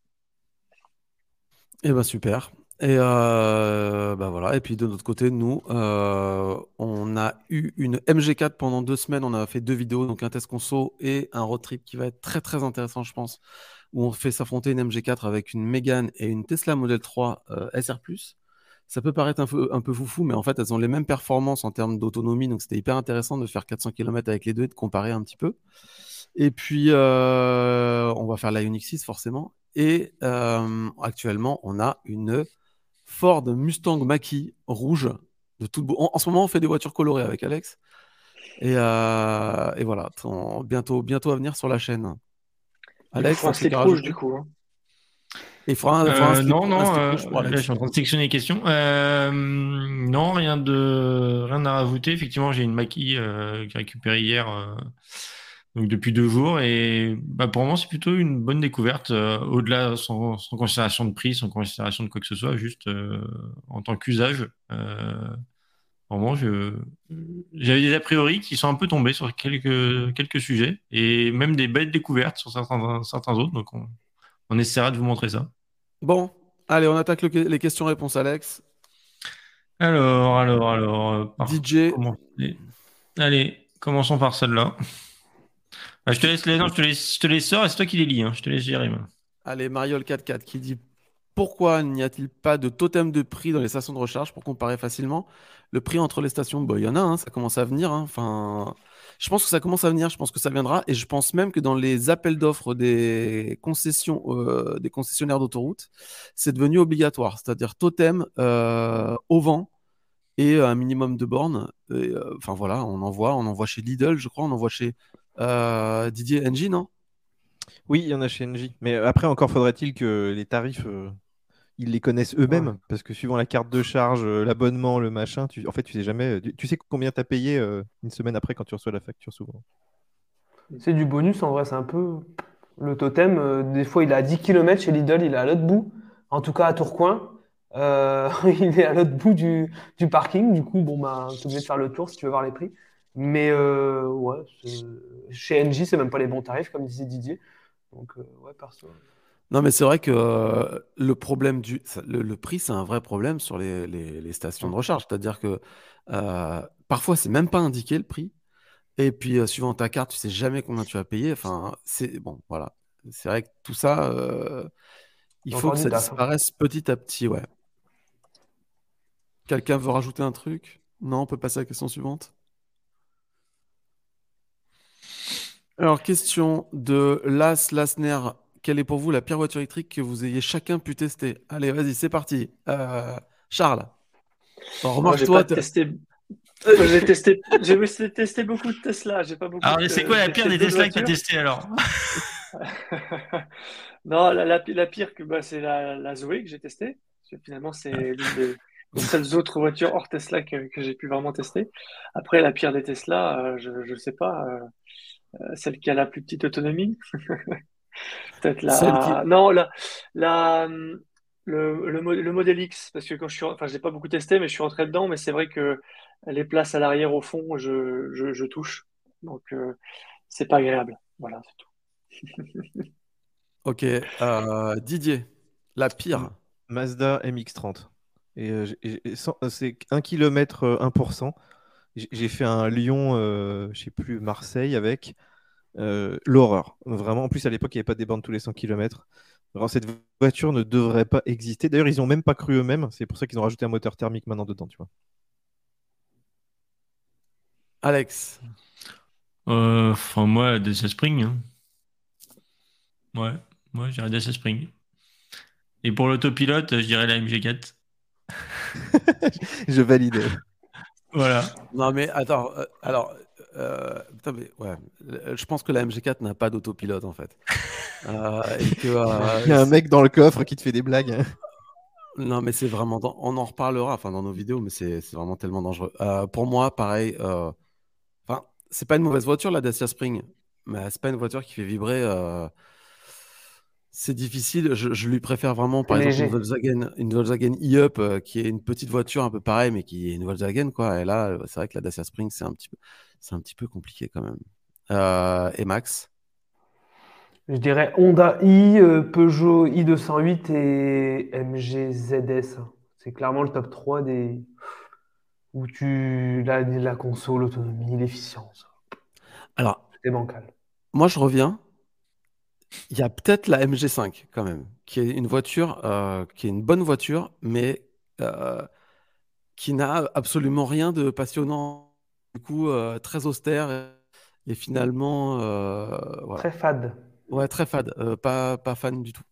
Speaker 1: eh ben super. Et euh, bah voilà. Et puis de notre côté, nous, euh, on a eu une MG4 pendant deux semaines. On a fait deux vidéos, donc un test conso et un road trip qui va être très très intéressant, je pense, où on fait s'affronter une MG4 avec une Mégane et une Tesla Model 3 euh, SR+. Ça peut paraître un peu, un peu foufou, mais en fait, elles ont les mêmes performances en termes d'autonomie, donc c'était hyper intéressant de faire 400 km avec les deux et de comparer un petit peu. Et puis, on va faire la Unix 6 forcément. Et actuellement, on a une Ford Mustang Mach-E rouge de tout beau. En, ce moment, on fait des voitures colorées avec Alex. Et, euh, voilà, bientôt, bientôt à venir sur la chaine.
Speaker 4: Alex, slip rouge du coup. Hein.
Speaker 2: Euh, non, non, euh, je suis en train de sectionner les questions. non, rien de rien à rajouter. Effectivement, j'ai une Maki que j'ai récupérée hier donc depuis deux jours. Et bah, pour moi, c'est plutôt une bonne découverte, euh, au-delà, sans, considération de prix, sans considération de quoi que ce soit, juste euh, en tant qu'usage. Euh, vraiment, j'avais des a priori qui sont un peu tombés sur quelques, quelques sujets, et même des belles découvertes sur certains, certains autres. Donc on, on essaiera de vous montrer ça.
Speaker 1: Bon, allez, on attaque les questions-réponses, Alex.
Speaker 2: Alors, alors, alors.
Speaker 1: DJ.
Speaker 2: Allez, commençons par celle-là. Ah, je te laisse les, non, je te laisse, je te et c'est toi qui les lis. Hein. Je te laisse gérer.
Speaker 1: Allez, Mariol 44 qui dit pourquoi n'y a-t-il pas de totem de prix dans les stations de recharge pour comparer facilement le prix entre les stations Bon, il y en a, hein, ça commence à venir. Hein. Enfin, je pense que ça commence à venir. Je pense que ça viendra, et je pense même que dans les appels d'offres des concessions, euh, des concessionnaires d'autoroute, c'est devenu obligatoire. C'est-à-dire totem euh, au vent et un minimum de bornes. Euh, enfin voilà, on en voit, on en voit chez Lidl, je crois, on en voit chez Didier NG, non?
Speaker 3: Oui, il y en a chez NG. Mais après, encore faudrait-il que les tarifs, ils les connaissent eux-mêmes. Parce que suivant la carte de charge, euh, l'abonnement, le machin, tu... en fait, tu sais jamais. Tu, sais combien tu as payé une semaine après quand tu reçois la facture, souvent.
Speaker 5: C'est du bonus, en vrai, c'est un peu. Le totem, des fois, il est à 10 km chez Lidl, il est à l'autre bout. En tout cas, à Tourcoing. il est à l'autre bout du, parking. Du coup, bon, bah, tu obligé de faire le tour si tu veux voir les prix. Mais ouais, chez NJ, c'est même pas les bons tarifs, comme disait Didier. Donc, ouais, perso.
Speaker 1: Non, mais c'est vrai que euh, le problème du le, prix, c'est un vrai problème sur les, les- stations de recharge. C'est-à-dire que euh, parfois, c'est même pas indiqué le prix. Et puis, euh, suivant ta carte, tu sais jamais combien tu vas payer. Enfin, c'est bon, voilà. C'est vrai que tout ça, il faut que ça hein. disparaisse petit à petit, ouais. Quelqu'un veut rajouter un truc? Non, on peut passer à la question suivante? Alors, question de Las Lasner quelle est pour vous la pire voiture électrique que vous ayez chacun pu tester? Allez, vas-y, c'est parti. Euh, Charles.
Speaker 4: Remarque-toi. testé... j'ai testé, j'ai testé beaucoup de Tesla. J'ai pas beaucoup.
Speaker 2: Alors, c'est quoi la pire des Tesla que tu as testé alors?
Speaker 4: Non, la, pire que bah, c'est la, Zoé que j'ai testée. Finalement, c'est l'une des, seules autres voitures hors Tesla que, j'ai pu vraiment tester. Après, la pire des Tesla, euh, je ne sais pas, euh, celle qui a la plus petite autonomie. Peut-être la. Non, la, la, le, le, le, modèle X, parce que quand je suis. Enfin, je n'ai pas beaucoup testé, mais je suis rentré dedans. Mais c'est vrai que les places à l'arrière, au fond, je, je, je touche. Donc, euh, c'est pas agréable. Voilà, c'est tout.
Speaker 1: ok. Euh, Didier, la pire.
Speaker 3: Mazda MX30. Et, euh, c'est 1 km 1%. J'ai fait un Lyon, je sais plus, Marseille avec. Euh, l'horreur. Vraiment, en plus, à l'époque, il n'y avait pas des bornes tous les 100 km. Alors, cette voiture ne devrait pas exister. D'ailleurs, ils n'ont même pas cru eux-mêmes. C'est pour ça qu'ils ont rajouté un moteur thermique maintenant dedans, tu vois.
Speaker 1: Alex.
Speaker 2: Euh, enfin, moi, Dacia Spring. Hein. Ouais, moi, j'irais Dacia Spring. Et pour l'autopilote, je dirais la MG4.
Speaker 3: je valide.
Speaker 2: Voilà.
Speaker 1: Non, mais attends, euh, alors, euh, ouais. Je pense que la MG4 n'a pas d'autopilote en fait.
Speaker 3: Euh, euh, Il y a un mec dans le coffre qui te fait des blagues.
Speaker 1: Non, mais c'est vraiment. On en reparlera enfin, dans nos vidéos, mais c'est vraiment tellement dangereux. pour moi, pareil. Enfin, c'est pas une mauvaise voiture la Dacia Spring, mais c'est pas une voiture qui fait vibrer c'est difficile. Je, lui préfère vraiment, par exemple, une Volkswagen, une Volkswagen e-Up, euh, qui est une petite voiture un peu pareille, mais qui est une Volkswagen, quoi. Et là, c'est vrai que la Dacia Spring, c'est un petit peu, c'est un petit peu compliqué quand même. Euh, et Max?
Speaker 5: Je dirais Honda i, euh, Peugeot i208 et MG ZS. C'est clairement le top 3 des où tu la, la console, l'autonomie, l'efficience.
Speaker 1: Alors,
Speaker 5: c'est bancal.
Speaker 1: Moi, je reviens il y a peut-être la MG5 quand même, qui est une voiture, euh, qui est une bonne voiture, mais euh, qui n'a absolument rien de passionnant. Du coup, euh, très austère et, finalement,
Speaker 5: Très fade.
Speaker 1: Ouais, très fade. pas, pas fan du tout.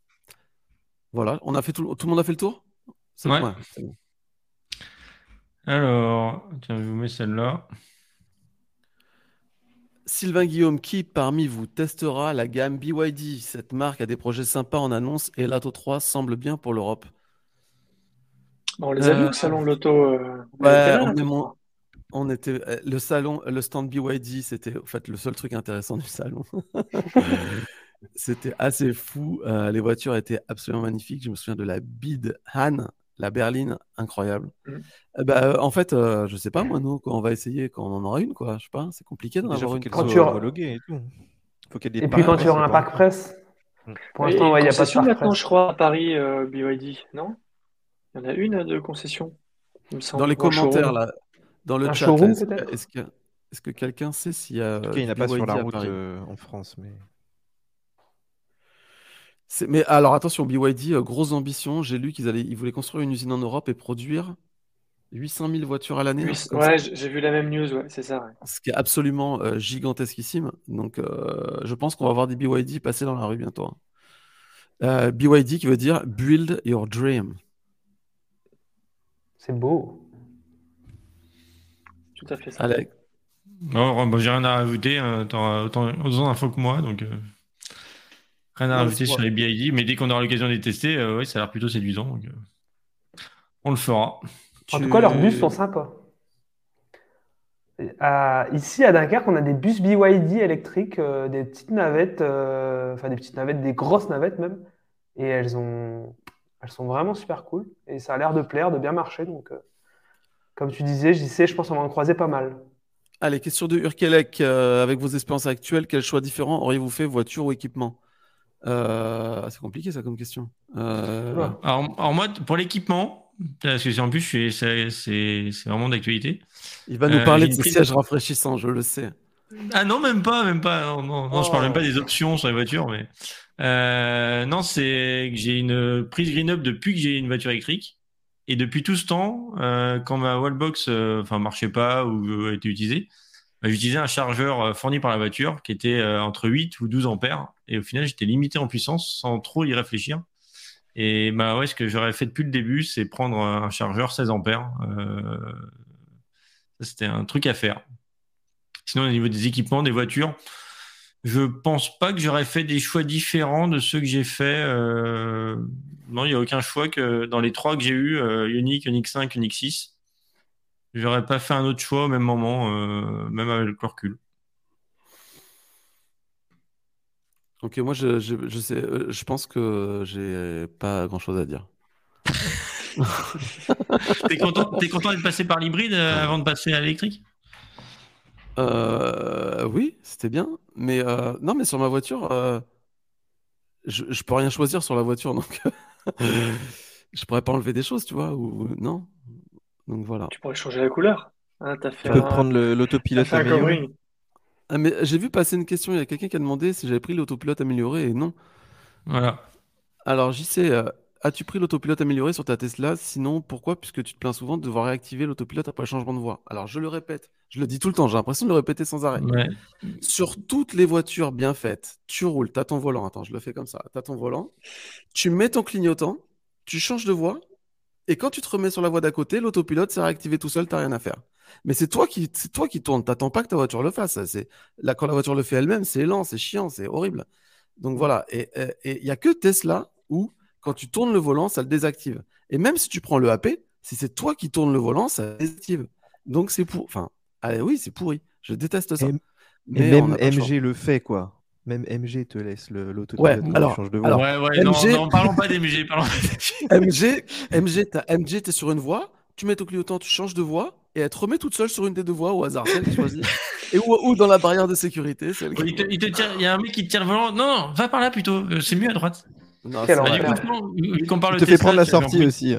Speaker 1: Voilà, on a fait tout, tout le monde a fait le tour?
Speaker 2: C'est Ouais. Alors, tiens, je vous mets celle-là.
Speaker 1: Sylvain Guillaume, qui parmi vous testera la gamme BYD Cette marque a des projets sympas en annonce et l'Ato 3 semble bien pour l'Europe.
Speaker 4: on les a vus au salon de l'auto. Euh,
Speaker 1: on, était, euh, le salon, le stand BYD, c'était en fait le seul truc intéressant du salon. c'était assez fou. Euh, les voitures étaient absolument magnifiques. Je me souviens de la Bid Han la berline, incroyable. Mm. Eh ben, euh, en fait, euh, je sais pas, moi, nous, quand on va essayer, quand on en aura une, quoi. Je sais pas, c'est compliqué d'en avoir une.
Speaker 3: Quand tu homologuée et tout.
Speaker 5: Faut y ait et puis quand tu auras un pack presse.
Speaker 4: Mm. Pour l'instant, il n'y a pas de maintenant, je crois, à Paris, euh, BYD, non? Il y en a une de concession.
Speaker 1: Dans les commentaires, là, dans le chat, est-ce que, est que quelqu'un sait s'il y a.
Speaker 3: il n'y en a pas sur la route en France, mais.
Speaker 1: Mais alors attention, BYD, euh, grosse ambition. J'ai lu qu'ils allaient, ils voulaient construire une usine en Europe et produire 800 000 voitures à l'année.
Speaker 4: ouais, j'ai vu la même news, ouais, c'est ça.
Speaker 1: Ce qui est absolument euh, gigantesquissime. Donc, euh, je pense qu'on va voir des BYD passer dans la rue bientôt. Hein. BYD qui veut dire Build Your Dream.
Speaker 5: C'est beau.
Speaker 4: Tout à fait ça.
Speaker 1: Alex.
Speaker 2: Non, j'ai rien à rajouter. Hein. T'auras autant, autant d'infos que moi, donc. Rien à rajouter sur les BID, mais dès qu'on aura l'occasion de les tester, euh, ouais, ça a l'air plutôt séduisant. Euh, on le fera.
Speaker 5: En tout cas, leurs bus sont sympas. ici, à Dunkerque, on a des bus BYD électriques, euh, des petites navettes, enfin des petites navettes, des grosses navettes même. Et elles, ont, elles sont vraiment super cool. Et ça a l'air de plaire, de bien marcher. Donc, comme tu disais, j'y sais, je pense qu'on va en croiser pas mal.
Speaker 1: Allez, question de Urkelek. avec vos expériences actuelles, quel choix différent auriez-vous fait, voiture ou équipement? C'est compliqué ça comme question.
Speaker 2: Alors, alors, moi, pour l'équipement, parce que en plus, c'est vraiment d'actualité.
Speaker 1: Il va nous parler de ces sièges rafraîchissants, je le sais.
Speaker 2: Ah non, même pas, même pas. Non, non, non je parle même pas des options sur les voitures, mais euh, non, c'est que j'ai une prise green up depuis que j'ai une voiture électrique. Et depuis tout ce temps, euh, quand ma wallbox euh, enfin marchait pas ou était utilisée, bah, j'utilisais un chargeur fourni par la voiture qui était entre 8 ou 12 ampères. Et au final, j'étais limité en puissance sans trop y réfléchir. Et bah ouais, ce que j'aurais fait depuis le début, c'est prendre un chargeur 16 ampères. c'était un truc à faire. Sinon, au niveau des équipements, des voitures, je pense pas que j'aurais fait des choix différents de ceux que j'ai fait. Euh, non, il n'y a aucun choix que dans les trois que j'ai eu, euh, Unique, Unique 5, Unique 6. J'aurais pas fait un autre choix au même moment, euh, même avec le recul.
Speaker 1: Ok, moi je, je, sais, je pense que j'ai pas grand chose à dire.
Speaker 2: t'es content, es content d'être passé par l'hybride avant de passer à l'électrique?
Speaker 1: Euh, oui, c'était bien. Mais euh, non, mais sur ma voiture, euh, je, je peux rien choisir sur la voiture, donc je pourrais pas enlever des choses, tu vois, ou non? Donc voilà.
Speaker 4: Tu pourrais changer la couleur.
Speaker 3: Hein, tu peux prendre l'autopilote amélioré.
Speaker 1: Ah, mais j'ai vu passer une question, il y a quelqu'un qui a demandé si j'avais pris l'autopilote amélioré et non.
Speaker 2: Voilà.
Speaker 1: Alors j'y sais, As-tu pris l'autopilote amélioré sur ta Tesla? Sinon, pourquoi? Puisque tu te plains souvent de devoir réactiver l'autopilote après le changement de voie. Alors, je le répète, je le dis tout le temps, j'ai l'impression de le répéter sans arrêt. Sur toutes les voitures bien faites, tu roules, tu as ton volant. Attends, je le fais comme ça. Tu as ton volant, tu mets ton clignotant, tu changes de voie, et quand tu te remets sur la voie d'à côté, l'autopilote s'est réactivé tout seul, tu rien à faire. Mais c'est toi qui c'est toi qui tournes, t'attends pas que ta voiture le fasse. C'est là quand la voiture le fait elle-même, c'est lent, c'est chiant, c'est horrible. Donc voilà, et il y a que Tesla où quand tu tournes le volant, ça le désactive. Et même si tu prends le AP, si c'est toi qui tournes le volant, ça le désactive. Donc c'est pour. Enfin, allez, oui, c'est pourri. Je déteste ça.
Speaker 3: Mais même MG le fait, quoi. Même MG te laisse l'auto
Speaker 1: ouais, alors,
Speaker 2: change de voie. ouais, ouais, MG... non, parlons pas d'MG.
Speaker 1: MG, MG, MG, t'es sur une voie, tu mets ton clignotant, tu changes de voie, et elle te remet toute seule sur une des deux voies au hasard, celle que choisis. et ou, dans la barrière de sécurité.
Speaker 2: il, te, il, il, y a un mec qui te tire le volant. Non, non, va par là plutôt. Euh, c'est mieux à droite.
Speaker 3: Non, Quel il te fait prendre la sortie aussi.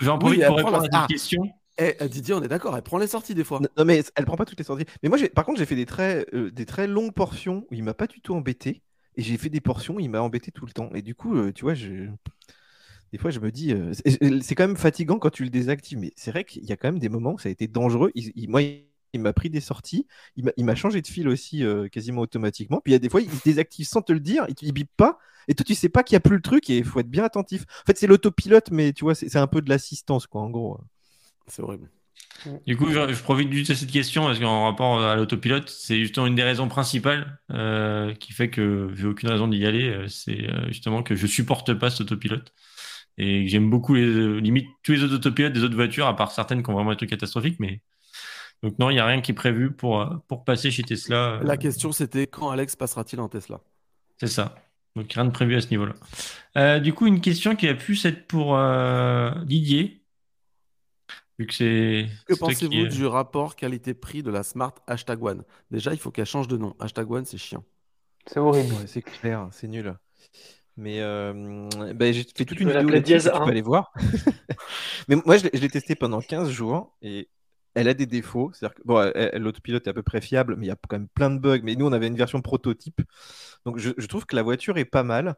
Speaker 2: J'en profite pour répondre à cette ah. question.
Speaker 1: Eh, eh, Didier, on est d'accord, elle prend les sorties des fois.
Speaker 3: Non, mais elle prend pas toutes les sorties. Mais moi, par contre, j'ai fait des très, euh, des très longues portions où il m'a pas du tout embêté. Et j'ai fait des portions où il m'a embêté tout le temps. Et du coup, euh, tu vois, des fois, je me dis, euh, c'est quand même fatigant quand tu le désactives. Mais c'est vrai qu'il y a quand même des moments où ça a été dangereux. Il, moi, il m'a pris des sorties. Il m'a changé de fil aussi quasiment automatiquement. Puis il y a des fois, il se désactive sans te le dire. Il ne bip pas. Et toi, tu sais pas qu'il n'y a plus le truc et il faut être bien attentif. En fait, c'est l'autopilote, mais tu vois, c'est un peu de l'assistance, quoi, en gros.
Speaker 1: C'est horrible.
Speaker 2: Du coup, je, profite juste de cette question parce qu'en rapport à l'autopilote, c'est justement une des raisons principales euh, qui fait que j'ai aucune raison d'y aller. Euh, c'est euh, justement que je supporte pas cet autopilote et j'aime beaucoup les limite tous les autres autopilotes des autres voitures, à part certaines qui ont vraiment des trucs catastrophiques. Mais donc non, il n'y a rien qui est prévu pour pour passer chez Tesla.
Speaker 1: La question c'était quand Alex passera-t-il en Tesla?
Speaker 2: C'est ça. Donc rien de prévu à ce niveau-là. Euh, du coup, une question qui a pu être pour euh, Didier. Vu que c'est.
Speaker 1: Que pensez-vous du rapport qualité-prix de la Smart Hashtag One? Déjà, il faut qu'elle change de nom. Hashtag One, c'est chiant.
Speaker 3: C'est horrible. c'est clair, c'est nul. Mais euh, ben, j'ai fait toute une vidéo là tu peux aller voir. Mais moi, je l'ai testé pendant 15 jours et elle a des défauts. C'est-à-dire que bon, l'autopilote est à peu près fiable, mais il y a quand même plein de bugs. Mais nous, on avait une version prototype. Donc, je, trouve que la voiture est pas mal.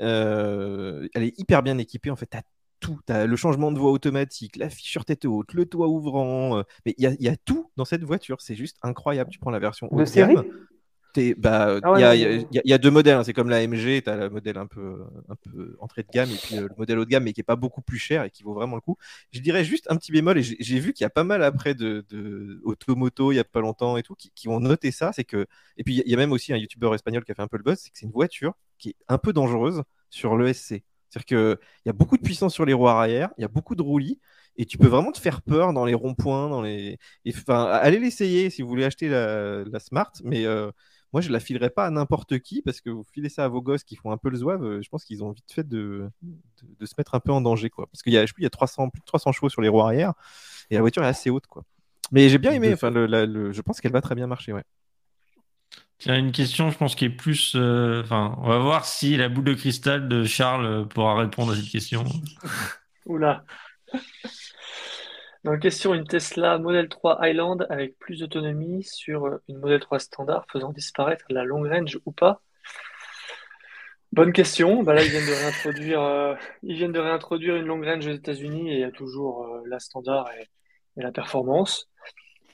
Speaker 3: Euh, elle est hyper bien équipée. En fait, tu as tout. Tu as le changement de voie automatique, la sur tête haute, le toit ouvrant. Euh, mais il y, a tout dans cette voiture. C'est juste incroyable. Tu prends la version
Speaker 5: haut de, gamme.
Speaker 3: Bah, ah il y, a deux modèles. Hein. C'est comme la MG, tu as le modèle un peu, un peu entrée de gamme et puis euh, le modèle haut de gamme, mais qui est pas beaucoup plus cher et qui vaut vraiment le coup. Je dirais juste un petit bémol, et j'ai vu qu'il y a pas mal après de, de Automoto il y a pas longtemps et tout, qui, ont noté ça. C'est que, et puis il y a même aussi un youtubeur espagnol qui a fait un peu le buzz, c'est que c'est une voiture qui est un peu dangereuse sur l'ESC. C'est-à-dire qu'il y a beaucoup de puissance sur les roues arrière, il y a beaucoup de roulis, et tu peux vraiment te faire peur dans les ronds-points, dans les. Enfin, allez l'essayer si vous voulez acheter la, Smart, mais euh, moi, je la filerai pas à n'importe qui parce que vous filez ça à vos gosses qui font un peu le zouave. Euh, je pense qu'ils ont vite fait de, de, se mettre un peu en danger. Quoi. Parce qu'il y a, je il y a 300, plus de 300 chevaux sur les roues arrière et la voiture est assez haute. Quoi. Mais j'ai bien aimé. Enfin, le, je pense qu'elle va très bien marcher. Ouais.
Speaker 2: Tiens, une question, je pense, qui est plus. Euh, on va voir si la boule de cristal de Charles pourra répondre à cette question.
Speaker 4: Oula. La question, une Tesla Model 3 Highland avec plus d'autonomie sur une Model 3 standard faisant disparaître la long range ou pas? Bonne question. Bah là, ils viennent de réintroduire, euh, ils viennent de réintroduire une long range aux États-Unis et il y a toujours euh, la standard et, la performance.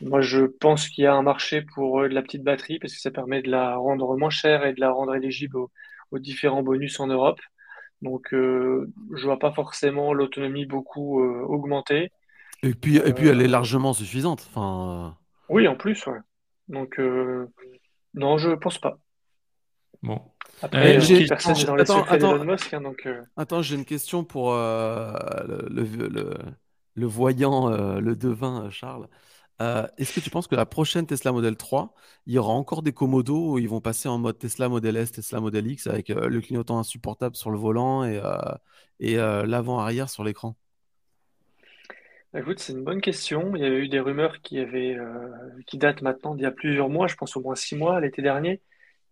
Speaker 4: Moi, je pense qu'il y a un marché pour euh, de la petite batterie parce que ça permet de la rendre moins chère et de la rendre éligible aux, différents bonus en Europe. Donc, je vois pas forcément l'autonomie beaucoup augmenter.
Speaker 1: Et puis, et puis, elle est largement suffisante. Enfin.
Speaker 4: Oui, en plus, ouais. Donc, non, je pense pas.
Speaker 2: Bon.
Speaker 1: Après, euh, personne dans attends, attends, Musk, hein, donc, euh. attends j'ai une question pour euh, le, le, le, voyant, le devin Charles. Est-ce que tu penses que la prochaine Tesla Model 3, il y aura encore des commodos où ils vont passer en mode Tesla Model S, Tesla Model X avec le clignotant insupportable sur le volant et, et l'avant-arrière sur l'écran?
Speaker 4: Bah, Écoute, c'est une bonne question. Il y avait eu des rumeurs qui, avaient, qui datent maintenant d'il y a plusieurs mois, je pense au moins six mois, l'été dernier,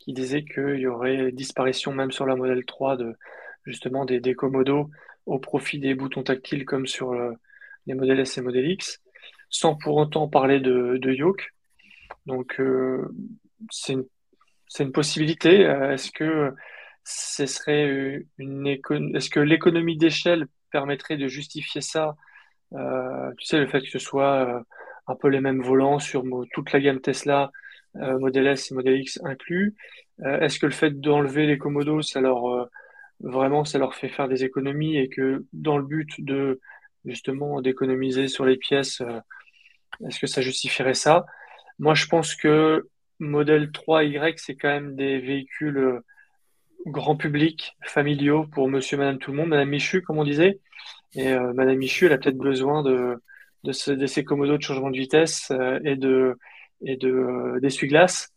Speaker 4: qui disait qu'il y aurait disparition même sur la modèle 3 de justement des, des au profit des boutons tactiles comme sur euh, les modèles S et modèle X, sans pour autant parler de, yoke. Donc euh, c'est une, possibilité. Euh, est-ce que ce serait une est-ce que l'économie d'échelle permettrait de justifier ça? Tu sais le fait que ce soit un peu les mêmes volants sur toute la gamme Tesla euh, Model S et Model X inclus. Euh, est-ce que le fait d'enlever les commodos, ça leur euh, vraiment ça leur fait faire des économies et que dans le but de justement d'économiser sur les pièces, est-ce que ça justifierait ça? Moi, je pense que Model 3Y, c'est quand même des véhicules grand public, familiaux pour monsieur, madame, tout le monde. Madame Michu, comme on disait. Et madame Michu, elle a peut-être besoin de, de, ces commodos de changement de vitesse et de et de euh, d'essuie-glace.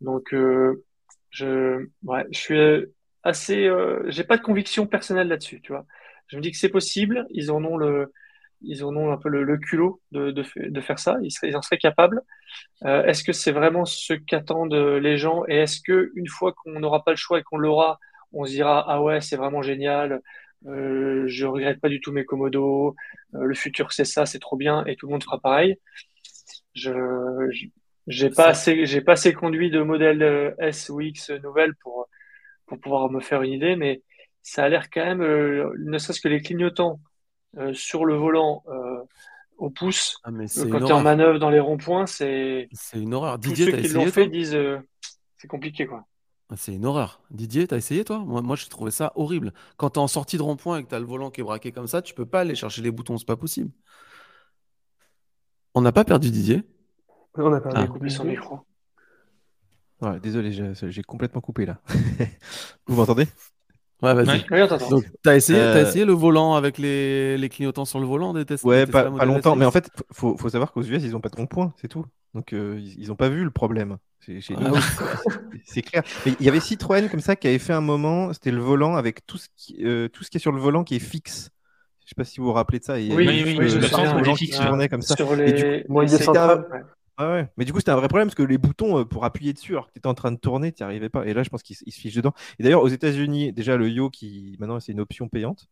Speaker 4: Donc, euh, je, suis assez, euh, j'ai pas de conviction personnelle là-dessus, tu vois. Je me dis que c'est possible, ils en ont le, ils en ont un peu le, culot de, de, de, faire ça, ils, seraient, ils en seraient capables. Euh, est-ce que c'est vraiment ce qu'attendent les gens et est-ce que une fois qu'on n'aura pas le choix et qu'on l'aura, on se dira ah ouais c'est vraiment génial, euh, je regrette pas du tout mes commodos, le futur c'est ça, c'est trop bien et tout le monde fera pareil. Je, j'ai pas assez, j'ai pas assez conduit de modèle euh, S ou X nouvelle pour, pour pouvoir me faire une idée, mais ça a l'air quand même, euh, ne serait-ce que les clignotants euh, sur le volant au pouce, ah, quand tu es en manœuvre dans les ronds-points, c'est.
Speaker 1: C'est une horreur.
Speaker 4: Didier, Tous ceux qui l'ont fait disent c'est compliqué quoi.
Speaker 1: Ah, c'est une horreur. Didier, t'as essayé toi? Moi, moi j'ai trouvé ça horrible. Quand t'es en sortie de rond-point et que t'as le volant qui est braqué comme ça, tu peux pas aller chercher les boutons, c'est pas possible. On n'a pas perdu Didier?
Speaker 5: On a perdu
Speaker 4: ah. son micro.
Speaker 3: désolé, j'ai complètement coupé là. Vous m'entendez?
Speaker 1: Ouais, vas-y. Donc, t'as essayé, as euh, essayé le volant avec les, les, clignotants sur le volant des tests
Speaker 3: Ouais, pas, longtemps. Mais en fait, faut, faut savoir qu'aux US, ils n'ont pas de rond-point, c'est tout. Donc, euh, ils n'ont pas vu le problème. C'est ah clair. il y avait Citroën comme ça qui avait fait un moment, c'était le volant avec tout ce, qui, euh, tout ce qui est sur le volant qui est fixe. Je sais pas si vous vous rappelez de ça.
Speaker 4: oui, oui, oui, je me souviens.
Speaker 3: comme ça.
Speaker 4: Sur les,
Speaker 3: du ouais. Mais du coup, c'était un vrai problème parce que les boutons euh, pour appuyer dessus, alors que tu étais en train de tourner, tu n'y arrivais pas. Et là, je pense qu'il se fiche dedans. Et d'ailleurs, aux États-Unis, déjà, le Yo, qui maintenant, c'est une option payante.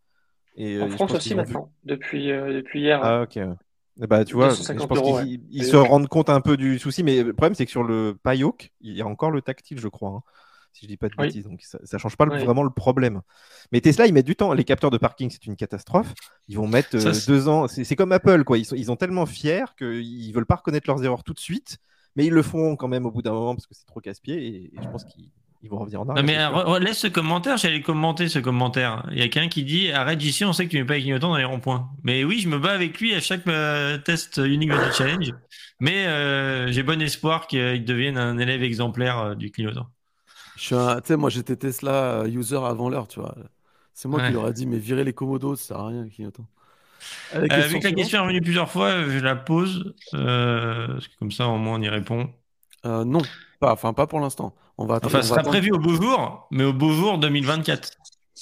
Speaker 4: Et, en euh, France aussi, maintenant, depuis, euh, depuis hier.
Speaker 3: Ah, ok. Bah, tu vois, je pense qu'ils se rendent compte un peu du souci, mais le problème, c'est que sur le Payok, il y a encore le tactile, je crois. Hein si je dis pas de bêtises. Donc ça, ne change pas vraiment le problème. Mais Tesla, ils mettent du temps. Les capteurs de parking, c'est une catastrophe. Ils vont mettre euh, deux ans. C'est comme Apple, quoi. Ils sont, ils ont tellement fiers qu'ils veulent pas reconnaître leurs erreurs tout de suite, mais ils le font quand même au bout d'un moment parce que c'est trop casse-pied. Et, je pense qu'ils vont revenir en arrière.
Speaker 2: Non, mais laisse ce commentaire, j'allais commenter ce commentaire. Il y a quelqu'un qui dit Arrête ici, on sait que tu mets pas les clignotants dans les ronds-points. Mais oui, je me bats avec lui à chaque euh, test Unique Challenge. Mais euh, j'ai bon espoir qu'il devienne un élève exemplaire du clignotant.
Speaker 1: Je suis un, tu sais, moi j'étais Tesla euh, user avant l'heure, tu vois. C'est moi qui leur ai dit, mais virer les commodos, ça sert à rien, clignotant.
Speaker 2: Euh, vu que la question est revenue plusieurs fois, je la pose, euh, parce que comme ça au moins on y répond.
Speaker 1: non, pas, enfin pas pour l'instant. On va
Speaker 2: enfin, ce sera prévu au beau jour, mais au beau jour 2024.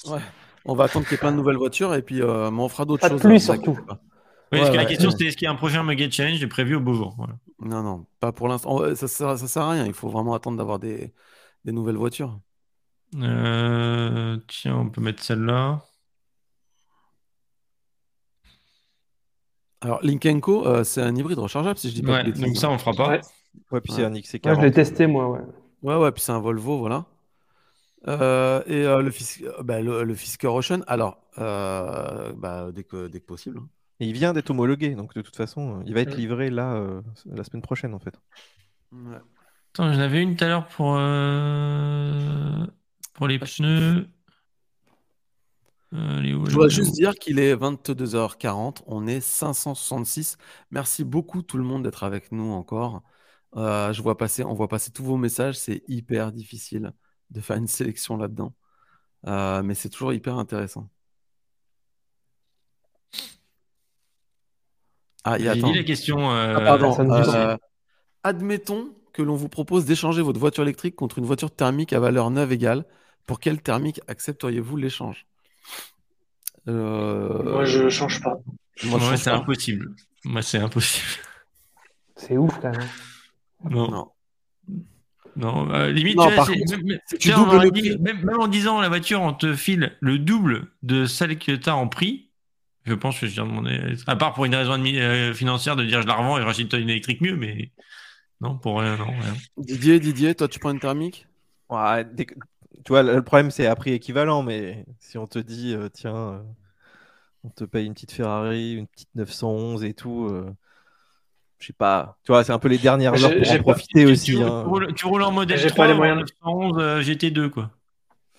Speaker 1: Ouais. On va attendre qu'il y ait plein de nouvelles voitures et puis on fera d'autres choses.
Speaker 5: Plus surtout.
Speaker 2: Oui, parce que la question c'était est-ce qu'il y a un prochain Mega Challenge prévu au beau jour?
Speaker 1: Non, non, pas pour l'instant. Ça, ça, sert à rien. Il faut vraiment attendre d'avoir des, des nouvelles voitures.
Speaker 2: Euh, tiens, on peut mettre celle-là.
Speaker 1: Alors, Linkenko, euh, c'est un hybride rechargeable, si je dis pas
Speaker 2: de Donc ça, on fera pas.
Speaker 3: Ouais, puis c'est un XC40.
Speaker 5: Moi, je l'ai testé, moi, ouais.
Speaker 1: Ouais, ouais, puis c'est un Volvo, voilà. Euh, et euh, le, bah, le, le, Fisker Ocean, alors, bah, dès, que, dès que possible. Hein.
Speaker 3: Et il vient d'être homologué, donc de toute façon, il va être livré là, la semaine prochaine, en fait.
Speaker 2: Ouais. Attends, j'en avais une tout à l'heure pour, pour les pneus.
Speaker 1: Euh, je voudrais juste dire qu'il est 22h40, on est 566. Merci beaucoup tout le monde d'être avec nous encore. Euh, je vois passer, on voit passer tous vos messages, c'est hyper difficile de faire une sélection là-dedans. Euh, mais c'est toujours hyper intéressant.
Speaker 2: Ah, il y a la question.
Speaker 1: Ah, pardon. admettons que l'on vous propose d'échanger votre voiture électrique contre une voiture thermique à valeur neuve égale. Pour quelle thermique accepteriez-vous l'échange?
Speaker 4: Euh, Moi, je change pas.
Speaker 2: Moi, c'est impossible. Moi, c'est impossible.
Speaker 5: C'est ouf, quand même.
Speaker 2: Non. Non. Euh, limite, même, en disant la voiture, on te file le double de celle que tu as en prix. Je pense que je viens demander, à part pour une raison euh, financière de dire je la revends et je rachète une électrique mieux, mais non, pour rien, non.
Speaker 1: Didier, Didier, toi, tu prends une thermique?
Speaker 3: Ouais, tu vois, le problème, c'est à prix équivalent, mais si on te dit, euh, tiens, euh, on te paye une petite Ferrari, une petite 911 et tout, euh, je sais pas. Tu vois, c'est un peu les dernières heures pour en profiter aussi. Tu,
Speaker 2: hein. roules, en modèle 3, pas les moyens 911 GT2, quoi.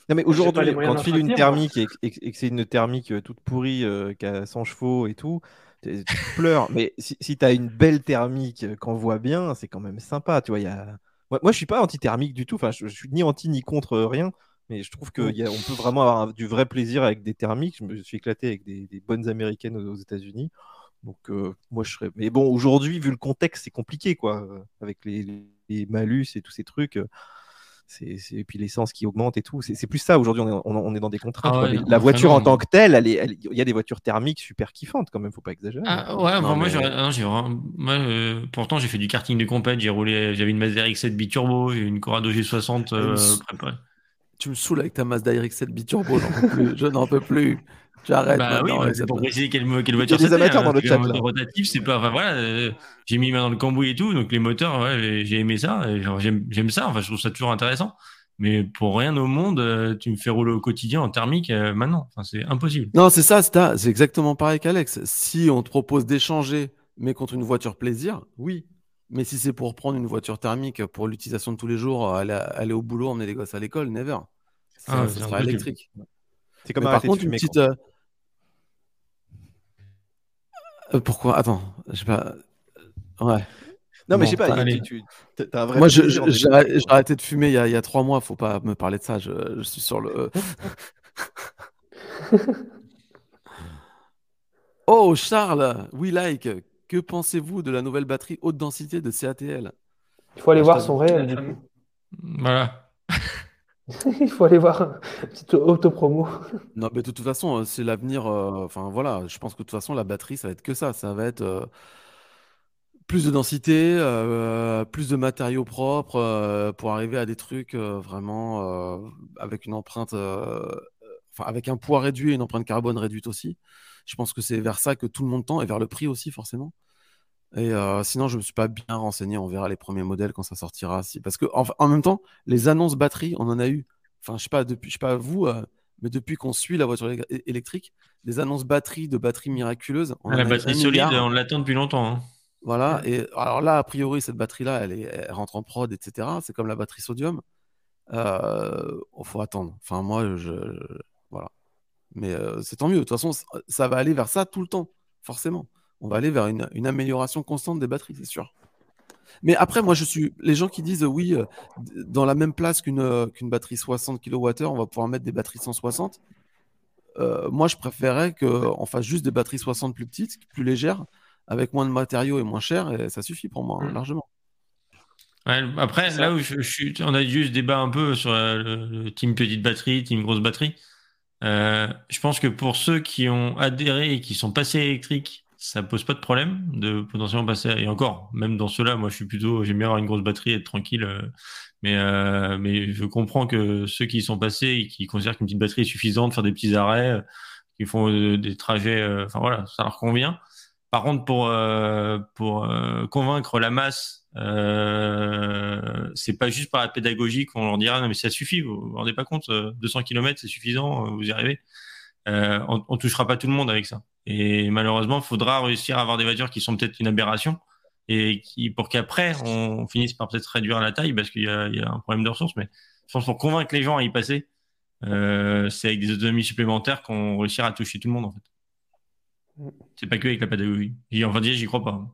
Speaker 3: Non, mais aujourd'hui, quand tu files une thermique et, que c'est une thermique toute pourrie qui a 100 chevaux et tout, tu pleures. mais si, si tu as une belle thermique qu'on voit bien, c'est quand même sympa. Tu vois, y a moi, moi, je suis pas anti-thermique du tout. Enfin, je, suis ni anti ni contre rien. Mais je trouve qu'on peut vraiment avoir du vrai plaisir avec des thermiques. Je me suis éclaté avec des, bonnes américaines aux, États-Unis. Donc, euh, moi, je. Mais bon, aujourd'hui, vu le contexte, c'est compliqué, quoi. Euh, avec les, malus et tous ces trucs. Euh, et puis l'essence qui augmente et tout. C'est plus ça aujourd'hui, on, est dans des contraintes. Ah la voiture en tant que telle, il y a des voitures thermiques super kiffantes quand même, faut pas exagérer.
Speaker 2: Ah, ouais, moi, euh, pourtant j'ai fait du karting de compète, j'ai roulé, j'avais une Mazda RX-7 biturbo, j'ai une Corrado G60 euh,
Speaker 1: Tu me saoules avec ta Mazda RX-7 biturbo, je n'en peux plus. J'arrête.
Speaker 2: Bah oui, c'est pour préciser quelle, quelle voiture
Speaker 3: c'est. des amateurs dans le chat.
Speaker 2: Rotatif, c'est pas. Enfin voilà, euh, j'ai mis main dans le cambouis et tout, donc les moteurs, ouais, j'ai aimé ça. J'aime ça. Enfin, je trouve ça toujours intéressant. Mais pour rien au monde, euh, tu me fais rouler au quotidien en thermique euh, maintenant. Enfin, c'est impossible.
Speaker 1: Non, c'est ça, c'est exactement pareil qu'Alex. Si on te propose d'échanger, mais contre une voiture plaisir, oui. Mais si c'est pour prendre une voiture thermique pour l'utilisation de tous les jours, aller, aller, au boulot, emmener les gosses à l'école, never. Ça, ah, sera électrique.
Speaker 3: C'est comme par contre, une petite.
Speaker 1: Euh, pourquoi? Attends, je sais pas. Ouais.
Speaker 3: Non, mais je sais pas. Tu,
Speaker 1: as un vrai Moi, j'ai arrêté de fumer il y, a, il y, a, trois mois. Faut pas me parler de ça. Je, je suis sur le. oh, Charles, we like. Que pensez-vous de la nouvelle batterie haute densité de CATL
Speaker 5: Il faut aller voir son réel, du coup.
Speaker 2: Voilà.
Speaker 5: Il faut aller voir un petit auto-promo.
Speaker 1: Non, mais de toute façon, euh, c'est l'avenir. Euh, enfin, voilà, je pense que de toute façon, la batterie, ça va être que ça. Ça va être euh, plus de densité, plus de matériaux propres pour arriver à des trucs vraiment avec une empreinte, avec un poids réduit et une empreinte carbone réduite aussi. Je pense que c'est vers ça que tout le monde tend et vers le prix aussi, forcément. Et euh, sinon, je ne me suis pas bien renseigné. On verra les premiers modèles quand ça sortira. Si... Parce que en, même temps, les annonces batterie, on en a eu. Enfin, je sais pas depuis, je sais pas vous, euh, mais depuis qu'on suit la voiture électrique, des annonces batterie de batterie miraculeuse.
Speaker 2: la batterie solide, on l'attend depuis longtemps. Hein.
Speaker 1: Voilà. Et alors là, a priori, cette batterie-là, elle, elle, rentre en prod, etc. C'est comme la batterie sodium. Il euh, faut attendre. Enfin, moi, je, voilà. Mais c'est tant mieux. De toute façon, ça va aller vers ça tout le temps, forcément on va aller vers une, amélioration constante des batteries, c'est sûr. Mais après, moi, je suis. Les gens qui disent oui, euh, dans la même place qu'une euh, qu'une batterie 60 kWh, on va pouvoir mettre des batteries 160. Euh, moi, je préférerais qu'on fasse juste des batteries 60 plus petites, plus légères, avec moins de matériaux et moins chères, et ça suffit pour moi, hein, mm. largement.
Speaker 2: après, là où je, suis, on a juste débat un peu sur le, team petite batterie, team grosse batterie. je pense que pour ceux qui ont adhéré et qui sont passés électriques ça pose pas de problème de potentiellement passer. Et encore, même dans ceux-là, moi, je suis plutôt, j'aime bien avoir une grosse batterie, être tranquille. Euh, mais, euh, mais je comprends que ceux qui y sont passés et qui considèrent qu'une petite batterie est suffisante, faire des petits arrêts, euh, qui font des trajets, enfin voilà, ça leur convient. Par contre, pour, pour convaincre la masse, euh, c'est pas juste par la pédagogie qu'on leur dira non mais ça suffit, vous vous rendez pas compte, 200 km c'est suffisant, vous y arrivez. Euh, on, on, touchera pas tout le monde avec ça. Et malheureusement, il faudra réussir à avoir des voitures qui sont peut-être une aberration et qui, pour qu'après, on finisse par peut-être réduire la taille parce qu'il y, a un problème de ressources. Mais je pense pour convaincre les gens à y passer, euh, c'est avec des autonomies supplémentaires qu'on réussira à toucher tout le monde en fait. C'est pas que avec la pédagogie. Enfin, j'y crois pas.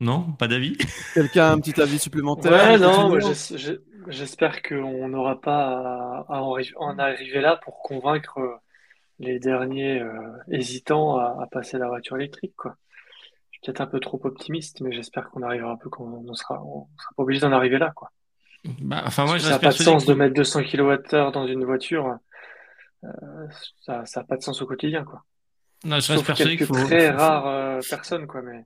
Speaker 2: Non, pas d'avis?
Speaker 1: Quelqu'un a un petit avis supplémentaire?
Speaker 4: Ouais, non, j'espère qu'on n'aura pas à, en arriver là pour convaincre les derniers euh, hésitants à, passer la voiture électrique. Quoi. Je suis peut-être un peu trop optimiste, mais j'espère qu'on arrivera un peu quand on sera, on sera pas obligé d'en arriver là. Quoi.
Speaker 2: Bah, enfin, moi,
Speaker 4: ça n'a pas de sens de mettre 200 kWh dans une voiture. Euh, ça n'a pas de sens au quotidien. Quoi.
Speaker 2: Non, je reste
Speaker 4: persuadé qu'il faut... très rares euh, personnes. Quoi, mais...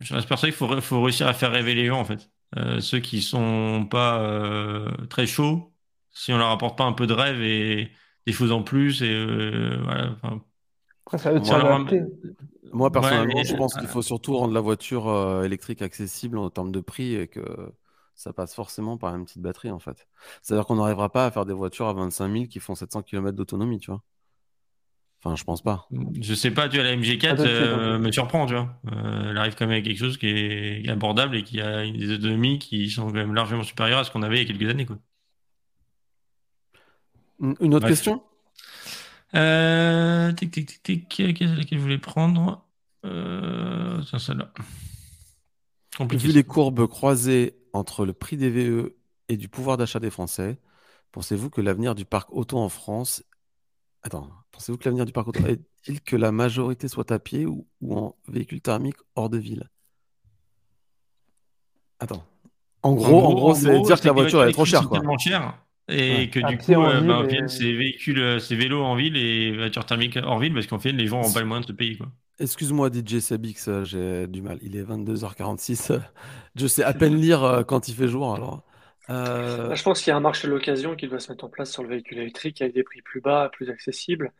Speaker 2: Je reste persuadé qu'il faut, faut réussir à faire rêver les gens, en fait. Euh, ceux qui sont pas euh, très chauds, si on leur apporte pas un peu de rêve et des choses en plus, et euh, voilà.
Speaker 1: moi, personnellement, je pense qu'il faut surtout rendre la voiture électrique accessible en termes de prix et que ça passe forcément par une petite batterie, en fait. C'est-à-dire qu'on n'arrivera pas à faire des voitures à 25 000 qui font 700 km d'autonomie, tu vois. Enfin, je pense pas.
Speaker 2: Je sais pas, tu vois, la MG4 euh, me surprend, tu vois. Euh, elle arrive quand même avec quelque chose qui est abordable et qui a des autonomies qui sont quand même largement supérieures à ce qu'on avait il y a quelques années, quoi.
Speaker 1: Une autre question?
Speaker 2: Euh, Tic, tic, tic, tic. Laquelle je voulais prendre? Euh, C'est celle-là.
Speaker 1: Vu les courbes croisées entre le prix des VE et du pouvoir d'achat des Français, pensez-vous que l'avenir du parc auto en France Attends, pensez-vous que l'avenir du parc auto est-il que la majorité soit à pied ou, en véhicule thermique hors de ville? Attends. En gros, en gros, c'est dire que la voiture est trop chère. Quoi.
Speaker 2: Tellement cher et que du coup, euh, bah, viennent ces véhicules, euh, ces vélos en ville et voitures thermiques hors ville parce qu'en fait, les gens n'ont pas le moyen de se payer. Quoi.
Speaker 1: Excuse-moi, DJ Sabix, euh, j'ai du mal. Il est 22h46. Je sais à peine lire quand il fait jour. Alors.
Speaker 4: Euh, je pense qu'il y a un marché de l'occasion qui doit se mettre en place sur le véhicule électrique avec des prix plus bas, plus accessibles,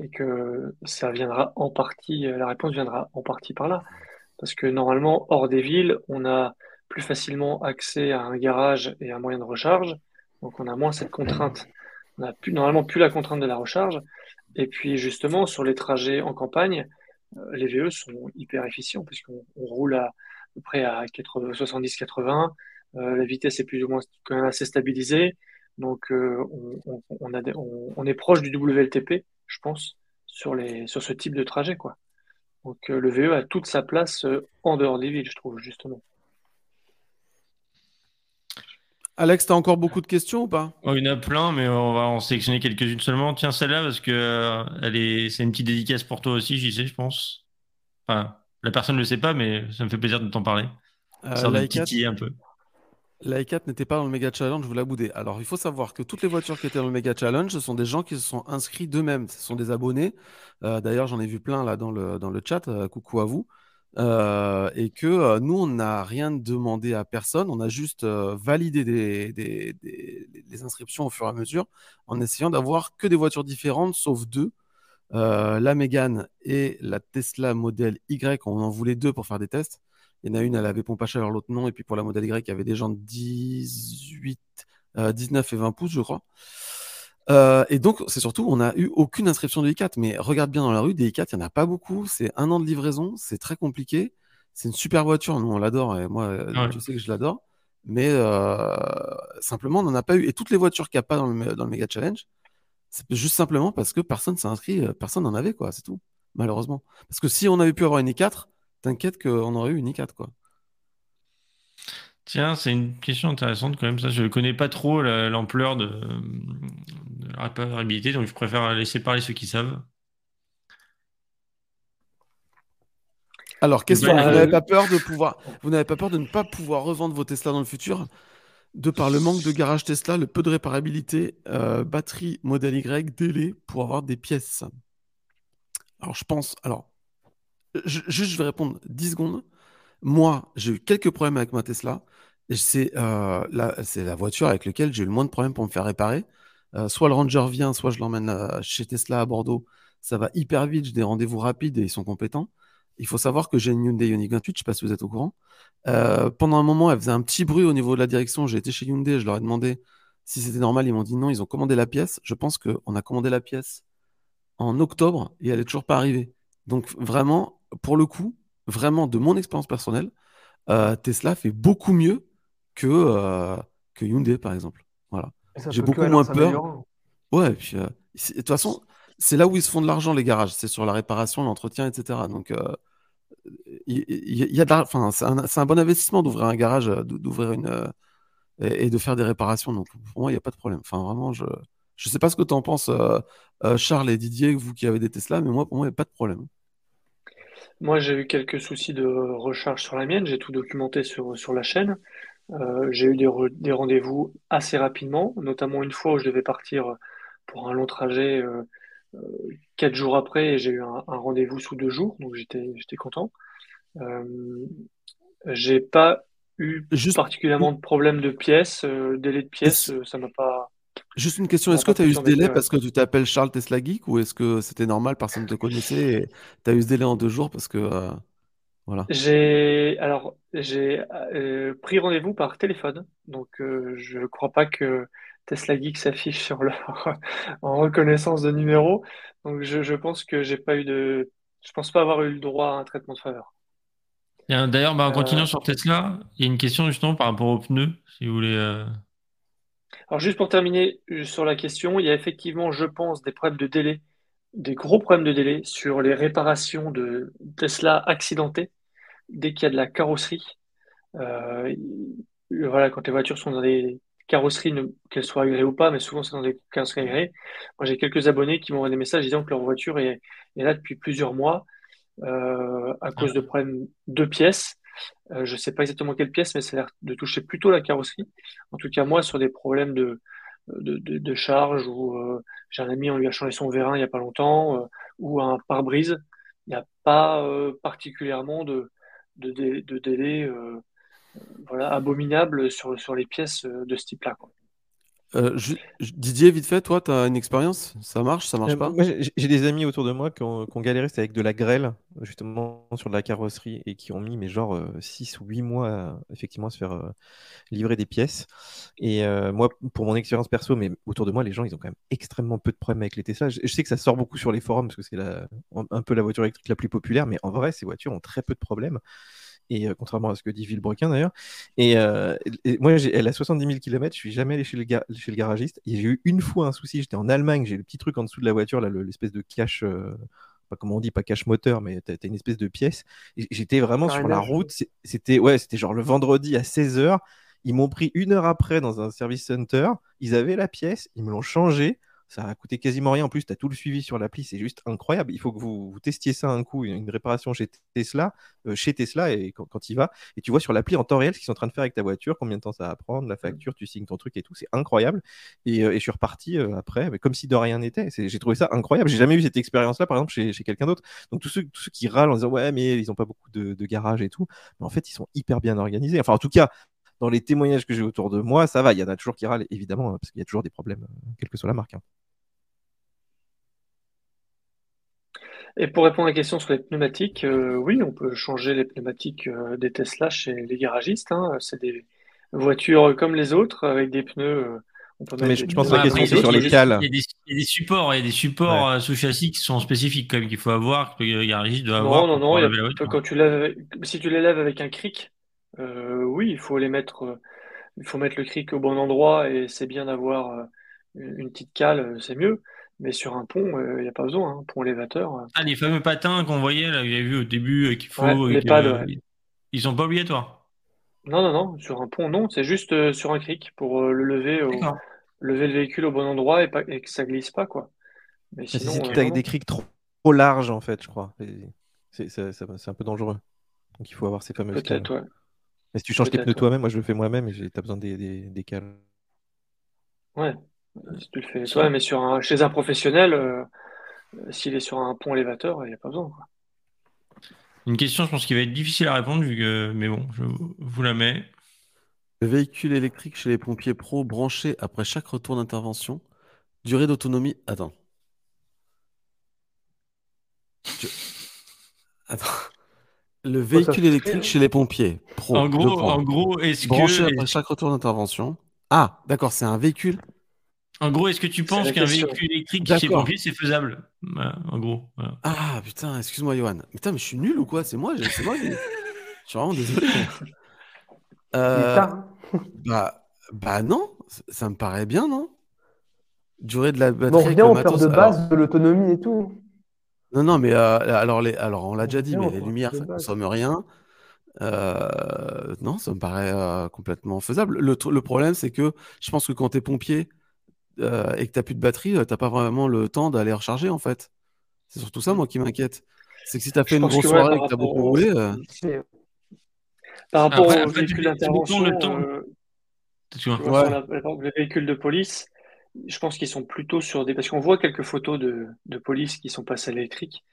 Speaker 4: et que ça viendra en partie, la réponse viendra en partie par là. Parce que normalement, hors des villes, on a plus facilement accès à un garage et à un moyen de recharge, donc on a moins cette contrainte. On n'a normalement plus la contrainte de la recharge. Et puis justement, sur les trajets en campagne, euh, les VE sont hyper efficients puisqu'on roule à, peu près à 70-80 euh, la vitesse est plus ou moins quand même assez stabilisée. Donc, euh, on, a on, est proche du WLTP, je pense, sur, les, sur ce type de trajet. Quoi. Donc, euh, le VE a toute sa place en dehors des villes, je trouve, justement.
Speaker 1: Alex, tu as encore beaucoup de questions ou pas?
Speaker 2: Oh, Il y en a plein, mais on va en sélectionner quelques-unes seulement. Tiens, celle-là, parce que elle est... c'est une petite dédicace pour toi aussi, j'y sais, je pense. Enfin, la personne ne le sait pas, mais ça me fait plaisir de t'en parler. ça me titiller un peu.
Speaker 1: La i4 n'était pas dans le Mega Challenge, vous la boudez. Alors, il faut savoir que toutes les voitures qui étaient dans le Mega Challenge, ce sont des gens qui se sont inscrits d'eux-mêmes. Ce sont des abonnés. Euh, d'ailleurs, j'en ai vu plein là dans le, dans le chat. Euh, coucou à vous. Euh, et que nous, on n'a rien demandé à personne. On a juste validé des, des, des, inscriptions au fur et à mesure en essayant d'avoir que des voitures différentes, sauf deux. la Mégane et la Tesla Model Y, on en voulait deux pour faire des tests. Il y en a une, elle avait pompe à chaleur, l'autre non. Et puis pour la modèle Y, il y avait des gens de 18, 19 euh, et 20 pouces, je crois. Euh, et donc, c'est surtout, on n'a eu aucune inscription de i4. Mais regarde bien dans la rue, des i4, il n'y en a pas beaucoup. C'est un an de livraison, c'est très compliqué. C'est une super voiture, nous on l'adore. Et moi, euh, tu sais que je l'adore. Mais simplement, on n'en a pas eu. Et toutes les voitures qu'il n'y a pas dans le, dans le Mega Challenge, c'est juste simplement parce que personne s'est inscrit, personne n'en avait, quoi. C'est tout, malheureusement. Parce que si on avait pu avoir une i4, t'inquiète qu'on aurait eu une i4, quoi.
Speaker 2: Tiens, c'est une question intéressante quand même. Ça, je ne connais pas trop l'ampleur de, la réparabilité, donc je préfère laisser parler ceux qui savent.
Speaker 1: Alors, question, vous n'avez pas peur de pouvoir, vous n'avez pas peur de ne pas pouvoir revendre vos Tesla dans le futur, de par le manque de garage Tesla, le peu de réparabilité, euh, batterie modèle Y, délai pour avoir des pièces. Alors, je pense. Alors, juste, je vais répondre 10 secondes. Moi, j'ai eu quelques problèmes avec ma Tesla. C'est euh, la, la voiture avec laquelle j'ai eu le moins de problèmes pour me faire réparer. Euh, soit le Ranger vient, soit je l'emmène euh, chez Tesla à Bordeaux. Ça va hyper vite, j'ai des rendez-vous rapides et ils sont compétents. Il faut savoir que j'ai une Hyundai Ioniq 28, je ne sais pas si vous êtes au courant. pendant un moment, elle faisait un petit bruit au niveau de la direction. J'ai été chez Hyundai, je leur ai demandé si c'était normal. Ils m'ont dit non, ils ont commandé la pièce. Je pense qu'on a commandé la pièce en octobre et elle n'est toujours pas arrivée. Donc vraiment, pour le coup, vraiment de mon expérience personnelle, euh, Tesla fait beaucoup mieux que, euh, que Hyundai, par exemple. Voilà. J'ai beaucoup moins peur. Ouais, et puis, euh, de toute façon, c'est là où ils se font de l'argent, les garages. C'est sur la réparation, l'entretien, etc. Donc, il y, a enfin, c'est un, un, bon investissement d'ouvrir un garage, d'ouvrir une et, de faire des réparations. Donc, pour moi, il n'y a pas de problème. Enfin, vraiment, je ne sais pas ce que tu en penses, Charles et Didier, vous qui avez des Tesla, mais moi, pour moi, il n'y a pas de problème.
Speaker 4: Moi, j'ai eu quelques soucis de recharge sur la mienne. J'ai tout documenté sur, sur la chaîne. Euh, j'ai eu des, des rendez-vous assez rapidement, notamment une fois où je devais partir pour un long trajet euh, euh, quatre jours après et j'ai eu un, rendez-vous sous deux jours, donc j'étais j'étais content. J'ai pas eu Juste... particulièrement de problème de pièces, délai de pièces, ça m'a pas.
Speaker 1: Juste une question, est-ce que tu as eu ce délai parce que tu t'appelles Charles Tesla Geek ou est-ce que c'était normal, personne ne te connaissait et tu as eu ce délai en deux jours parce que euh, voilà.
Speaker 4: J'ai alors j'ai euh, pris rendez-vous par téléphone, donc euh, je ne crois pas que Tesla Geek s'affiche sur leur en reconnaissance de numéro, donc je, pense que j'ai pas eu de, je pense pas avoir eu le droit à un traitement de faveur.
Speaker 2: D'ailleurs, bah, en continuant sur Tesla, il y a une question justement par rapport aux pneus, si vous voulez.
Speaker 4: Alors juste pour terminer euh, sur la question, il y a effectivement, je pense, des problèmes de délai, des gros problèmes de délai sur les réparations de Tesla accidentées dès qu'il y a de la carrosserie. Euh, voilà, quand les voitures sont dans des carrosseries, qu'elles soient agréées ou pas, mais souvent c'est dans des carrosseries agréées. Moi, j'ai quelques abonnés qui m'ont des messages disant que leur voiture est, là depuis plusieurs mois euh, à cause de problèmes de pièces. Euh, je ne sais pas exactement quelle pièce, mais ça a l'air de toucher plutôt la carrosserie. En tout cas, moi, sur des problèmes de, charge, ou euh, j'ai un ami, on lui a changé son vérin il n'y a pas longtemps, euh, ou un pare-brise, il n'y a pas particulièrement de, de, délai abominable sur, sur les pièces de ce type-là.
Speaker 1: Euh, Didier, vite fait, toi, tu as une expérience? Ça marche Ça marche euh, pas?
Speaker 3: J'ai des amis autour de moi qui ont, galéré avec de la grêle, justement, sur de la carrosserie et qui ont mis, mais genre, 6 euh, ou 8 mois effectivement à se faire livrer des pièces. Et moi, pour mon expérience perso, mais autour de moi, les gens, ils ont quand même extrêmement peu de problèmes avec les Tesla. Je, sais que ça sort beaucoup sur les forums parce que c'est un peu la voiture électrique la plus populaire, mais en vrai, ces voitures ont très peu de problèmes et euh, contrairement à ce que dit Villebrequin d'ailleurs. Et, euh, moi, elle a 70 000 km, je suis jamais allé chez le, chez le garagiste. Et j'ai eu une fois un souci, j'étais en Allemagne, j'ai le petit truc en dessous de la voiture, l'espèce de cache. Euh, pas comment on dit, pas cache moteur, mais tu as, une espèce de pièce. J'étais vraiment sur la route. C'était ouais, c'était genre le vendredi à 16h. Ils m'ont pris une heure après dans un service center. Ils avaient la pièce, ils me l'ont changée. Ça a coûté quasiment rien. En plus, tu as tout le suivi sur l'appli. C'est juste incroyable. Il faut que vous, testiez ça un coup, une, réparation chez Tesla, euh, chez Tesla, et quand, il va. Et tu vois sur l'appli en temps réel ce qu'ils sont en train de faire avec ta voiture, combien de temps ça va prendre, la facture, tu signes ton truc et tout. C'est incroyable. Et, euh, je suis reparti euh, après, mais comme si de rien n'était. J'ai trouvé ça incroyable. J'ai jamais eu cette expérience-là, par exemple, chez, quelqu'un d'autre. Donc, tous ceux, tous ceux, qui râlent en disant, ouais, mais ils n'ont pas beaucoup de, de garages et tout. Mais en fait, ils sont hyper bien organisés. Enfin, en tout cas, dans les témoignages que j'ai autour de moi, ça va. Il y en a toujours qui râlent, évidemment, parce qu'il y a toujours des problèmes, quelle que soit la marque. Hein.
Speaker 4: Et pour répondre à la question sur les pneumatiques, euh, oui, on peut changer les pneumatiques euh, des Tesla chez les garagistes. Hein. C'est des voitures comme les autres avec des pneus. Euh,
Speaker 3: mais je, pense que la question c'est sur les cales.
Speaker 2: Il y, a des, supports, il y a des supports sous châssis qui sont spécifiques comme qu'il faut avoir, que le garagiste doit avoir.
Speaker 4: Non, non, non. quand tu lèves, si tu les lèves avec un cric, oui, il faut les mettre. il faut mettre le cric au bon endroit et c'est bien d'avoir une petite cale, c'est mieux. Mais sur un pont, il euh, n'y a pas besoin, un hein. pont élévateur. Euh.
Speaker 2: Ah, les fameux patins qu'on voyait, là, vous avez vu au début, euh, qu'il faut.
Speaker 4: les pads,
Speaker 2: Ils sont pas obligatoires.
Speaker 4: Non, non, non, sur un pont, non, c'est juste sur un cric pour le lever, lever le véhicule au bon endroit et, pas, et que ça glisse pas, quoi.
Speaker 3: Mais sinon, c'est avec des crics trop, trop, larges, en fait, je crois. C'est un peu dangereux. Donc il faut avoir ces fameuses cales. Ouais. Mais si tu changes tes pneus toi-même, moi je le fais moi-même et tu as besoin des, des, des cales.
Speaker 4: Ouais, si tu le fais toi, mais sur un, chez un professionnel, euh, S'il est sur un pont élévateur, il n'y a pas besoin.
Speaker 2: Une question, je pense qu'il va être difficile à répondre, vu que... mais bon, je vous la mets.
Speaker 1: Le véhicule électrique chez les pompiers pro branché après chaque retour d'intervention. Durée d'autonomie. Attends. Attends. Le véhicule électrique chez les pompiers pro.
Speaker 2: En gros, en gros est-ce
Speaker 1: Branché après chaque retour d'intervention. Ah, d'accord, c'est un véhicule.
Speaker 2: En gros, est-ce que tu penses qu'un véhicule électrique chez les pompiers, c'est faisable? En gros.
Speaker 1: Ah, putain, excuse-moi, Johan. Putain, mais je suis nul ou quoi? C'est moi, c'est moi. Je suis vraiment désolé. Euh, bah, bah non, ça me paraît bien, non? Durée de la batterie.
Speaker 5: Bon, on perd de base de l'autonomie et tout.
Speaker 1: Non, non, mais euh, alors, les, alors, on l'a déjà dit, mais les lumières, ça ne consomme rien. Euh, non, ça me paraît complètement faisable. Le, le problème, c'est que je pense que quand tu es pompier et que tu n'as plus de batterie, tu n'as pas vraiment le temps d'aller recharger, en fait. C'est surtout ça, moi, qui m'inquiète. C'est que si tu as fait une grosse soirée et que tu as beaucoup roulé.
Speaker 4: Par rapport aux véhicules d'intervention, euh, les véhicules de police, je pense qu'ils sont plutôt sur des. Parce qu'on voit quelques photos de, de police qui sont passées à l'électrique.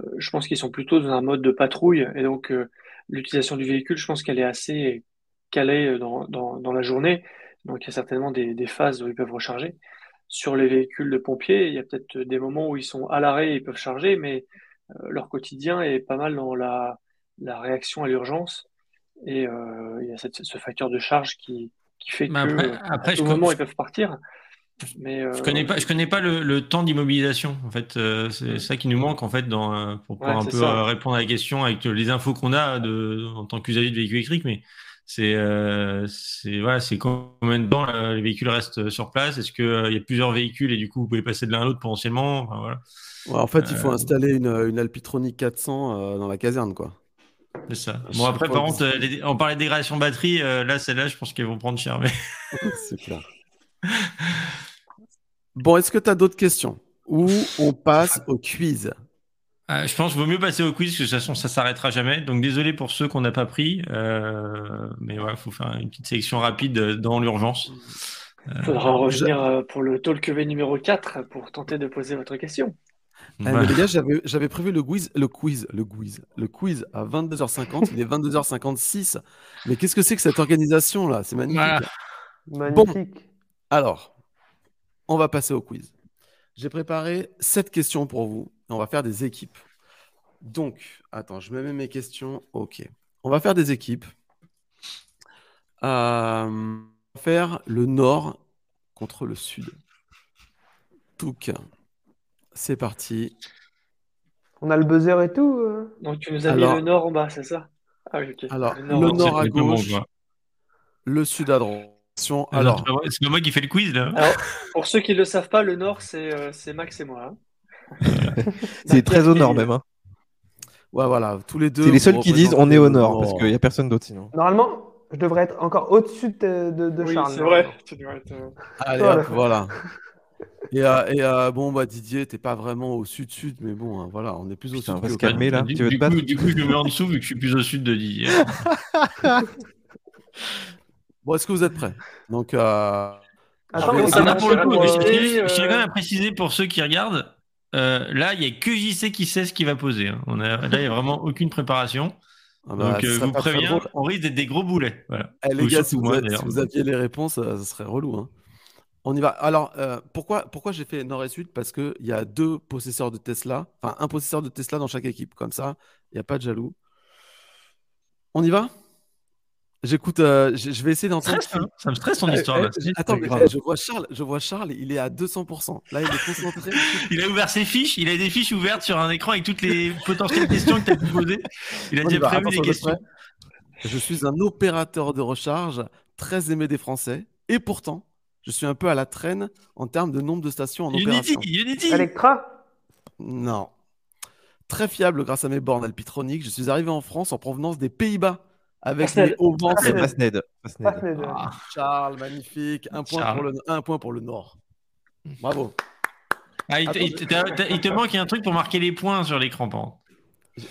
Speaker 4: Euh, je pense qu'ils sont plutôt dans un mode de patrouille. Et donc, euh, l'utilisation du véhicule, je pense qu'elle est assez calée dans, dans, dans, la journée. Donc, il y a certainement des, des, phases où ils peuvent recharger. Sur les véhicules de pompiers, il y a peut-être des moments où ils sont à l'arrêt et ils peuvent charger, mais leur quotidien est pas mal dans la, la réaction à l'urgence. Et euh, il y a ce facteur de charge qui, qui fait que après, à moment, ils peuvent partir. Mais,
Speaker 2: je euh, connais pas, je connais pas le, temps d'immobilisation. En fait, euh, c'est ça qui nous manque en fait dans, pour pouvoir un peu répondre à la question avec les infos qu'on a de, en tant qu'usager de véhicules électriques. Mais c'est c'est voilà, c'est combien de temps les véhicules restent sur place? Est-ce qu'il y a plusieurs véhicules et du coup vous pouvez passer de l'un à l'autre potentiellement? Voilà.
Speaker 1: en fait, il faut installer une, une Alpitronic 400 dans la caserne, quoi.
Speaker 2: C'est ça. Bon, après, par contre, euh, on parlait de dégradation batterie. Euh, là, celle-là, je pense qu'elles vont prendre cher. Mais...
Speaker 1: c'est clair. Bon, est-ce que tu as d'autres questions? Ou on passe au quiz?
Speaker 2: Euh, Je pense qu'il vaut mieux passer au quiz, parce que de toute façon, ça s'arrêtera jamais. Donc, désolé pour ceux qu'on n'a pas pris. mais voilà, il faut faire une petite sélection rapide dans l'urgence.
Speaker 4: Il faudra revenir pour le talk numéro 4 pour tenter de poser votre question.
Speaker 1: Eh, les gars, j'avais prévu le quiz, le quiz, le quiz, le quiz à 22h50. il est 22h56. Mais qu'est-ce que c'est que cette organisation là? C'est magnifique.
Speaker 5: Magnifique.
Speaker 1: alors, on va passer au quiz. J'ai préparé sept questions pour vous. On va faire des équipes. Donc, attends, je me mets mes questions. Ok. On va faire des équipes. Euh, on va faire le nord contre le sud. Tout cas. C'est parti.
Speaker 5: On a le buzzer et tout. Euh
Speaker 4: Donc tu nous as mis le nord en bas, c'est ça?
Speaker 1: Ah oui. Alors, le nord, à gauche, le sud à droite.
Speaker 2: Alors, c'est moi qui fais le quiz là.
Speaker 4: pour ceux qui ne le savent pas, le nord c'est euh, Max et moi.
Speaker 3: Hein. C'est très au nord même. Hein.
Speaker 1: Ouais, voilà, tous les deux.
Speaker 3: C'est les seuls qui disent on est au nord parce qu'il n'y a personne d'autre sinon.
Speaker 5: Normalement, je devrais être encore au-dessus de, de,
Speaker 4: oui,
Speaker 5: Charles.
Speaker 4: C'est vrai. Tu devrais être... Euh,
Speaker 1: Allez, voilà. Et, euh, et euh, bon, bah, Didier, t'es pas vraiment au sud-sud, mais bon, hein, voilà, on est plus au sud.
Speaker 3: On va se calmer là.
Speaker 2: Du, tu veux te battre coup, du coup, je me mets en dessous vu que je suis plus au sud de Didier.
Speaker 1: bon, est-ce que vous êtes prêts? Donc, euh...
Speaker 2: Attends, ça pour le coup, je, tiens quand même à préciser pour ceux qui regardent. Euh, là, il n'y a que JC qui sait ce qu'il va poser. Hein. On a, là, il n'y a vraiment aucune préparation. Ah bah, Donc, euh, vous préviens, on risque d'être des gros boulets. Voilà.
Speaker 1: Eh, les gars, si vous, si vous, aviez les réponses, ça serait relou. Hein. On y va. Alors, euh, pourquoi, pourquoi j'ai fait nord et sud? Parce qu'il y a deux possesseurs de Tesla, enfin un possesseur de Tesla dans chaque équipe. Comme ça, il n'y a pas de jaloux. On y va? J'écoute, euh, je, vais essayer d'entendre.
Speaker 2: Hein. Ça me stresse son eh, histoire.
Speaker 1: Eh, attends, mais, je vois Charles, je vois Charles, il est à 200%. Là, il est concentré.
Speaker 2: il a ouvert ses fiches, il a des fiches ouvertes sur un écran avec toutes les potentielles questions que tu as pu poser. Il a déjà prévu des questions.
Speaker 1: Je suis un opérateur de recharge très aimé des Français et pourtant, je suis un peu à la traîne en termes de nombre de stations en
Speaker 2: Unity,
Speaker 1: opération.
Speaker 2: Unity
Speaker 5: Electra?
Speaker 1: Non. Très fiable grâce à mes bornes alpitroniques, je suis arrivé en France en provenance des Pays-Bas avec mes hauts vents. Ah, Charles, magnifique. Un point, Pour le, un point pour le Nord. Bravo.
Speaker 2: Ah, il, te, manque un truc pour marquer les points sur l'écran.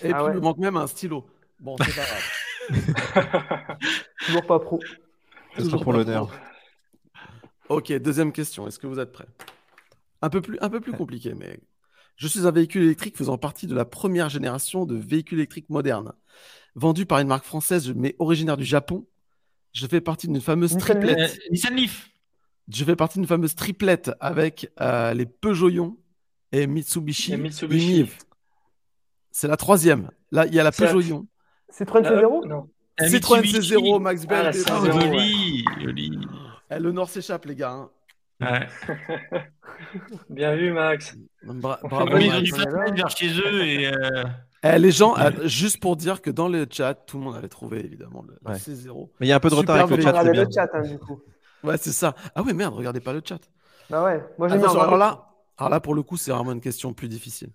Speaker 1: Et ah puis, il me manque même un stylo. Bon, c'est pas
Speaker 5: grave. Toujours pas pro.
Speaker 3: Toujours pour l'honneur.
Speaker 1: Ok, deuxième question. Est-ce que vous êtes prêts? Un peu plus, un peu plus compliqué, mais Je suis un véhicule électrique faisant partie de la première génération de véhicules électriques modernes. Vendu par une marque française, mais originaire du Japon. Je fais partie d'une fameuse triplette.
Speaker 2: Nissan Leaf.
Speaker 1: Je fais partie d'une fameuse triplette avec euh, les Peugeot et Mitsubishi.
Speaker 4: Et Mitsubishi.
Speaker 1: C'est la troisième. Là, il y a la
Speaker 4: C'est la-
Speaker 1: Peugeot Ion.
Speaker 5: Citroën
Speaker 4: Euh,
Speaker 5: C0
Speaker 4: non.
Speaker 1: Citroën
Speaker 2: Mitsubishi.
Speaker 1: C0, Max
Speaker 4: Ah,
Speaker 1: Bell.
Speaker 4: C0,
Speaker 1: désolé.
Speaker 4: ouais.
Speaker 2: joli, joli.
Speaker 1: Eh, le Nord s'échappe, les gars. hein.
Speaker 2: Ouais.
Speaker 4: Bien vu, Max.
Speaker 1: Bra- bravo,
Speaker 2: ils vers chez eux et euh,
Speaker 1: Eh, les gens, euh, juste pour dire que dans le chat, tout le monde avait trouvé évidemment le, le
Speaker 3: Ouais.
Speaker 1: C0.
Speaker 3: Mais il y a un peu de
Speaker 1: Super
Speaker 3: retard avec le chat.
Speaker 5: Regardez
Speaker 3: bien.
Speaker 5: le chat, hein, du coup.
Speaker 1: Ouais, c'est ça. Ah ouais, merde, regardez pas le chat.
Speaker 5: Bah ouais, moi j'ai
Speaker 1: alors là, alors là, pour le coup, c'est vraiment une question plus difficile.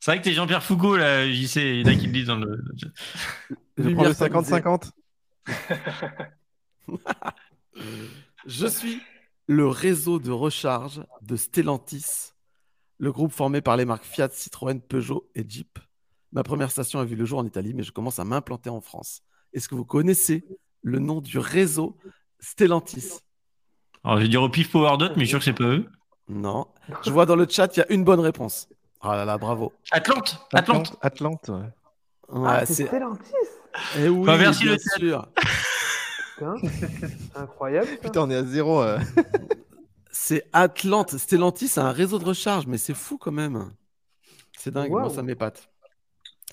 Speaker 2: c'est vrai que t'es Jean-Pierre Foucault là, JC, il y en a qui le disent dans le. le chat.
Speaker 3: Je prends le 50-50.
Speaker 1: Je suis le réseau de recharge de Stellantis, le groupe formé par les marques Fiat, Citroën, Peugeot et Jeep. Ma première station a vu le jour en Italie, mais je commence à m'implanter en France. Est-ce que vous connaissez le nom du réseau Stellantis?
Speaker 2: Alors je vais dire au pif Power Dot, mais je suis sûr que c'est pas eux.
Speaker 1: Non. Je vois dans le chat, il y a une bonne réponse. Ah là là, bravo.
Speaker 2: Atlante Atlante
Speaker 3: Atlante. ouais.
Speaker 1: Ouais,
Speaker 5: Ah, c'est. Stellantis
Speaker 1: Eh oui,
Speaker 2: merci
Speaker 1: bien
Speaker 2: le
Speaker 1: sûr.
Speaker 5: Putain, incroyable. ça.
Speaker 3: Putain, on est à zéro. euh.
Speaker 1: C'est Atlante. Stellantis, c'est un réseau de recharge, mais c'est fou quand même. C'est dingue, moi ça m'épate.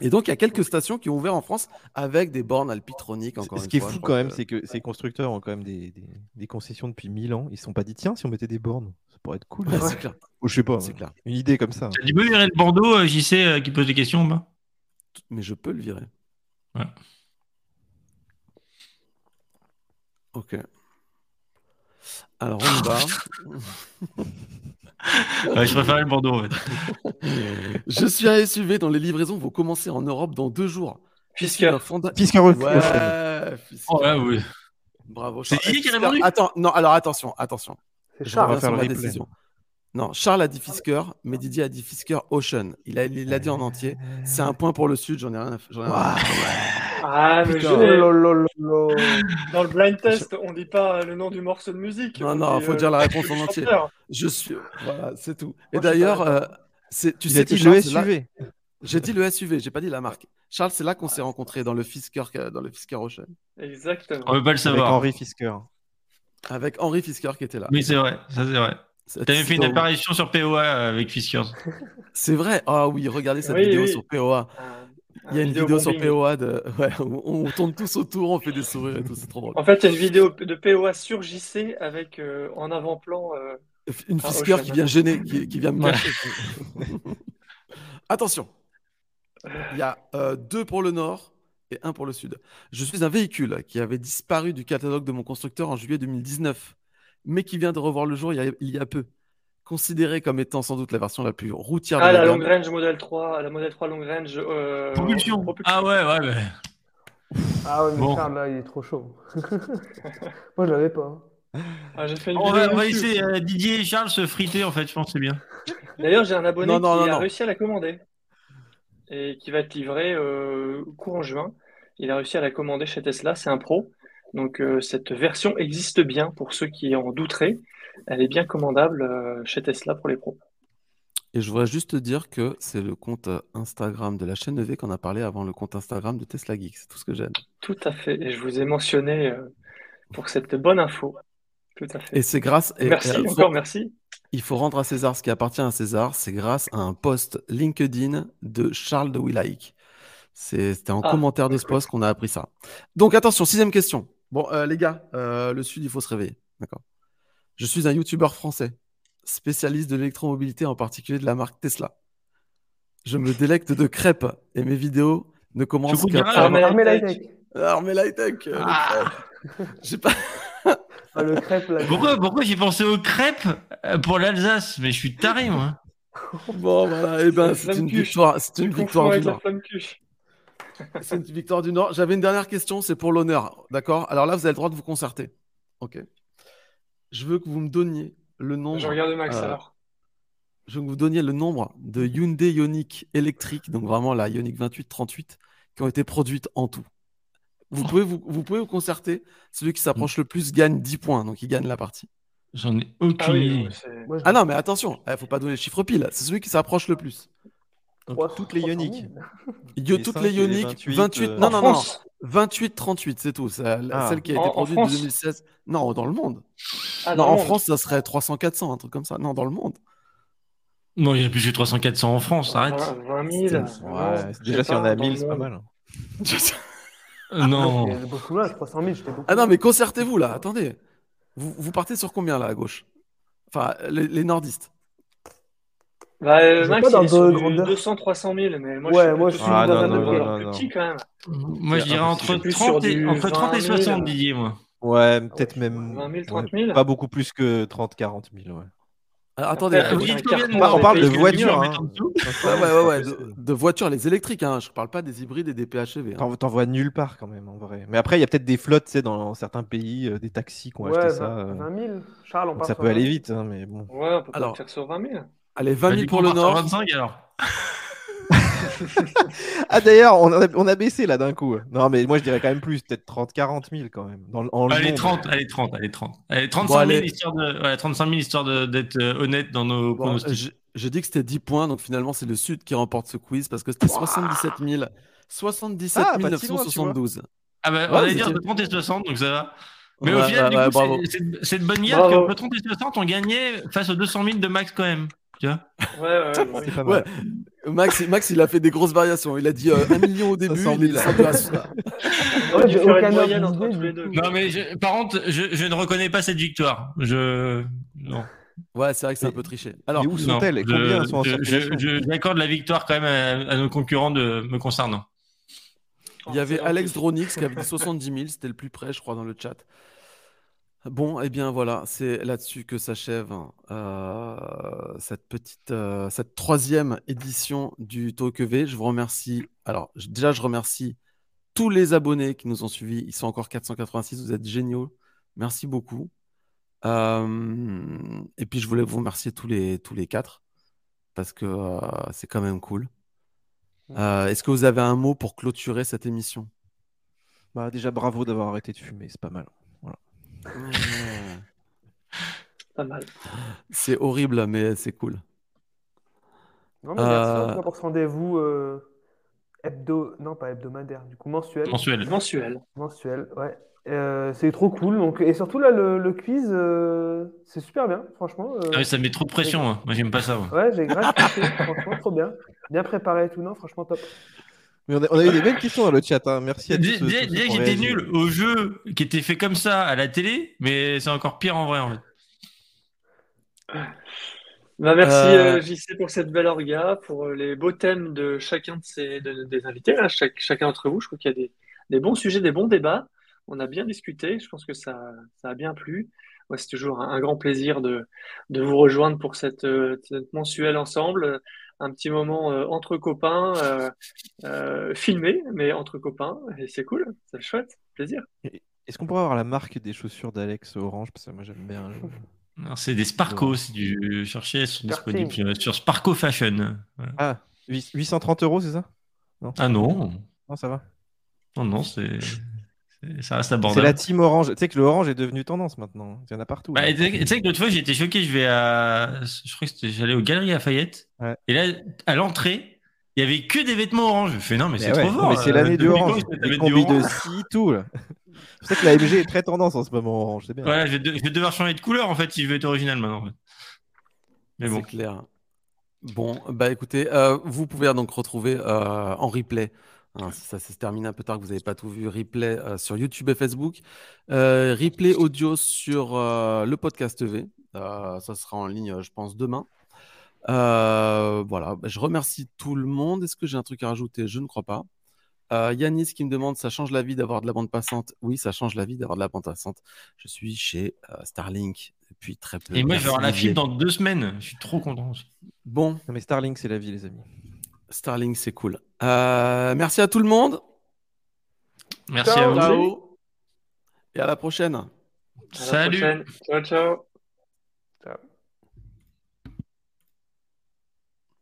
Speaker 1: Et donc, il y a quelques stations qui ont ouvert en France avec des bornes alpitroniques. Encore
Speaker 3: Ce
Speaker 1: une
Speaker 3: qui est fou quand même,
Speaker 1: que-
Speaker 3: c'est que ces constructeurs ont quand même des, des- des concessions depuis 1000 ans. Ils se sont pas dit, tiens, si on mettait des bornes, ça pourrait être cool.
Speaker 1: Ouais, clair.
Speaker 3: Ou je sais pas,
Speaker 1: C'est clair.
Speaker 3: une idée comme ça.
Speaker 2: T'as dit virer le Bordeaux, euh, JC, euh, qui pose des questions bah
Speaker 1: Mais je peux le virer.
Speaker 2: Ouais.
Speaker 1: Ok. Alors, on y va.
Speaker 2: Ouais, je préférais le Bordeaux en fait.
Speaker 1: je suis un SUV dont les livraisons vont commencer en Europe dans deux jours.
Speaker 4: Fisker.
Speaker 1: Un fonda-
Speaker 3: Fisker Wolf.
Speaker 1: Ouais, Fisker.
Speaker 2: Oh, ouais, oui.
Speaker 1: Bravo.
Speaker 2: C'est
Speaker 1: Charles.
Speaker 2: Didier qui a répondu
Speaker 1: Attends, non, alors attention, attention.
Speaker 5: C'est
Speaker 1: Je
Speaker 5: Charles.
Speaker 1: reviens
Speaker 3: faire replay.
Speaker 1: décision. Non, Charles a dit Fisker, mais Didier a dit Fisker Ocean. Il a, il l'a dit en entier. C'est un point pour le Sud, j'en ai rien à à-
Speaker 4: Ah, mais
Speaker 1: Putain.
Speaker 5: Oh
Speaker 4: je- dans le blind test, on dit pas le nom du morceau de musique.
Speaker 1: Non,
Speaker 4: on
Speaker 1: non,
Speaker 4: dit,
Speaker 1: faut
Speaker 4: euh,
Speaker 1: dire la réponse en entier. Je suis. Voilà, c'est tout. Et
Speaker 4: Moi,
Speaker 1: d'ailleurs, euh, tu
Speaker 3: Il
Speaker 1: sais que Charles,
Speaker 3: le
Speaker 1: là-
Speaker 3: SUV.
Speaker 1: J'ai dit le SUV, j'ai pas dit la marque. Charles, c'est là qu'on s'est rencontrés dans le Fisker, dans le Fisker Ocean,
Speaker 4: Exactement.
Speaker 2: On veut pas le
Speaker 3: Avec
Speaker 2: savoir.
Speaker 3: Henri Fisker.
Speaker 1: avec Henri Fisker qui était là.
Speaker 2: Oui, c'est vrai, ça c'est vrai. T'avais fait une apparition sur POA avec Fiskers.
Speaker 1: C'est vrai. Ah oui, regardez cette
Speaker 4: Oui,
Speaker 1: vidéo
Speaker 4: oui.
Speaker 1: sur POA.
Speaker 4: Un-
Speaker 1: Il y a
Speaker 4: un
Speaker 1: une vidéo sur. POA de. Ouais, on, on tourne tous autour, on fait des sourires et tout, c'est trop drôle.
Speaker 4: En fait, il y a une vidéo de POA sur JC avec euh, en avant-plan. euh,
Speaker 1: Une Fisker
Speaker 4: Ocean.
Speaker 1: qui vient gêner, qui, qui vient me cacher. Attention, il y a euh, deux pour le nord et un pour le sud. Je suis un véhicule qui avait disparu du catalogue de mon constructeur en juillet 2019, mais qui vient de revoir le jour il y a, il y a peu. Considéré comme étant sans doute la version la plus routière
Speaker 4: Ah,
Speaker 1: de la.
Speaker 4: Long Range Model 3, la Model 3 Long Range. euh,
Speaker 2: Propulsion.
Speaker 4: propulsion.
Speaker 2: Ah ouais, ouais, mais.
Speaker 5: Ah ouais, mais
Speaker 2: Bon.
Speaker 5: Charles, là, il est trop chaud. Moi, je l'avais pas. hein.
Speaker 4: Ah, j'ai fait une
Speaker 2: On va, on va laisser euh, Didier et Charles se friter en fait, je pense que c'est bien.
Speaker 4: D'ailleurs, j'ai un abonné
Speaker 1: Non, non,
Speaker 4: qui
Speaker 1: non,
Speaker 4: a
Speaker 1: non.
Speaker 4: réussi à la commander et qui va être livré euh, courant juin. Il a réussi à la commander chez Tesla, c'est un pro. Donc euh, cette version existe bien pour ceux qui en douteraient. Elle est bien commandable euh, chez Tesla pour les pros.
Speaker 1: Et je voudrais juste te dire que c'est le compte euh, Instagram de la chaîne EV qu'on a parlé avant le compte Instagram de Tesla Geek. C'est tout ce que j'aime.
Speaker 4: Tout à fait. Et je vous ai mentionné euh, pour cette bonne info. Tout à fait.
Speaker 1: Et c'est grâce. et-
Speaker 4: merci,
Speaker 1: et, faut-
Speaker 4: encore merci.
Speaker 1: Il faut rendre à César ce qui appartient à César. C'est grâce à un post LinkedIn de Charles de Willaik. C'est- C'était en
Speaker 4: Ah,
Speaker 1: commentaire de ce post qu'on a appris ça. Donc attention, sixième question. Bon, euh, les gars, euh, le Sud, il faut se réveiller. D'accord. Je suis un YouTuber français, spécialiste de l'électromobilité, en particulier de la marque Tesla. Je me délecte de crêpes et mes vidéos ne commencent qu'après.
Speaker 2: garage.
Speaker 4: Armé
Speaker 5: Armé
Speaker 4: High-Tech.
Speaker 5: Lightech.
Speaker 1: Armé Lightech. J'ai pas.
Speaker 5: Ah, le crêpe, là.
Speaker 2: Pourquoi, pourquoi j'ai pensé aux crêpes euh, pour l'Alsace? Mais je suis taré, moi.
Speaker 1: Bon, voilà. Eh ben, c'est une victoire. C'est une victoire du Nord. C'est une victoire du Nord. J'avais une dernière question, c'est pour l'honneur. D'accord? Alors là, vous avez le droit de vous concerter. Ok. Je veux que vous me donniez le nombre.
Speaker 4: Je regarde Max
Speaker 1: euh,
Speaker 4: alors.
Speaker 1: Je veux que vous donniez le nombre de Hyundai Ioniq électriques, donc vraiment la Ioniq 28-38, qui ont été produites en tout. Vous pouvez vous, vous pouvez vous concerter. Celui qui s'approche le plus gagne 10 points, donc il gagne la partie.
Speaker 2: J'en ai aucune idée.
Speaker 1: Ah, non, mais attention, il eh, ne faut pas donner le chiffre pile. C'est celui qui s'approche le plus.
Speaker 3: toutes les ioniques.
Speaker 1: toutes les ioniques, 28, non, non, non, 28, 38, c'est tout. Ah. Celle qui a été produite en 2016. Non, dans le monde. Ah, non, en France, ça serait 300, 400, un truc comme ça. Non, dans le monde.
Speaker 2: Non, il y a plus de 300, 400 en France, arrête.
Speaker 4: 20 000.
Speaker 3: Ouais, déjà, si on a 1000, c'est pas mal.
Speaker 2: non.
Speaker 5: beaucoup là, 300 000, j'étais beaucoup.
Speaker 1: Ah non, mais concertez-vous là, attendez. Vous, vous, partez sur combien là à gauche? Enfin, les, nordistes.
Speaker 4: Bah, euh, Max, il est sur 200-300 000, mais moi,
Speaker 5: ouais, moi, je suis
Speaker 3: ah,
Speaker 5: dans
Speaker 3: un
Speaker 5: autre
Speaker 3: plus
Speaker 4: petit quand même.
Speaker 2: Moi, je dirais entre 30 et, entre 30 et 60 billets, moi.
Speaker 3: Ouais, peut-être même.
Speaker 4: 20 000, 30 000
Speaker 3: Pas beaucoup plus que 30-40 000, ouais.
Speaker 1: Alors, attendez, euh,
Speaker 3: on parle de voitures. Hein.
Speaker 1: Ouais, ouais, ouais, de, voitures, les électriques. Hein. Je parle pas des hybrides et des PHEV.
Speaker 3: Hein. T'en vois nulle part quand même, en vrai. Mais après, il y a peut-être des flottes, tu sais, dans certains pays, euh, des taxis qui ont acheté ça.
Speaker 5: 20 000. Charles, on parle
Speaker 3: Ça peut aller vite, hein, mais bon.
Speaker 4: Ouais, on peut alors, faire sur 20 000.
Speaker 1: Allez, 20 000 pour le Nord.
Speaker 2: 25 alors.
Speaker 3: Ah d'ailleurs, on, on, a baissé là d'un coup. Non mais moi je dirais quand même plus, peut-être 30, 40 000 quand même. Dans, en
Speaker 2: allez, 30, allez 30, allez 30. Allez, 35 000 histoire de, ouais, 35 000 histoire d'être euh, honnête dans nos bon, pronostics.
Speaker 1: J'ai dit que c'était 10 points, donc finalement c'est le Sud qui remporte ce quiz parce que c'était 77 000. 77 ah, 972.
Speaker 2: ah bah on allait dire de 30 et 60, donc ça va. Mais au final, du coup, c'est de bonne guerre que 30 et 60 ont gagné face aux 200 000 de Max quand même. Tu vois
Speaker 4: ouais, ouais, ouais.
Speaker 1: Max, Max, il a fait des grosses variations. Il a dit euh, 1 million au début. il est
Speaker 2: Non, mais par contre, je, je, ne reconnais pas cette victoire. Je. Non.
Speaker 1: Ouais, c'est vrai que c'est un peu triché. Alors,
Speaker 3: où sont-elles? Combien sont en
Speaker 2: J'accorde la victoire quand même à, nos concurrents de, me concernant.
Speaker 1: Il y avait Alex Dronix qui avait dit 70 000, c'était le plus près, je crois, dans le chat. Bon, eh bien voilà, c'est là-dessus que s'achève euh, cette petite, euh, cette troisième édition du Talk V. Je vous remercie. Alors déjà, je remercie tous les abonnés qui nous ont suivis. Ils sont encore 486. Vous êtes géniaux. Merci beaucoup. Euh, et puis je voulais vous remercier tous les tous les quatre parce que c'est quand même cool. Est-ce que vous avez un mot pour clôturer cette émission?
Speaker 3: Bah déjà bravo d'avoir arrêté de fumer, c'est pas mal.
Speaker 4: Pas mal.
Speaker 1: C'est horrible, mais c'est cool.
Speaker 5: Non, mais merci euh, pour ce rendez-vous euh, hebdo... non pas hebdomadaire, du coup mensuel.
Speaker 2: Mensuel.
Speaker 4: Mensuel.
Speaker 5: Mensuel, ouais. Euh, c'est trop cool. Donc, et surtout là, le, quiz, c'est super bien, franchement.
Speaker 2: Ah ça met trop de pression. Hein. Moi, j'aime pas ça.
Speaker 5: Ouais, j'ai grave franchement, trop bien. Bien préparé et tout, non, franchement, top
Speaker 3: on, a, eu des belles questions dans le chat. Hein. Merci à tous.
Speaker 2: Déjà que j'étais nul au jeu qui était fait comme ça à la télé, mais c'est encore pire en vrai en fait.
Speaker 4: Bah, merci euh... euh JC pour cette belle orga, pour euh, les beaux thèmes de chacun de ces, des invités, chacun d'entre vous. Je crois qu'il y a des, bons sujets, des bons débats. On a bien discuté. Je pense que ça, a bien plu. c'est toujours un, grand plaisir de, vous rejoindre pour cette, cette mensuelle ensemble un petit moment euh, entre copains, euh, euh, filmé, mais entre copains, et c'est cool, c'est chouette, plaisir.
Speaker 3: Est-ce qu'on pourrait avoir la marque des chaussures d'Alex Orange? Parce que moi j'aime bien.
Speaker 2: C'est des Sparco, si tu cherchais, elles sont disponibles sur Sparco Fashion.
Speaker 3: Ah, 830 euros, c'est ça?
Speaker 2: Ah non.
Speaker 3: Non, ça va.
Speaker 2: Non, non, c'est ça
Speaker 3: C'est la team orange. Tu sais que le orange est devenu tendance maintenant. Il y en a partout.
Speaker 2: Bah, tu sais que l'autre fois, j'étais choqué. Je vais à. Je crois que j'allais aux Galeries Lafayette. Et là, à l'entrée, il y avait que des vêtements orange. Je fais non, mais c'est trop fort.
Speaker 3: Mais c'est l'année du orange. Les combis de scie, tout. C'est que la MG est très tendance en ce moment orange. C'est bien.
Speaker 2: Voilà, je vais, devoir changer de couleur en fait si je veux être original maintenant.
Speaker 1: Mais bon. C'est clair. Bon, bah écoutez, euh, vous pouvez donc retrouver euh, en replay Hein, ça s'est terminé un peu tard, que vous n'avez pas tout vu, replay euh, sur YouTube et Facebook. Euh, replay audio sur euh, le podcast V. ça sera en ligne, je pense, demain. voilà, je remercie tout le monde. Est-ce que j'ai un truc à rajouter? Je ne crois pas. Yanis qui me demande ça change la vie d'avoir de la bande passante? Oui, ça change la vie d'avoir de la bande passante. Je suis chez Starlink depuis très peu.
Speaker 2: Et moi, je vais avoir la fibre dans deux semaines. Je suis trop content.
Speaker 1: Bon.
Speaker 3: mais Starlink, c'est la vie, les amis.
Speaker 1: Starlink, c'est cool. Euh, merci à tout le monde.
Speaker 2: Merci à vous.
Speaker 1: Et à la prochaine.
Speaker 2: Salut.
Speaker 4: Ciao, ciao.